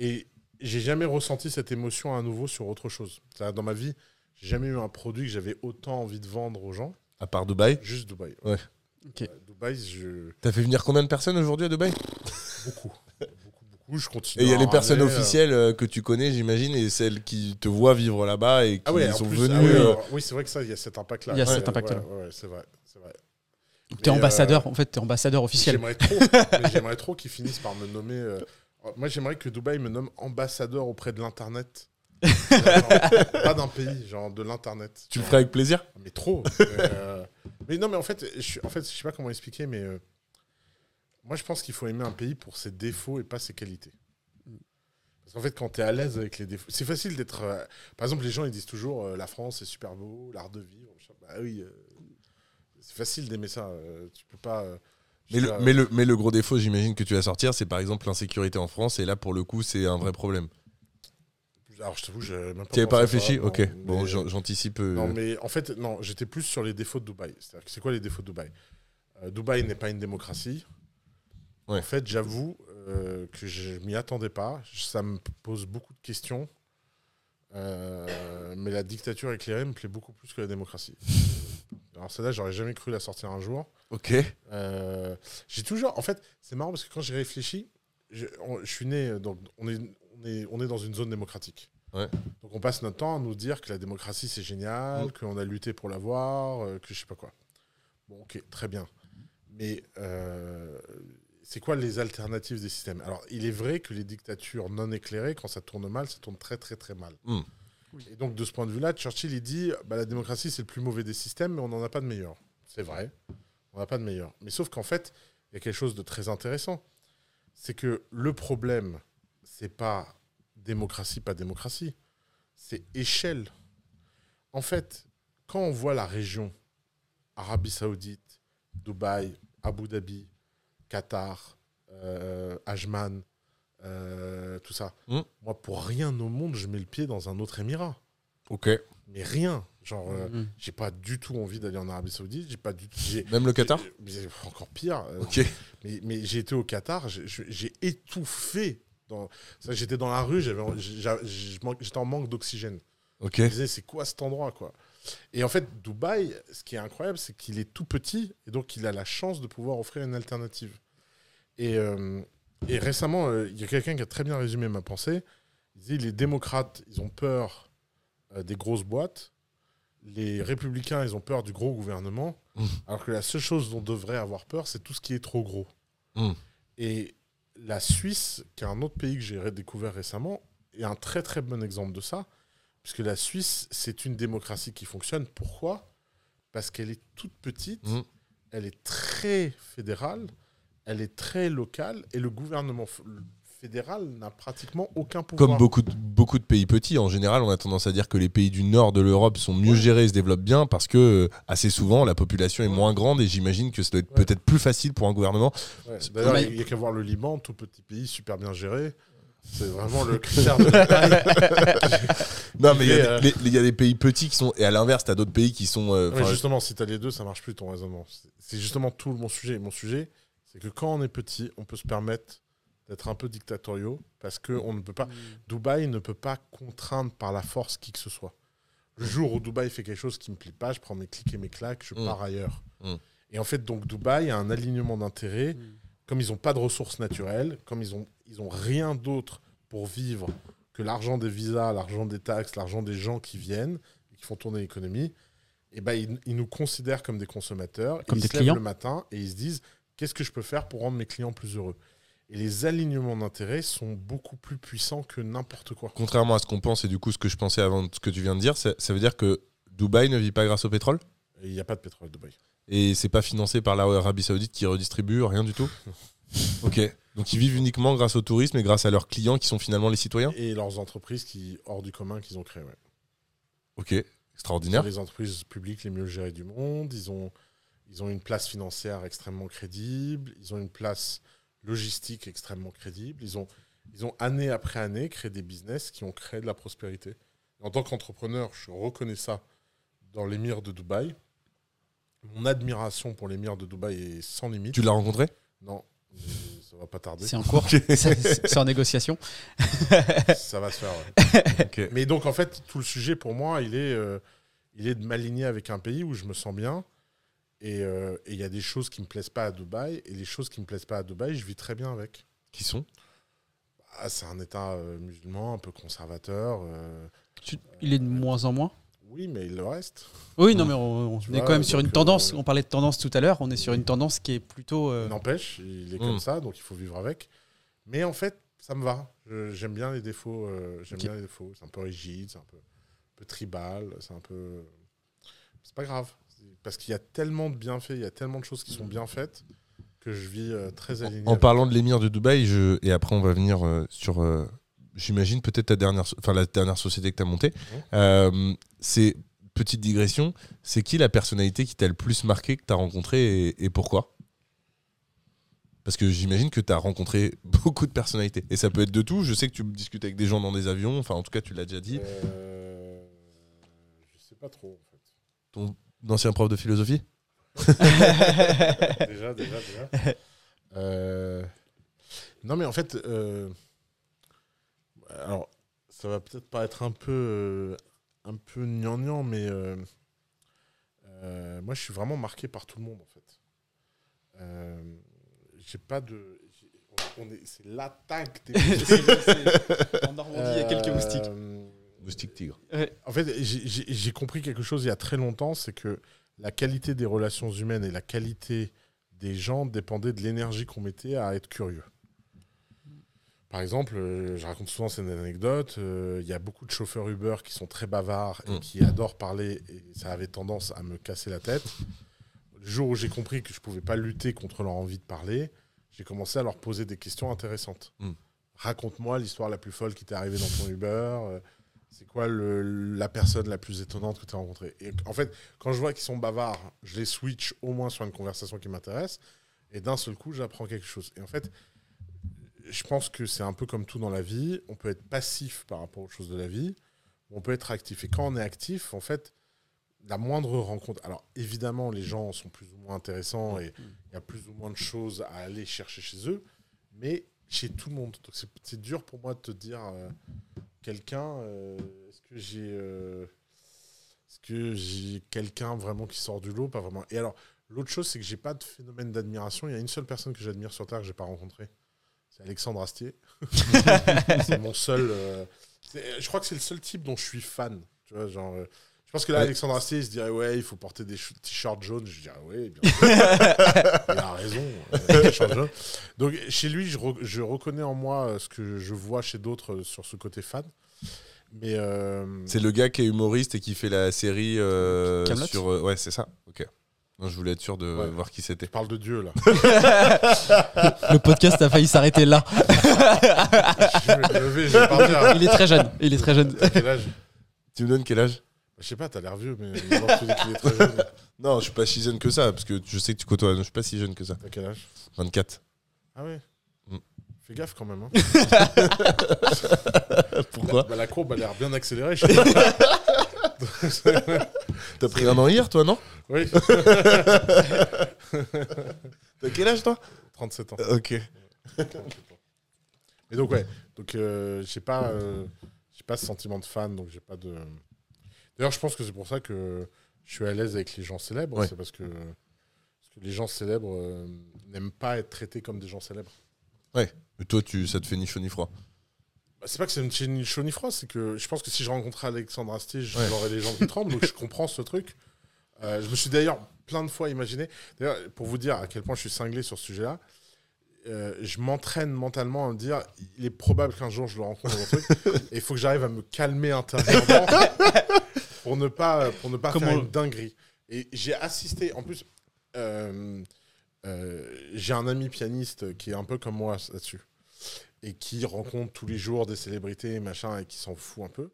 Et j'ai jamais ressenti cette émotion à nouveau sur autre chose. Dans ma vie, j'ai jamais eu un produit que j'avais autant envie de vendre aux gens. À part Dubaï. Juste Dubaï. Ouais. Ouais, Dubaï, je... T'as fait venir combien de personnes aujourd'hui à Dubaï? Beaucoup. Je continue. Et il y a les personnes euh, officielles euh, que tu connais, j'imagine, et celles qui te voient vivre là-bas et qui Ah ouais, en sont plus, venues. ah euh, alors, oui, c'est vrai que ça, il y a cet impact-là. Il y a Ouais, cet impact-là. Ouais, ouais, c'est vrai, c'est vrai. Donc, t'es Mais, ambassadeur, euh, en fait, t'es ambassadeur officiel. J'aimerais trop, *laughs* j'aimerais trop qu'ils finissent par me nommer. euh, Moi, j'aimerais que Dubaï me nomme ambassadeur auprès de l'internet. Genre, *laughs* pas d'un pays, genre de l'internet. Tu le ferais avec plaisir? Mais trop. Euh, mais non, mais en fait, je, suis- en fait, je sais pas comment expliquer, mais euh, moi, je pense qu'il faut aimer un pays pour ses défauts et pas ses qualités. Parce qu'en fait, quand tu es à l'aise avec les défauts, c'est facile d'être. euh, par exemple, les gens ils disent toujours euh, la France c'est super beau, l'art de vivre. Bah oui, euh, c'est facile d'aimer ça. tu peux pas. je mais le, pas, mais, le, mais le gros défaut, j'imagine, que tu vas sortir, c'est par exemple l'insécurité en France, et là, pour le coup, c'est un vrai problème. Alors, je t'avoue, j'ai même pas. Tu pas réfléchi Ok, bon, j'an- j'anticipe. Non, mais en fait, non, j'étais plus sur les défauts de Dubaï. C'est quoi les défauts de Dubaï? Dubaï n'est pas une démocratie. Ouais. En fait, j'avoue euh, que je m'y attendais pas. Ça me pose beaucoup de questions. Euh, mais la dictature éclairée me plaît beaucoup plus que la démocratie. Alors celle-là, j'aurais jamais cru la sortir un jour. Ok. Euh, j'ai toujours, en fait, c'est marrant parce que quand j'ai réfléchi, je, on- je suis né, donc on est, on est, on est dans une zone démocratique. Ouais. Donc on passe notre temps à nous dire que la démocratie c'est génial, Mm. qu'on a lutté pour l'avoir, que je sais pas quoi. Bon, ok, très bien. Mais euh, c'est quoi les alternatives des systèmes? Alors, il est vrai que les dictatures non éclairées, quand ça tourne mal, ça tourne très très très mal. Mm. Et donc de ce point de vue-là, Churchill il dit, bah, la démocratie c'est le plus mauvais des systèmes, mais on n'en a pas de meilleur. C'est vrai, on n'a pas de meilleur. Mais sauf qu'en fait, il y a quelque chose de très intéressant. C'est que le problème, c'est pas démocratie, pas démocratie. C'est échelle. En fait, quand on voit la région, Arabie Saoudite, Dubaï, Abu Dhabi, Qatar, euh, Ajman, euh, tout ça, Mm. moi, pour rien au monde, je mets le pied dans un autre émirat. Ok. Mais rien. Genre, euh, Mhm. j'ai pas du tout envie d'aller en Arabie Saoudite. J'ai pas du tout. Même le Qatar Encore pire. euh, Ok. mais, mais j'ai été au Qatar, j'ai- étouffé. Dans... J'étais dans la rue, j'étais en manque d'oxygène. Ok. Je me disais, c'est quoi cet endroit quoi? Et en fait, Dubaï, ce qui est incroyable, c'est qu'il est tout petit et donc il a la chance de pouvoir offrir une alternative. Et, euh, et récemment, euh, il y a quelqu'un qui a très bien résumé ma pensée. Il disait les démocrates, ils ont peur euh, des grosses boîtes. Les républicains, ils ont peur du gros gouvernement. Mm. Alors que la seule chose dont on devrait avoir peur, c'est tout ce qui est trop gros. Mm. Et la Suisse, qui est un autre pays que j'ai découvert récemment, est un très très bon exemple de ça. Puisque la Suisse, c'est une démocratie qui fonctionne. Pourquoi? Parce qu'elle est toute petite, Mm. elle est très fédérale, elle est très locale, et le gouvernement fédéral n'a pratiquement aucun pouvoir. Comme beaucoup de, beaucoup de pays petits, en général, on a tendance à dire que les pays du nord de l'Europe sont mieux Ouais. gérés et se développent bien parce que euh, assez souvent la population est moins grande et j'imagine que ça doit être Ouais. peut-être plus facile pour un gouvernement. Ouais. D'ailleurs, Mais- il n'y a qu'à voir le Liban, tout petit pays, super bien géré. C'est vraiment le *laughs* critère de la taille. *laughs* Non, mais il y, a euh, il y a des pays petits qui sont. Et à l'inverse, tu as d'autres pays qui sont. euh, justement, si tu as les deux, ça marche plus ton raisonnement. C'est- C'est justement tout mon sujet. Mon sujet, c'est que quand on est petit, on peut se permettre d'être un peu dictatoriaux parce que on ne peut pas. Dubaï ne peut pas contraindre par la force qui que ce soit. Le jour où Dubaï fait quelque chose qui me plaît pas, je prends mes clics et mes claques, je Mm. pars ailleurs. Mm. Et en fait, donc Dubaï a un alignement d'intérêts. Mm. Comme ils n'ont pas de ressources naturelles, comme ils ont, ils ont rien d'autre pour vivre que l'argent des visas, l'argent des taxes, l'argent des gens qui viennent et qui font tourner l'économie, et ben ils, ils nous considèrent comme des consommateurs. Comme et des ils se lèvent clients. le matin et ils se disent qu'est-ce que je peux faire pour rendre mes clients plus heureux? Et les alignements d'intérêts sont beaucoup plus puissants que n'importe quoi. Contrairement à ce qu'on pense et du coup ce que je pensais avant de ce que tu viens de dire, ça, ça veut dire que Dubaï ne vit pas grâce au pétrole? Il n'y a pas de pétrole à Dubaï. et c'est pas financé par l'Arabie Saoudite qui redistribue rien du tout? *laughs* Ok. Donc ils vivent uniquement grâce au tourisme et grâce à leurs clients qui sont finalement les citoyens? Et leurs entreprises qui hors du commun qu'ils ont créées. Ouais. Ok. Extraordinaire. les entreprises publiques les mieux gérées du monde. Ils ont Ils ont une place financière extrêmement crédible. Ils ont une place logistique extrêmement crédible. Ils ont, ils ont année après année créé des business qui ont créé de la prospérité. En tant qu'entrepreneur, je reconnais ça dans l'émir de Dubaï. Mon admiration pour l'émir de Dubaï est sans limite. Tu l'as rencontré? Non, mais ça va pas tarder. C'est en cours. *laughs* C'est- C'est en négociation. *laughs* ça va se faire. ouais. Mais donc, en fait, tout le sujet pour moi, il est, euh, il est de m'aligner avec un pays où je me sens bien. Et euh, il y a des choses qui me plaisent pas à Dubaï. Et les choses qui me plaisent pas à Dubaï, je vis très bien avec. Qui sont? Ah, c'est un État euh, musulman, un peu conservateur. euh, Tu- Il est de moins en moins? oui, mais il le reste. Oui, non, mais on, est vois, quand même sur une tendance. euh, On parlait de tendance tout à l'heure. On est sur une tendance qui est plutôt. euh, N'empêche, il est Mm. comme ça, donc il faut vivre avec. Mais en fait, ça me va. J'aime bien les défauts. euh, J'aime bien les défauts. C'est un peu rigide, c'est un peu, un peu tribal, c'est un peu. C'est pas grave. Parce qu'il y a tellement de bienfaits, il y a tellement de choses qui sont bien faites que je vis euh, très aligné. En parlant de l'émir de Dubaï, je... et après on va venir euh, sur, euh, j'imagine peut-être ta dernière, enfin la dernière société que tu as montée. Euh, c'est petite digression, c'est qui la personnalité qui t'a le plus marqué que tu as rencontré et, et pourquoi? Parce que j'imagine que tu as rencontré *laughs* beaucoup de personnalités et ça peut être de tout. Je sais que tu discutes avec des gens dans des avions, enfin en tout cas tu l'as déjà dit. Je sais pas trop, en fait. Ton ancien prof de philosophie *laughs* déjà, déjà, déjà. *laughs* Euh, Non, mais en fait, euh, alors, ça va peut-être paraître un peu, euh, un peu gnangnan, mais euh, euh, moi, je suis vraiment marqué par tout le monde, en fait. Euh, J'ai pas de. j'ai- on est- C'est l'attaque des. *laughs* En Normandie, il y a quelques moustiques. Euh, Moustique tigre. en fait, j'ai- compris quelque chose il y a très longtemps, c'est que la qualité des relations humaines et la qualité des gens dépendait de l'énergie qu'on mettait à être curieux. Par exemple, euh, je raconte souvent cette anecdote, euh, il y a beaucoup de chauffeurs Uber qui sont très bavards et Mm. qui adorent parler, et ça avait tendance à me casser la tête. Le jour où j'ai compris que je pouvais pas lutter contre leur envie de parler, j'ai commencé à leur poser des questions intéressantes. Mm. Raconte-moi l'histoire la plus folle qui t'est arrivée dans ton Uber. C'est quoi la personne la plus étonnante que tu as rencontrée Et en fait, quand je vois qu'ils sont bavards, je les switch au moins sur une conversation qui m'intéresse. Et d'un seul coup, j'apprends quelque chose. Et en fait, je pense que c'est un peu comme tout dans la vie. On peut être passif par rapport aux choses de la vie, on peut être actif. Et quand on est actif, en fait, la moindre rencontre. Alors, évidemment, les gens sont plus ou moins intéressants et il y a plus ou moins de choses à aller chercher chez eux, mais chez tout le monde. Donc, c'est- c'est dur pour moi de te dire euh, quelqu'un. euh, Est-ce que j'ai. euh, est-ce que j'ai quelqu'un vraiment qui sort du lot? Pas vraiment. Et alors, l'autre chose, c'est que j'ai pas de phénomène d'admiration. Il y a une seule personne que j'admire sur Terre que j'ai pas rencontrée. C'est Alexandre Astier. *laughs* c'est mon seul. euh, je crois que c'est le seul type dont je suis fan. Tu vois, genre. Je pense que là, Ouais. Alexandre Astier, il se dirait Ouais, il faut porter des t-shirts jaunes. Je dirais Ouais, bien sûr. *laughs* il a raison. euh. Donc, chez lui, je, re- je reconnais en moi euh, ce que je vois chez d'autres euh, sur ce côté fan. Mais. euh, C'est le gars qui est humoriste et qui fait la série euh, sur. euh, ouais, c'est ça. Ok. Non, je voulais être sûr de Ouais. voir qui c'était. je parle de Dieu, là. *laughs* Le podcast a failli s'arrêter là. je vais me lever, je vais partir. Il est très jeune. Il est très jeune. Quel âge? Tu me donnes quel âge? Je sais pas, t'as l'air vieux, mais qu'il est très jeune. *laughs* Non, je suis pas si jeune que ça, parce que je sais que tu côtoies. Je suis pas si jeune que ça. T'as quel âge? 24. Ah ouais? Mm. Fais gaffe quand même. Hein. *laughs* Pourquoi? Bah, la courbe a l'air bien accélérée. Je *laughs* sais pas. T'as pris un an hier, toi, non? Oui, T'as quel âge, toi? 37 ans. Ok. Et donc, ouais. Donc, euh, j'ai pas, euh, j'ai pas ce sentiment de fan. Donc, j'ai pas de. D'ailleurs, je pense que c'est pour ça que je suis à l'aise avec les gens célèbres. Ouais. C'est parce que, parce que les gens célèbres euh, n'aiment pas être traités comme des gens célèbres. Mais toi, tu, ça te fait ni chaud ni froid. Bah, c'est pas que c'est ni chaud ni froid, c'est que je pense que si je rencontrais Alexandre Astier, Ouais. j'aurais les gens qui tremblent, donc je comprends ce truc. Euh, je me suis d'ailleurs plein de fois imaginé, d'ailleurs, pour vous dire à quel point je suis cinglé sur ce sujet-là, euh, je m'entraîne mentalement à me dire, il est probable qu'un jour je le rencontre dans un truc, *laughs* et il faut que j'arrive à me calmer intérieurement *laughs* pour ne pas, pour ne pas Comment- faire une dinguerie. Et j'ai assisté, en plus, euh, euh, j'ai un ami pianiste qui est un peu comme moi là-dessus et qui rencontre tous les jours des célébrités, machin, et qui s'en fout un peu.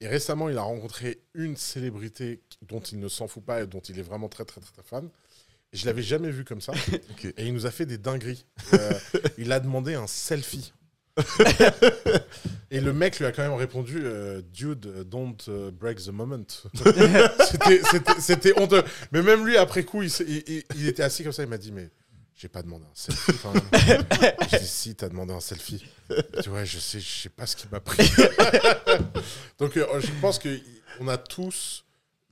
Et récemment, il a rencontré une célébrité dont il ne s'en fout pas et dont il est vraiment très, très, très, très fan. Je l'avais jamais vu comme ça. *laughs* Et il nous a fait des dingueries. *laughs* Euh, il a demandé un selfie. Et le mec lui a quand même répondu euh, Dude, don't uh, break the moment. *laughs* C'était- honteux. Mais même lui, après coup, il, était assis comme ça. Il m'a dit Mais j'ai pas demandé un selfie quand même. J'ai dit Si, t'as demandé un selfie. Dit, ouais, je sais, je sais pas ce qui m'a pris. *laughs* Donc, euh, je pense qu'on a tous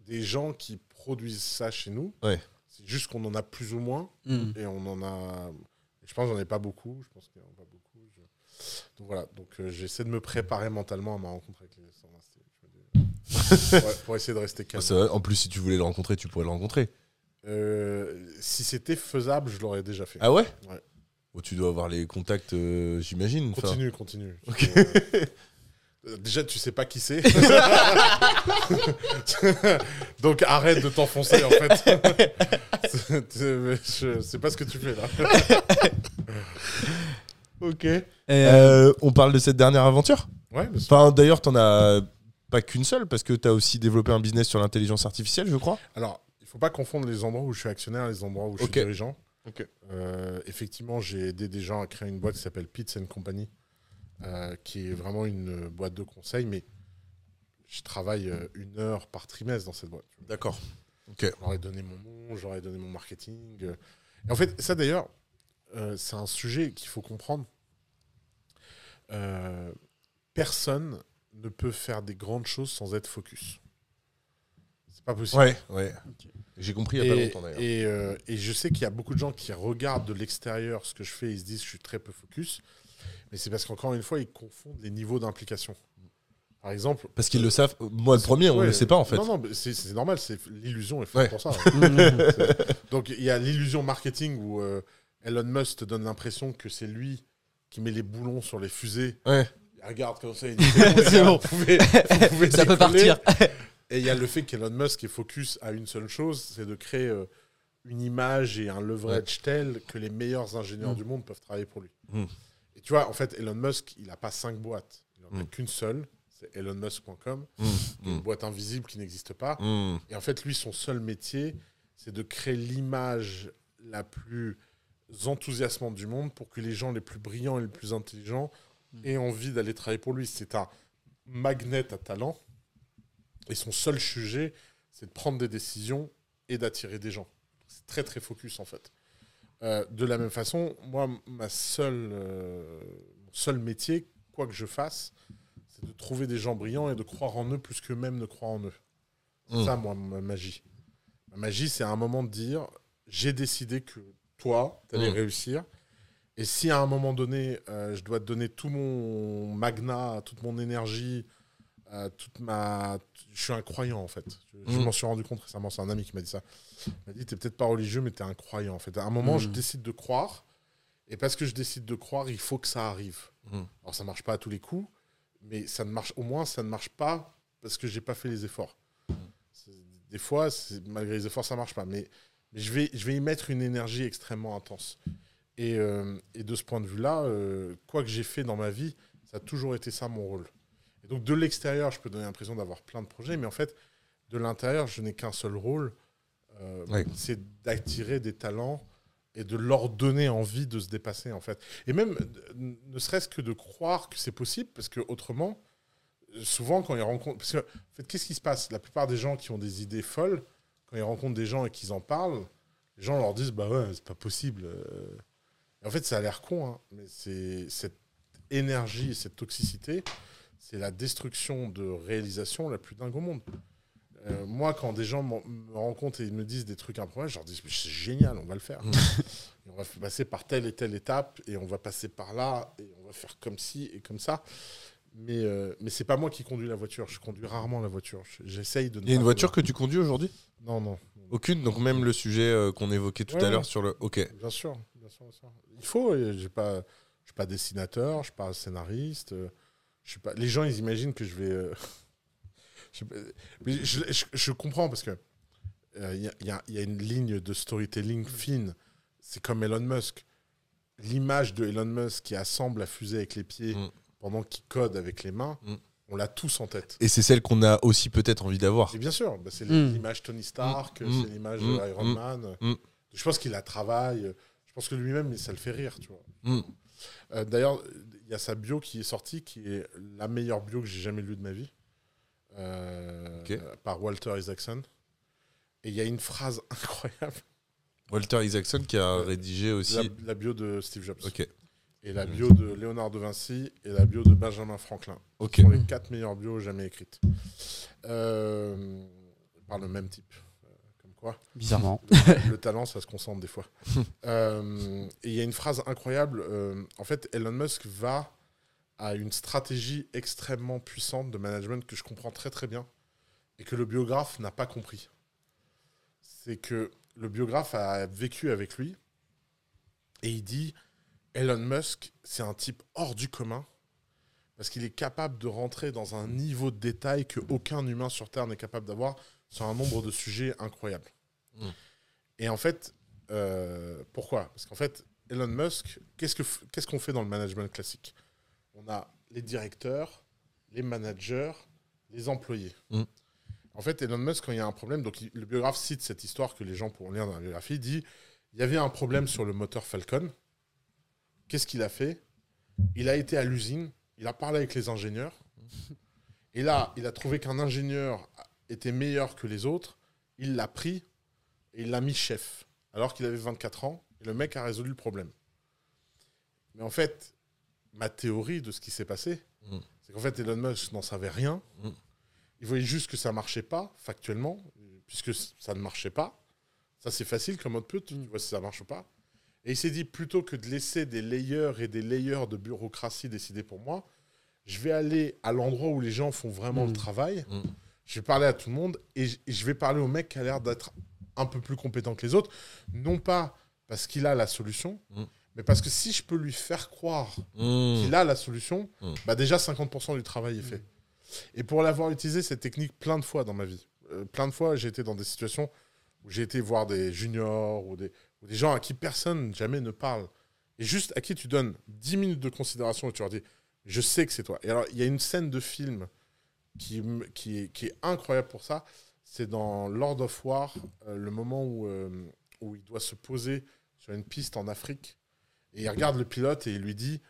des gens qui produisent ça chez nous. Ouais. C'est juste qu'on en a plus ou moins. Mm. Et on en a. Je pense que j'en ai pas beaucoup. Je pense qu'il en a pas beaucoup. Donc voilà. Donc euh, j'essaie de me préparer mentalement à ma rencontre avec les restaurants. Ouais, pour essayer de rester calme. Ah. En plus, si tu voulais le rencontrer, tu pourrais le rencontrer. Euh, si c'était faisable, je l'aurais déjà fait. Ah ouais? Ouais. Oh, Tu dois avoir les contacts, euh, j'imagine. Enfin, Continue, continue. Déjà, tu sais pas qui c'est. *laughs* Donc arrête de t'enfoncer en fait. *laughs* *laughs* C'est- Je sais pas ce que tu fais là. Ok. Euh, Euh, on parle de cette dernière aventure Ouais, sûr. Enfin, d'ailleurs, t'en as pas qu'une seule, parce que t'as aussi développé un business sur l'intelligence artificielle, je crois. Alors, il faut pas confondre les endroits où je suis actionnaire et les endroits où je Ok. suis dirigeant. Ok. Euh, effectivement, j'ai aidé des gens à créer une boîte qui s'appelle Pitts Company, euh, qui est vraiment une boîte de conseil, mais je travaille euh, une heure par trimestre dans cette boîte. D'accord. J'aurais donné mon nom, j'aurais donné mon marketing. Et en fait, ça d'ailleurs, euh, c'est un sujet qu'il faut comprendre. Euh, personne ne peut faire des grandes choses sans être focus. C'est pas possible. Ouais, ouais. J'ai compris il y a pas Et, longtemps d'ailleurs. et, euh, et je sais qu'il y a beaucoup de gens qui regardent de l'extérieur ce que je fais, ils se disent je suis très peu focus. Mais c'est parce qu'encore une fois, ils confondent les niveaux d'implication. Par exemple. Parce qu'ils le savent. Moi, le premier, on Ouais, le sait pas en fait. Non, non, c'est normal, c'est l'illusion est faite Ouais. pour ça. *laughs* Donc il y a l'illusion marketing où euh, Elon Musk te donne l'impression que c'est lui qui met les boulons sur les fusées. Ouais. Il regarde comme ça, il *laughs* dit c'est bon, vous pouvez- vous pouvez *laughs* ça peut partir. Et il y a le fait qu'Elon Musk est focus à une seule chose, c'est de créer euh, une image et un leverage tel que les meilleurs ingénieurs Mm. du monde peuvent travailler pour lui. Mm. Et tu vois, en fait, Elon Musk, il n'a pas cinq boîtes. Il n'en a Mm. qu'une seule, c'est elonmusk.com, Mmh, une mmh, boîte invisible qui n'existe pas. mmh. Et en fait, lui, son seul métier, c'est de créer l'image la plus enthousiasmante du monde pour que les gens les plus brillants et les plus intelligents aient envie d'aller travailler pour lui. C'est un magnet à talent. Et son seul sujet, c'est de prendre des décisions et d'attirer des gens. C'est très, très focus, en fait. Euh, de la même façon, moi, ma seule, euh, mon seul métier, quoi que je fasse, c'est de trouver des gens brillants et de croire en eux plus qu'eux-mêmes ne croient en eux. C'est Mm. ça, moi, ma magie. Ma magie, c'est à un moment de dire j'ai décidé que toi, tu allais Mm. réussir. Et si à un moment donné, euh, je dois te donner tout mon magna, toute mon énergie, euh, toute ma. Je suis un croyant, en fait. Je, je Mm. m'en suis rendu compte récemment. C'est un ami qui m'a dit ça. Il m'a dit T'es peut-être pas religieux, mais t'es un croyant, en fait. À un moment, Mm. je décide de croire. Et parce que je décide de croire, il faut que ça arrive. Mm. Alors, ça marche pas à tous les coups, mais ça ne marche, au moins, ça ne marche pas parce que j'ai pas fait les efforts. Des fois, malgré les efforts, ça marche pas. Mais je, vais, je vais y mettre une énergie extrêmement intense. Et, euh, et de ce point de vue-là, euh, quoi que j'ai fait dans ma vie, ça a toujours été ça mon rôle. Et donc de l'extérieur, je peux donner l'impression d'avoir plein de projets, mais en fait, de l'intérieur, je n'ai qu'un seul rôle, euh, c'est d'attirer des talents et de leur donner envie de se dépasser en fait. Et même, ne serait-ce que de croire que c'est possible, parce que autrement, souvent quand ils rencontrent, parce que en fait, qu'est-ce qui se passe? La plupart des gens qui ont des idées folles, quand ils rencontrent des gens et qu'ils en parlent, les gens leur disent bah ouais, c'est pas possible. euh. Et en fait, ça a l'air con, hein, mais c'est cette énergie, cette toxicité, c'est la destruction de réalisation la plus dingue au monde. Euh, moi, quand des gens me rencontrent et ils me disent des trucs improbables, je leur dis c'est génial, on va le faire. *laughs* Et on va passer par telle et telle étape, et on va passer par là, et on va faire comme ci et comme ça. Mais, euh, mais c'est pas moi qui conduis la voiture, je conduis rarement la voiture. Je- J'essaye de. Il y a une voiture que tu conduis aujourd'hui? Non, non. Aucune, donc même le sujet euh, qu'on évoquait tout Ouais, à l'heure ouais. sur le. Ok. Bien sûr, bien sûr, bien sûr. Il faut. J'ai pas, je suis pas dessinateur, je suis pas scénariste. euh, Je suis pas. Les gens, ils imaginent que je vais. euh, *laughs* je, sais pas, mais je, je- je comprends parce que euh, il y, a- il y a- il y a une ligne de storytelling fine. C'est comme Elon Musk. L'image de Elon Musk qui assemble la fusée avec les pieds Mm. Pendant qu'il code avec les mains, Mm. on l'a tous en tête. Et c'est celle qu'on a aussi peut-être envie d'avoir. Et bien sûr, bah, c'est Mm. l'image Tony Stark, Mm. c'est l'image Mm. Iron Mm. Man. Mm. Je pense qu'il la travaille. Je pense que lui-même, ça le fait rire, tu vois. Mm. Euh, D'ailleurs, il y a sa bio qui est sortie, qui est la meilleure bio que j'ai jamais lue de ma vie, euh, par Walter Isaacson. Et il y a une phrase *laughs* incroyable, Walter Isaacson qui a rédigé la, aussi. la bio de Steve Jobs, Ok, et la bio de Léonard de Vinci, et la bio de Benjamin Franklin. ok. Ce sont les quatre meilleures bios jamais écrites. Euh, par le même type. euh, Comme quoi. Bizarrement. le talent, ça se concentre des fois. *laughs* Euh, et il y a une phrase incroyable. euh, en fait, Elon Musk va à une stratégie extrêmement puissante de management que je comprends très très bien et que le biographe n'a pas compris. C'est que le biographe a vécu avec lui et il dit Elon Musk, c'est un type hors du commun parce qu'il est capable de rentrer dans un niveau de détail que aucun humain sur Terre n'est capable d'avoir sur un nombre de sujets incroyables. Et en fait, euh, pourquoi? Parce qu'en fait, Elon Musk, qu'est-ce qu'on fait dans le management classique? On a les directeurs, les managers, les employés. Mm. En fait, Elon Musk, quand il y a un problème, donc il- le biographe cite cette histoire que les gens pourront lire dans la biographie, il dit il y avait un problème sur le moteur Falcon. Qu'est-ce qu'il a fait? Il a été à l'usine, il a parlé avec les ingénieurs, et là, il a trouvé qu'un ingénieur était meilleur que les autres, il l'a pris et il l'a mis chef, alors qu'il avait 24 ans, et le mec a résolu le problème. Mais en fait, ma théorie de ce qui s'est passé, Mm. c'est qu'en fait, Elon Musk n'en savait rien. Mm. Il voyait juste que ça marchait pas, factuellement, puisque ça ne marchait pas. Ça, c'est facile comme mode pute, tu vois si ça marche ou pas. Et il s'est dit, plutôt que de laisser des layers et des layers de bureaucratie décider pour moi, je vais aller à l'endroit où les gens font vraiment Mm. le travail. Mm. Je vais parler à tout le monde et je- vais parler au mec qui a l'air d'être un peu plus compétent que les autres. Non pas parce qu'il a la solution, Mm. mais parce que si je peux lui faire croire qu'il a la solution, Mm. bah déjà 50% du travail est fait. Et pour l'avoir utilisé cette technique plein de fois dans ma vie, euh, plein de fois j'ai été dans des situations où j'ai été voir des juniors ou des, ou des gens à qui personne jamais ne parle, et juste à qui tu donnes 10 minutes de considération et tu leur dis je sais que c'est toi. Et alors il y a une scène de film qui, est, qui est incroyable pour ça, c'est dans Lord of War, euh, le moment où, euh, où il doit se poser sur une piste en Afrique, et il regarde le pilote et il lui dit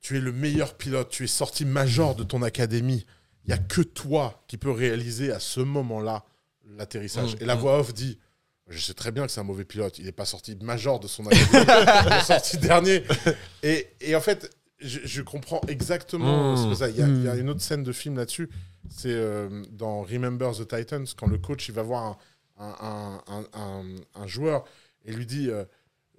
tu es le meilleur pilote, tu es sorti major de ton académie. Il n'y a que toi qui peux réaliser à ce moment-là l'atterrissage. Mm, Et la voix off dit Je sais très bien que c'est un mauvais pilote, il n'est pas sorti major de son académie, il est sorti dernier. Et, et en fait, je, je comprends exactement Mm. ce que ça. Il y, a- il y a Mm. une autre scène de film là-dessus, c'est euh, dans Remember the Titans, quand le coach il va voir un, un- un- un- un joueur et lui dit euh,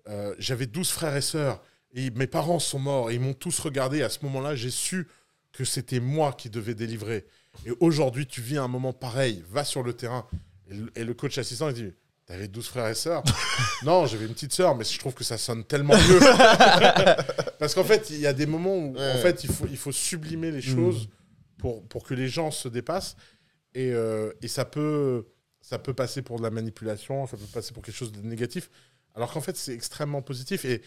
euh, J'avais 12 frères et sœurs. Et mes parents sont morts et ils m'ont tous regardé. À ce moment-là, j'ai su que c'était moi qui devais délivrer. Et aujourd'hui, tu vis un moment pareil. Va sur le terrain. Et le, et le coach assistant, il dit T'avais 12 frères et sœurs *laughs* Non, j'avais une petite sœur, mais je trouve que ça sonne tellement mieux. *laughs* Parce qu'en fait, il y a des moments où Ouais. en fait, il, faut, il faut sublimer les choses pour, pour que les gens se dépassent. Et, euh, et ça, peut, ça peut passer pour de la manipulation, ça peut passer pour quelque chose de négatif. Alors qu'en fait, c'est extrêmement positif. Et,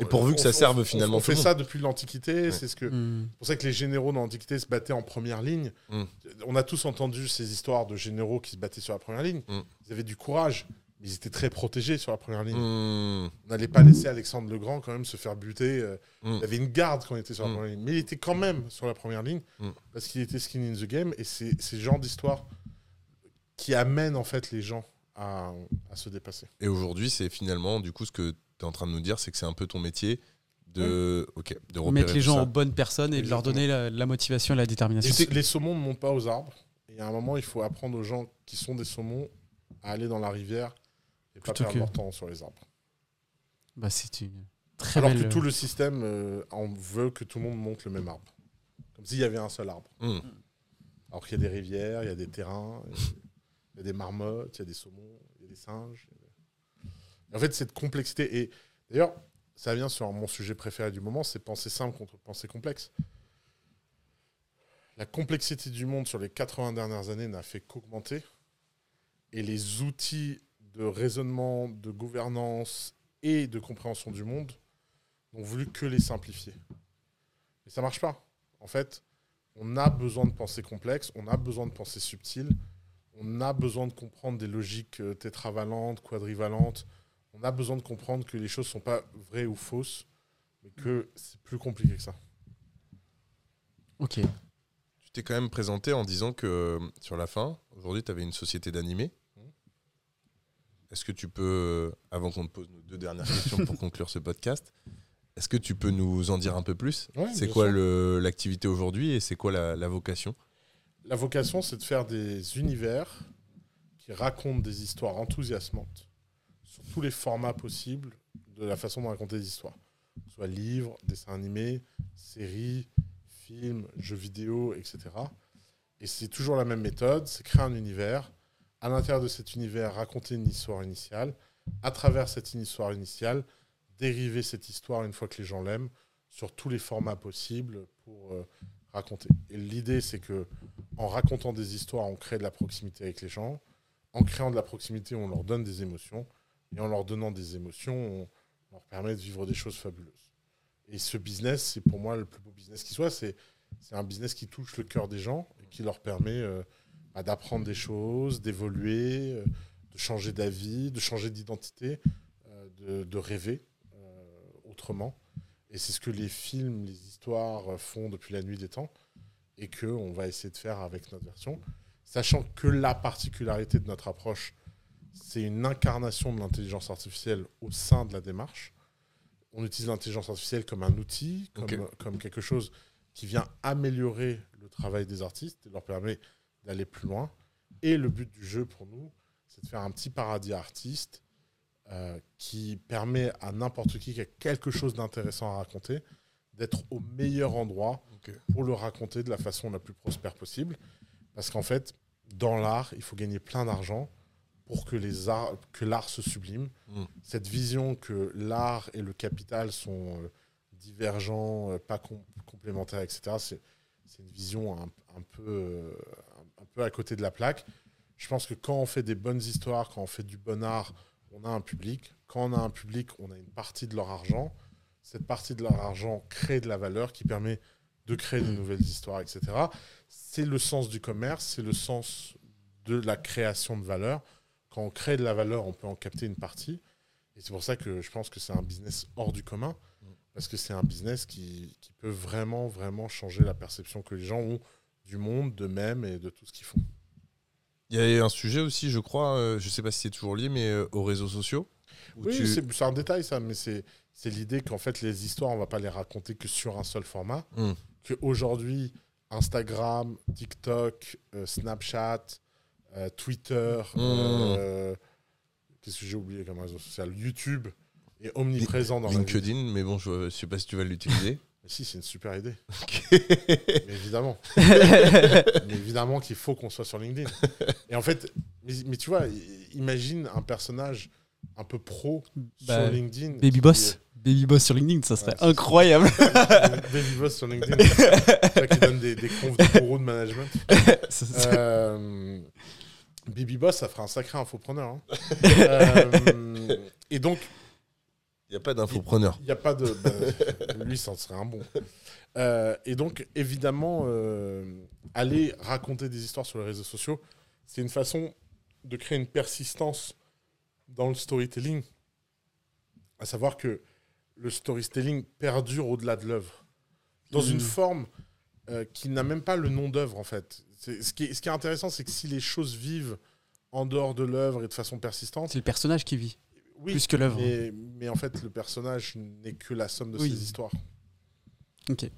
Et pourvu que ça serve finalement On, fait ça depuis l'Antiquité. C'est ce que, Mm. c'est pour ça que les généraux dans l'Antiquité se battaient en première ligne. Mm. On a tous entendu ces histoires de généraux qui se battaient sur la première ligne. Mm. Ils avaient du courage, mais ils étaient très protégés sur la première ligne. Mmh. On n'allait pas laisser Alexandre le Grand quand même se faire buter. euh. Il avait une garde quand il était sur la première ligne. Mais il était quand même sur la première ligne parce qu'il était skin in the game. Et c'est ce genre d'histoire qui amène en fait les gens à, à se dépasser. Et aujourd'hui, c'est finalement, du coup, ce que es en train de nous dire, c'est que c'est un peu ton métier de, ok, de repérer Mettre les gens ça. aux bonnes personnes et de leur donner la, la motivation et la détermination. Les, les saumons ne montent pas aux arbres. Et à un moment, il faut apprendre aux gens qui sont des saumons à aller dans la rivière et pas perdre que- leur temps sur les arbres. Bah, c'est une très Alors belle... que tout le système euh, en veut que tout le monde monte le même arbre. Comme s'il y avait un seul arbre. Mmh. Alors qu'il y a des rivières, il y a des terrains, il y a des marmottes, il y a des saumons, il y a des singes. En fait, cette complexité. Et d'ailleurs, ça vient sur mon sujet préféré du moment c'est penser simple contre penser complexe. La complexité du monde sur les 80 dernières années n'a fait qu'augmenter. Et les outils de raisonnement, de gouvernance et de compréhension du monde n'ont voulu que les simplifier. Mais ça marche pas. En fait, on a besoin de penser complexe, on a besoin de penser subtil, on a besoin de comprendre des logiques euh, tétravalentes, quadrivalentes. On a besoin de comprendre que les choses sont pas vraies ou fausses, mais que c'est plus compliqué que ça. Ok. Tu t'es quand même présenté en disant que euh, sur la fin, aujourd'hui, tu avais une société d'animés. Mhm. Est-ce que tu peux, euh, avant qu'on te pose nos deux dernières questions pour conclure ce podcast, est-ce que tu peux nous en dire un peu plus? Ouais, C'est quoi l'activité aujourd'hui et c'est quoi la, la vocation? La vocation, c'est de faire des univers qui racontent des histoires enthousiasmantes sur tous les formats possibles de la façon de raconter des histoires. Soit livres, dessins animés, séries, films, jeux vidéo, etc. Et c'est toujours la même méthode, c'est créer un univers, à l'intérieur de cet univers, raconter une histoire initiale, à travers cette histoire initiale, dériver cette histoire une fois que les gens l'aiment sur tous les formats possibles pour euh, raconter. Et l'idée, c'est que en racontant des histoires, on crée de la proximité avec les gens. En créant de la proximité, on leur donne des émotions. Et en leur donnant des émotions, on leur permet de vivre des choses fabuleuses. Et ce business, c'est pour moi le plus beau business qui soit. C'est un business qui touche le cœur des gens et qui leur permet euh, bah, d'apprendre des choses, d'évoluer, euh, de changer d'avis, de changer d'identité, euh, de, de rêver autrement. Et c'est ce que les films, les histoires font depuis la nuit des temps et que on va essayer de faire avec notre version, sachant que la particularité de notre approche, c'est une incarnation de l'intelligence artificielle au sein de la démarche. On utilise l'intelligence artificielle comme un outil, comme, Ok. comme quelque chose qui vient améliorer le travail des artistes et leur permet d'aller plus loin. Et le but du jeu pour nous, c'est de faire un petit paradis artiste euh, qui permet à n'importe qui qui a quelque chose d'intéressant à raconter d'être au meilleur endroit pour le raconter de la façon la plus prospère possible. Parce qu'en fait, dans l'art, il faut gagner plein d'argent pour que les arts, que l'art se sublime. Mm. Cette vision que l'art et le capital sont euh, divergents, euh, pas com- complémentaires, etc., c'est c'est une vision un, un peu, euh, un, un peu à côté de la plaque. Je pense que quand on fait des bonnes histoires, quand on fait du bon art, on a un public. Quand on a un public, on a une partie de leur argent. Cette partie de leur argent crée de la valeur qui permet de créer de nouvelles histoires, etc. C'est le sens du commerce, c'est le sens de la création de valeur. Quand on crée de la valeur, on peut en capter une partie. Et c'est pour ça que je pense que c'est un business hors du commun, parce que c'est un business qui, qui peut vraiment, vraiment changer la perception que les gens ont du monde, d'eux-mêmes et de tout ce qu'ils font. Il y a un sujet aussi, je crois, euh, je sais pas si c'est toujours lié, mais euh, aux réseaux sociaux. Oui, tu- c'est un détail ça, mais c'est l'idée qu'en fait les histoires, on va pas les raconter que sur un seul format. Mm. Qu'aujourd'hui, Instagram, TikTok, euh, Snapchat, euh, Twitter, Mm. euh, qu'est-ce que j'ai oublié comme réseau social? YouTube est omniprésent dans vie. LinkedIn, mais bon, je, je sais pas si tu vas l'utiliser. *laughs* Mais si, c'est une super idée. Mais évidemment. *laughs* mais évidemment qu'il faut qu'on soit sur LinkedIn. Et en fait, mais, mais tu vois, imagine un personnage un peu pro Bah, sur LinkedIn. Baby Boss. Baby Boss sur LinkedIn, ça serait Ouais, incroyable. *laughs* Baby Boss sur LinkedIn. Ça qui donne des, des confs de gourou de management. Ça Euh, Baby Boss, ça fera un sacré infopreneur. hein. *laughs* Euh, et donc, Il n'y a pas d'infopreneur. il n'y a pas de. bah, *laughs* lui, ça en serait un bon. Euh, et donc, évidemment, euh, aller raconter des histoires sur les réseaux sociaux, c'est une façon de créer une persistance dans le storytelling. À savoir que le storytelling perdure au-delà de l'œuvre. Dans une Mm. forme euh, qui n'a même pas le nom d'œuvre, en fait. C'est- Ce qui, est, ce qui est intéressant, c'est que si les choses vivent en dehors de l'œuvre et de façon persistante, C'est le personnage qui vit, oui, plus que l'œuvre. mais, mais en fait, le personnage n'est que la somme de Oui. ses histoires. Ok.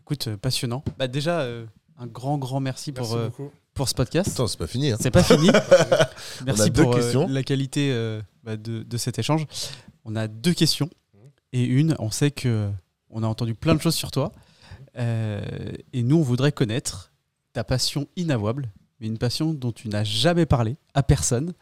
Écoute, euh, passionnant. Bah déjà, euh, un grand, grand merci, Merci pour, euh, pour ce podcast. Attends, c'est pas fini. hein. C'est pas fini. *laughs* Merci On a deux pour euh, questions. la qualité euh, bah, de, de cet échange. On a deux questions. Et une, on sait que on a entendu plein de choses sur toi. Euh, et nous, on voudrait connaître ta passion inavouable, mais une passion dont tu n'as jamais parlé à personne.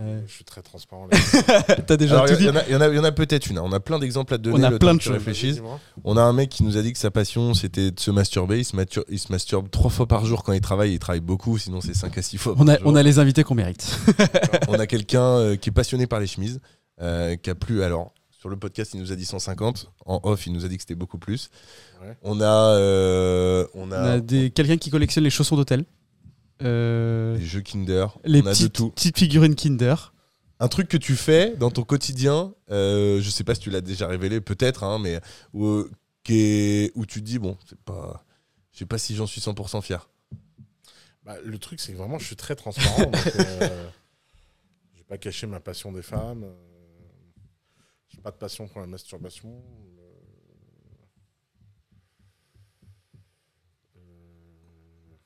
Euh. Je suis très transparent. *laughs* T'as déjà Alors, tout il dit y en a, il y en a- il y en a peut-être une. hein. On a plein d'exemples à te donner. On a le plein temps de choses. On a un mec qui nous a dit que sa passion, c'était de se masturber. Il se, matu- il se masturbe trois fois par jour quand il travaille. Il travaille beaucoup, sinon c'est 5 à 6 fois On par a, jour. on a les invités qu'on mérite. *laughs* On a quelqu'un euh, qui est passionné par les chemises, euh, qui a plus. Alors, sur le podcast, il nous a dit 150. En off, il nous a dit que c'était beaucoup plus. Ouais. On a. euh, on On a, des- quelqu'un qui collectionne les chaussons d'hôtel. euh, Les jeux Kinder, les on a de petites, tout. petites figurines Kinder. Un truc que tu fais dans ton quotidien, euh, je sais pas si tu l'as déjà révélé, peut-être, hein, mais où, euh, qui est- où tu te dis, bon, c'est pas. Je sais pas si j'en suis 100% fier. Bah, le truc, c'est que vraiment, je suis très transparent. donc, euh, *laughs* j'ai pas caché ma passion des femmes. Pas de passion pour la masturbation. euh, euh,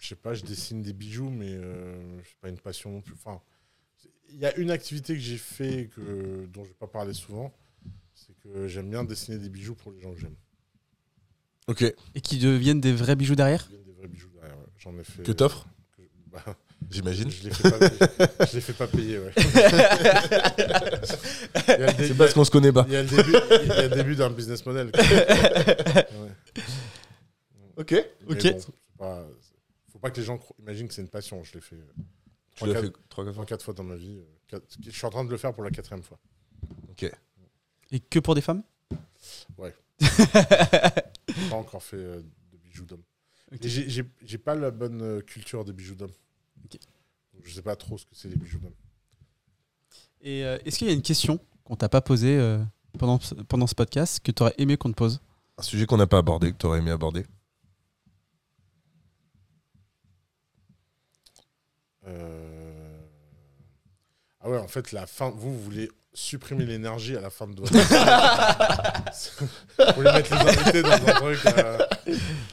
je sais pas, je dessine des bijoux, mais euh, c'est pas une passion non plus. Enfin, il y a une activité que j'ai fait que, dont je vais pas parler souvent, c'est que j'aime bien dessiner des bijoux pour les gens que j'aime. Ok. Et qui deviennent des vrais bijoux derrière? Des vrais bijoux derrière. ouais. J'en ai fait. Que t'offres? que- bah, J'imagine. Je les fais pas, je les fais pas payer, ouais. C'est parce qu'on se connaît pas. il y a le début, il y a le début d'un business model. Ouais. Ok. Mais Ok. bon, pas- faut pas que les gens imaginent que c'est une passion. Je l'ai fait Tu l'as 3-4 fait trois quatre fois. quatre fois dans ma vie. euh, Je suis en train de le faire pour la quatrième fois. Et que pour des femmes? *laughs* J'ai pas encore fait euh, de bijoux d'homme. Ok. Et j'ai- pas la bonne euh, culture des bijoux d'homme. Donc, Je sais pas trop ce que c'est les bijoux d'homme. Et euh, est-ce qu'il y a une question qu'on t'a pas posée euh, pendant, ce- pendant ce podcast que tu aurais aimé qu'on te pose? Un sujet qu'on n'a pas abordé, que tu aurais aimé aborder? Euh, Ah ouais, en fait, la fin, vous, vous voulez supprimer l'énergie à la fin de votre. *laughs* *laughs* vous voulez mettre les invités dans un truc.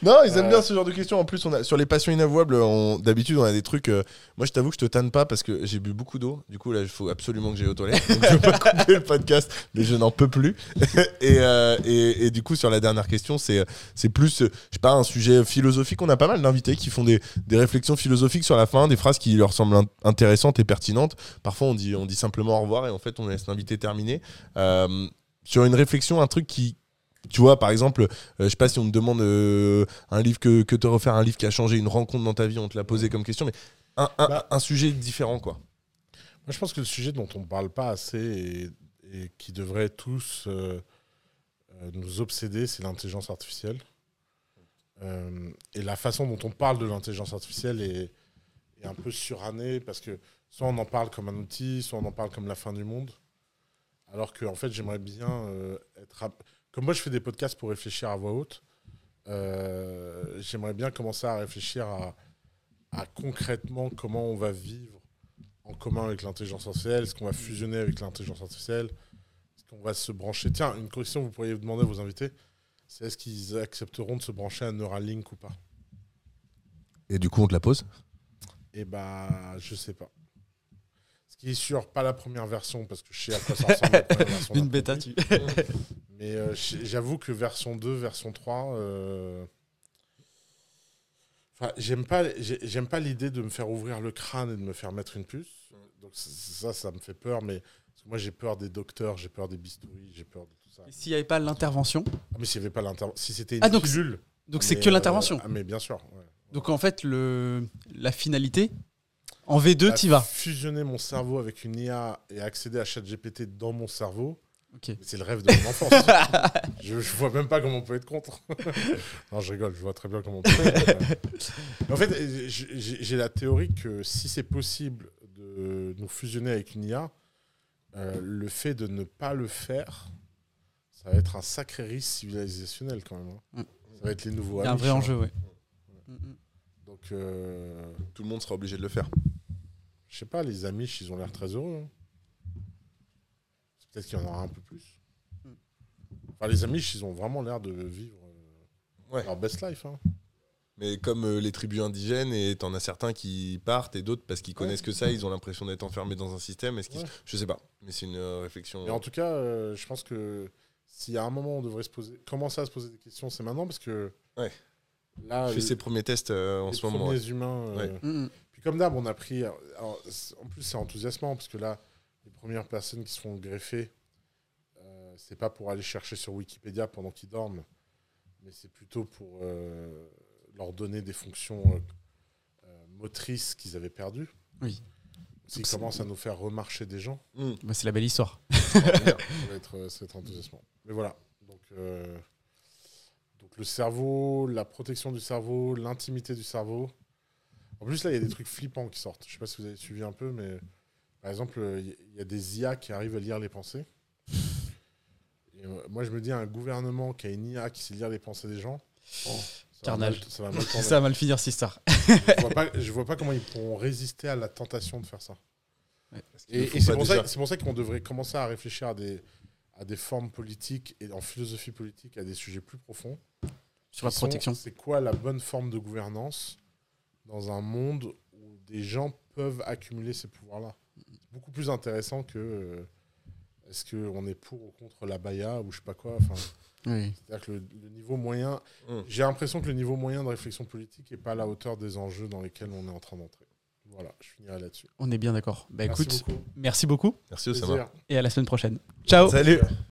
Non, ils aiment Euh. bien ce genre de questions. En plus, on a, sur les passions inavouables, on- d'habitude, on a des trucs. euh, moi, je t'avoue que je te tanne pas parce que j'ai bu beaucoup d'eau. Du coup, là, il faut absolument que j'aille aux toilettes. Donc, je vais pas *laughs* couper le podcast, mais je n'en peux plus. *laughs* et, euh, et, et du coup, sur la dernière question, c'est c'est plus, euh, je sais pas, un sujet philosophique. On a pas mal d'invités qui font des, des réflexions philosophiques sur la fin, des phrases qui leur semblent in- intéressantes et pertinentes. Parfois, on dit, on dit simplement au revoir et en fait, on laisse l'invité terminer. Euh, sur une réflexion, un truc qui. Tu vois, par exemple, euh, je sais pas si on te demande euh, un livre que, que te refaire, un livre qui a changé, une rencontre dans ta vie, on te l'a posé comme question, mais un, un- Bah. un sujet différent, quoi. Moi, je pense que le sujet dont on ne parle pas assez et, et qui devrait tous euh, euh, nous obséder, c'est l'intelligence artificielle. Et la façon dont on parle de l'intelligence artificielle est, est un peu surannée parce que soit on en parle comme un outil, soit on en parle comme la fin du monde. Alors que, en fait, j'aimerais bien être. ap- Comme moi, je fais des podcasts pour réfléchir à voix haute. euh, j'aimerais bien commencer à réfléchir à, à concrètement comment on va vivre en commun avec l'intelligence artificielle Est-ce qu'on va fusionner avec l'intelligence artificielle Est-ce qu'on va se brancher Tiens, une question que vous pourriez demander à vos invités, c'est est-ce qu'ils accepteront de se brancher à Neuralink ou pas? Et du coup, on te la pose? Eh bah, je sais pas. Qui est sûr, pas la première version, parce que je sais à quoi ça ressemble. la *laughs* version Une bêta, tu. *laughs* Mais euh, j'avoue que version 2, version 3, euh, enfin, j'aime pas, j'aime pas l'idée de me faire ouvrir le crâne et de me faire mettre une puce. Donc ça, ça me fait peur. Mais parce que moi, j'ai peur des docteurs, j'ai peur des bistouris, j'ai peur de tout ça. S'il n'y avait pas l'intervention, Ah, mais s'il y avait pas l'intervention, si c'était une Ah, donc pilule. donc c'est que euh, l'intervention. ah, mais bien sûr. ouais. Donc en fait, le, la finalité, en V2, Bah, tu vas. Fusionner mon cerveau avec une IA et accéder à ChatGPT dans mon cerveau, c'est le rêve de mon enfance. *laughs* je, je vois même pas comment on peut être contre. *laughs* non, je rigole, je vois très bien comment on peut être contre. Mais en fait, j'ai la théorie que si c'est possible de nous fusionner avec une IA, euh, le fait de ne pas le faire, ça va être un sacré risque civilisationnel quand même. hein. Mm. Ça va être les nouveaux Il y a un vrai hein. enjeu, ouais. Mm, mm. Donc, euh, Tout le monde sera obligé de le faire. Je sais pas, les Amish, ils ont l'air très heureux. hein. Peut-être qu'il y en aura un peu plus. Mm. Enfin, les Amish, ils ont vraiment l'air de vivre euh, Ouais. leur best life. hein. Mais comme euh, les tribus indigènes, et t'en as certains qui partent et d'autres parce qu'ils connaissent que ça, ils ont l'impression d'être enfermés dans un système. Est-ce qu'ils- Ouais. Je sais pas, mais c'est une euh, réflexion. Mais en tout cas, euh, je pense que s'il y a un moment où on devrait se poser, commencer à se poser des questions, c'est maintenant parce que Ouais. là, Je fais ses premiers tests euh, en les ce moment. premiers ouais. humains. euh, Ouais. Mm, mm. Comme d'hab, on a pris. alors, en plus, c'est enthousiasmant parce que là, les premières personnes qui se font greffer, euh, c'est pas pour aller chercher sur Wikipédia pendant qu'ils dorment, mais c'est plutôt pour euh, leur donner des fonctions euh, euh, motrices qu'ils avaient perdues. Oui. S'ils commencent à nous faire remarcher des gens, Mm. Bah, c'est la belle histoire. *laughs* ça va être, ça va être enthousiasmant. Mais voilà. Donc, euh, donc le cerveau, la protection du cerveau, l'intimité du cerveau. En plus, là, il y a des trucs flippants qui sortent. Je sais pas si vous avez suivi un peu, mais par exemple, euh, il y- a des IA qui arrivent à lire les pensées. Et, euh, moi, je me dis, un gouvernement qui a une IA qui sait lire les pensées des gens, oh, ça va Carnage. mal- ça va mal. *laughs* Ça va mal finir cette histoire. je, vois pas, je vois pas comment ils pourront résister à la tentation de faire ça. Et, c'est pour, ça- pour qu'on devrait commencer à réfléchir à des, à des formes politiques et en philosophie politique à des sujets plus profonds. Sur la protection. C'est quoi la bonne forme de gouvernance dans un monde où des gens peuvent accumuler ces pouvoirs-là C'est beaucoup plus intéressant que euh, est-ce qu'on est pour ou contre la baya ou je sais pas quoi. Enfin, *laughs* Oui. c'est-à-dire que le, le niveau moyen, Mm. j'ai l'impression que le niveau moyen de réflexion politique n'est pas à la hauteur des enjeux dans lesquels on est en train d'entrer. Voilà, je finirai là-dessus. On est bien d'accord. Bah Merci écoute, beaucoup. merci beaucoup Merci Osama. Et à la semaine prochaine. Ciao Salut